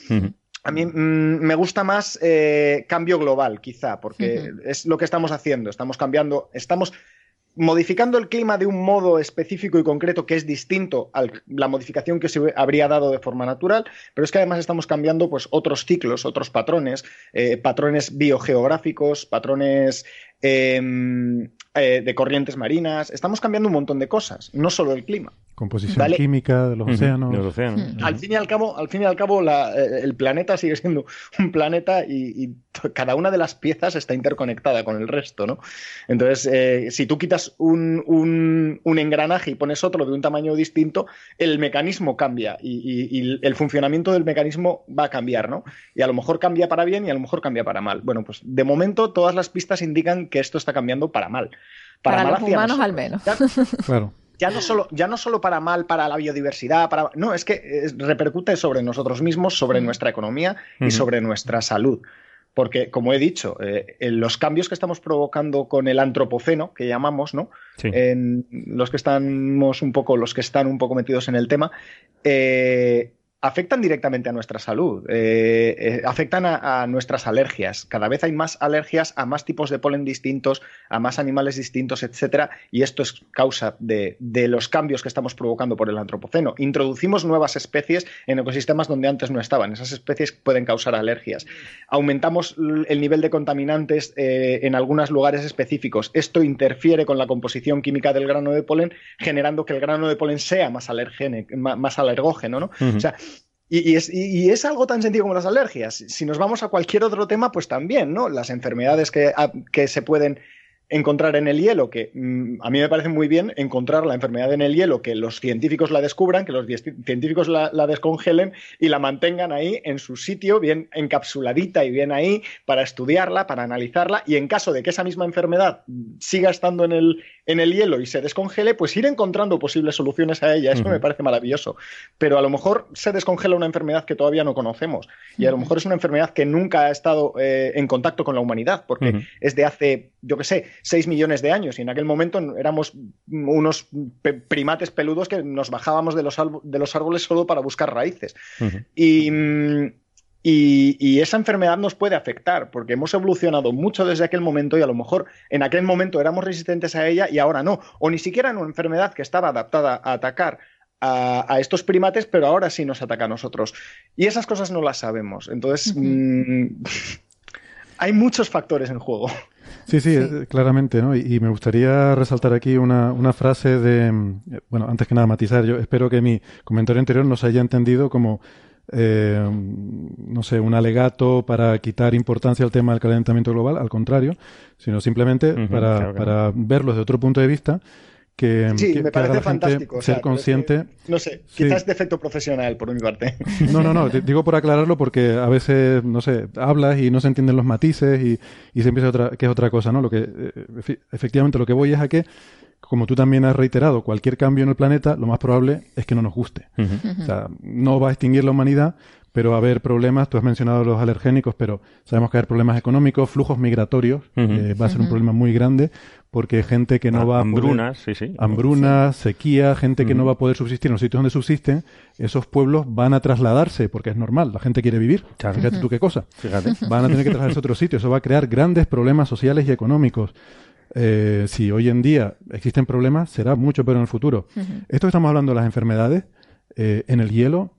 A mí mm, me gusta más eh, cambio global, quizá, porque es lo que estamos haciendo. Estamos cambiando, estamos modificando el clima de un modo específico y concreto que es distinto a la modificación que se habría dado de forma natural, pero es que además estamos cambiando pues, otros ciclos, otros patrones, eh, patrones biogeográficos, patrones em, eh, de corrientes marinas, estamos cambiando un montón de cosas, no solo el clima. Composición química de los océanos. Al fin y al cabo, al fin y al cabo eh, el planeta sigue siendo un planeta y, cada una de las piezas está interconectada con el resto, ¿no? Entonces, eh, si tú quitas un, un, engranaje y pones otro de un tamaño distinto, el mecanismo cambia y, el funcionamiento del mecanismo va a cambiar, ¿no? Y a lo mejor cambia para bien y a lo mejor cambia para mal. Bueno, pues de momento todas las pistas indican que esto está cambiando para mal. Para, los humanos al menos. *laughs* claro. ya no solo, ya no solo para mal para la biodiversidad, para no, es que repercute sobre nosotros mismos, sobre mm. nuestra economía y sobre nuestra salud. Porque, como he dicho, eh, los cambios que estamos provocando con el antropoceno, que llamamos, ¿no? En los que estamos un poco, los que están un poco metidos en el tema, eh, afectan directamente a nuestra salud, eh, eh, afectan a, nuestras alergias. Cada vez hay más alergias a más tipos de polen distintos, a más animales distintos, etcétera, y esto es causa de, los cambios que estamos provocando por el antropoceno. Introducimos nuevas especies en ecosistemas donde antes no estaban. Esas especies pueden causar alergias. Aumentamos el nivel de contaminantes eh, en algunos lugares específicos. Esto interfiere con la composición química del grano de polen, generando que el grano de polen sea más, más alergógeno, ¿no? O sea, y, es, algo tan sencillo como las alergias. Si nos vamos a cualquier otro tema, pues también, ¿no? Las enfermedades que, que se pueden encontrar en el hielo, que mm, a mí me parece muy bien encontrar la enfermedad en el hielo, que los científicos la descubran, que los científicos la, descongelen y la mantengan ahí en su sitio, bien encapsuladita y bien ahí, para estudiarla, para analizarla, y en caso de que esa misma enfermedad siga estando en el, en el hielo y se descongele, pues ir encontrando posibles soluciones a ella. Eso me parece maravilloso. Pero a lo mejor se descongela una enfermedad que todavía no conocemos, y a lo mejor es una enfermedad que nunca ha estado eh, en contacto con la humanidad, porque es de hace, yo qué sé, 6 millones de años y en aquel momento éramos unos primates peludos que nos bajábamos de los, de los árboles solo para buscar raíces. y, y, esa enfermedad nos puede afectar porque hemos evolucionado mucho desde aquel momento y a lo mejor en aquel momento éramos resistentes a ella y ahora no. O ni siquiera en una enfermedad que estaba adaptada a atacar a, estos primates, pero ahora sí nos ataca a nosotros. Y esas cosas no las sabemos. Entonces, *laughs* hay muchos factores en juego. Sí, sí, eh, claramente, ¿no? Y, me gustaría resaltar aquí una, una, frase de, mm, bueno, antes que nada matizar, yo espero que mi comentario anterior no se haya entendido como, eh, no sé, un alegato para quitar importancia al tema del calentamiento global, al contrario, sino simplemente para, para verlo desde otro punto de vista que, sí, me parece fantástico. ser consciente. no sé, quizás defecto profesional por mi parte. No, no, no, digo por aclararlo porque a veces, no sé, hablas y no se entienden los matices y, y se empieza otra, que es otra cosa, ¿no? Lo que, eh, efectivamente, lo que voy es a que, como tú también has reiterado, cualquier cambio en el planeta, lo más probable es que no nos guste. O sea, no va a extinguir la humanidad, pero va a haber problemas, tú has mencionado los alergénicos, pero sabemos que va a haber problemas económicos, flujos migratorios, eh, va a ser un problema muy grande, porque gente que no ah, va a hambrunas, sí, sí. Hambrunas, sequía, gente que no va a poder subsistir en los sitios donde subsisten, esos pueblos van a trasladarse, porque es normal, la gente quiere vivir. Fíjate tú qué cosa. Fíjate. Van a tener que trasladarse a otro sitio, eso va a crear grandes problemas sociales y económicos. Eh, si hoy en día existen problemas, será mucho peor en el futuro. Esto que estamos hablando de las enfermedades, eh, en el hielo,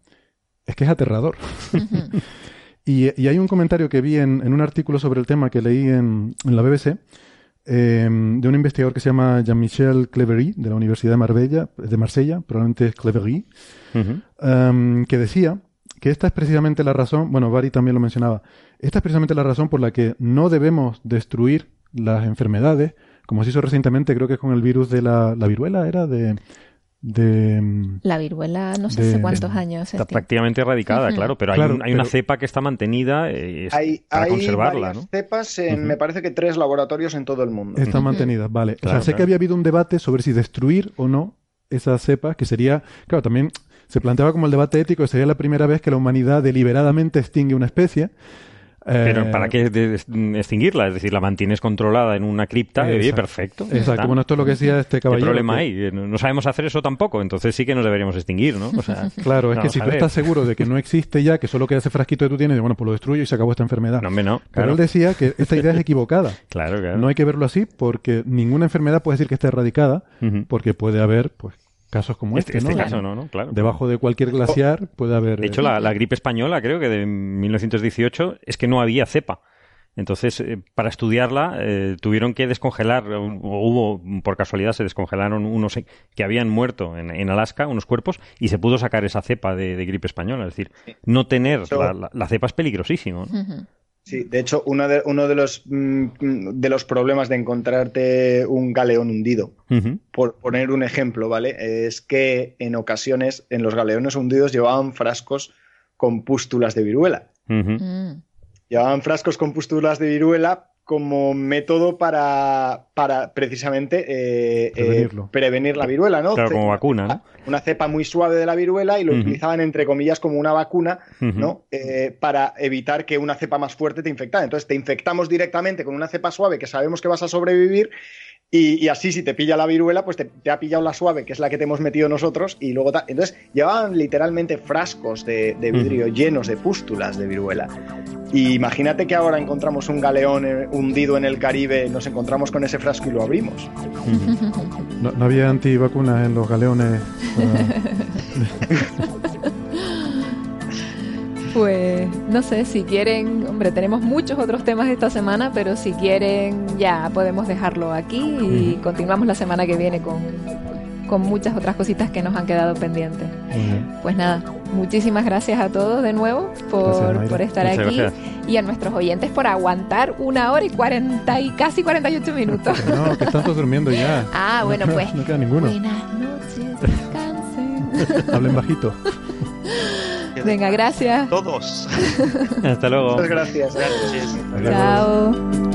es que es aterrador. *laughs* y, hay un comentario que vi en, un artículo sobre el tema que leí en, la BBC, em, de un investigador que se llama Jean-Michel Clevery, de la Universidad de Marbella, de Marsella, probablemente es Clevery, em, que decía que esta es precisamente la razón, bueno, Bari también lo mencionaba, esta es precisamente la razón por la que no debemos destruir las enfermedades, como se hizo recientemente, creo que con el virus de la, la viruela, era de de la viruela no sé hace cuántos años está prácticamente erradicada claro pero hay, una cepa que está mantenida eh, hay, para conservarla ¿no? cepas en, me parece que tres laboratorios en todo el mundo. Están mantenidas vale. O sea sé que había habido un debate sobre si destruir o no esas cepas que sería claro también se planteaba como el debate ético que sería la primera vez que la humanidad deliberadamente extingue una especie pero eh, ¿para qué extinguirla? Es decir, la mantienes controlada en una cripta y perfecto. Exacto, bueno, esto es lo que decía este caballero. ¿Qué problema hay? No sabemos hacer eso tampoco, entonces sí que nos deberíamos extinguir, ¿no? *laughs* claro, es que si tú estás seguro de que no existe ya, que solo queda ese frasquito que tú tienes, bueno, pues lo destruyo y se acabó esta enfermedad. No, no. Pero él decía que esta idea es *laughs* equivocada. claro, claro. No hay que verlo así porque ninguna enfermedad puede decir que esté erradicada, porque puede haber, pues, casos como este, este, este ¿no? ¿no? Claro. Debajo de cualquier glaciar puede haber... De hecho, la, la, gripe española, creo que de 1918, es que no había cepa. Entonces, eh, para estudiarla, eh, tuvieron que descongelar, o hubo, por casualidad, se descongelaron unos que habían muerto en, Alaska, unos cuerpos, y se pudo sacar esa cepa de, gripe española. Es decir, no tener la, cepa es peligrosísimo. Sí, de hecho, uno de, uno de, los, mm, de los problemas de encontrarte un galeón hundido, por poner un ejemplo, ¿vale? Es que en ocasiones en los galeones hundidos llevaban frascos con pústulas de viruela. Llevaban frascos con pústulas de viruela como método para, para precisamente eh, prevenir la viruela, ¿no? Claro, como vacuna, ¿no? Una cepa muy suave de la viruela y lo utilizaban entre comillas como una vacuna, ¿no? para evitar que una cepa más fuerte te infectara. Entonces te infectamos directamente con una cepa suave que sabemos que vas a sobrevivir y, así, si te pilla la viruela, pues te, ha pillado la suave, que es la que te hemos metido nosotros, y luego. Entonces, llevaban literalmente frascos de, vidrio llenos de pústulas de viruela. Y imagínate que ahora encontramos un galeón eh, hundido en el Caribe, nos encontramos con ese frasco y lo abrimos. No, no había antivacunas en los galeones. *laughs* Pues no sé, si quieren, hombre, tenemos muchos otros temas esta semana, pero si quieren ya podemos dejarlo aquí y continuamos la semana que viene con, muchas otras cositas que nos han quedado pendientes. Pues nada, muchísimas gracias a todos de nuevo por, estar aquí y a nuestros oyentes por aguantar una hora y cuarenta y casi 48 minutos. *laughs* No, que están todos durmiendo ya. Ah, bueno, pues. No queda ninguno. Buenas noches, descansen. *laughs* Hablen bajito. *laughs* Venga, gracias. Todos. Hasta luego. Muchas gracias. Gracias. Chao.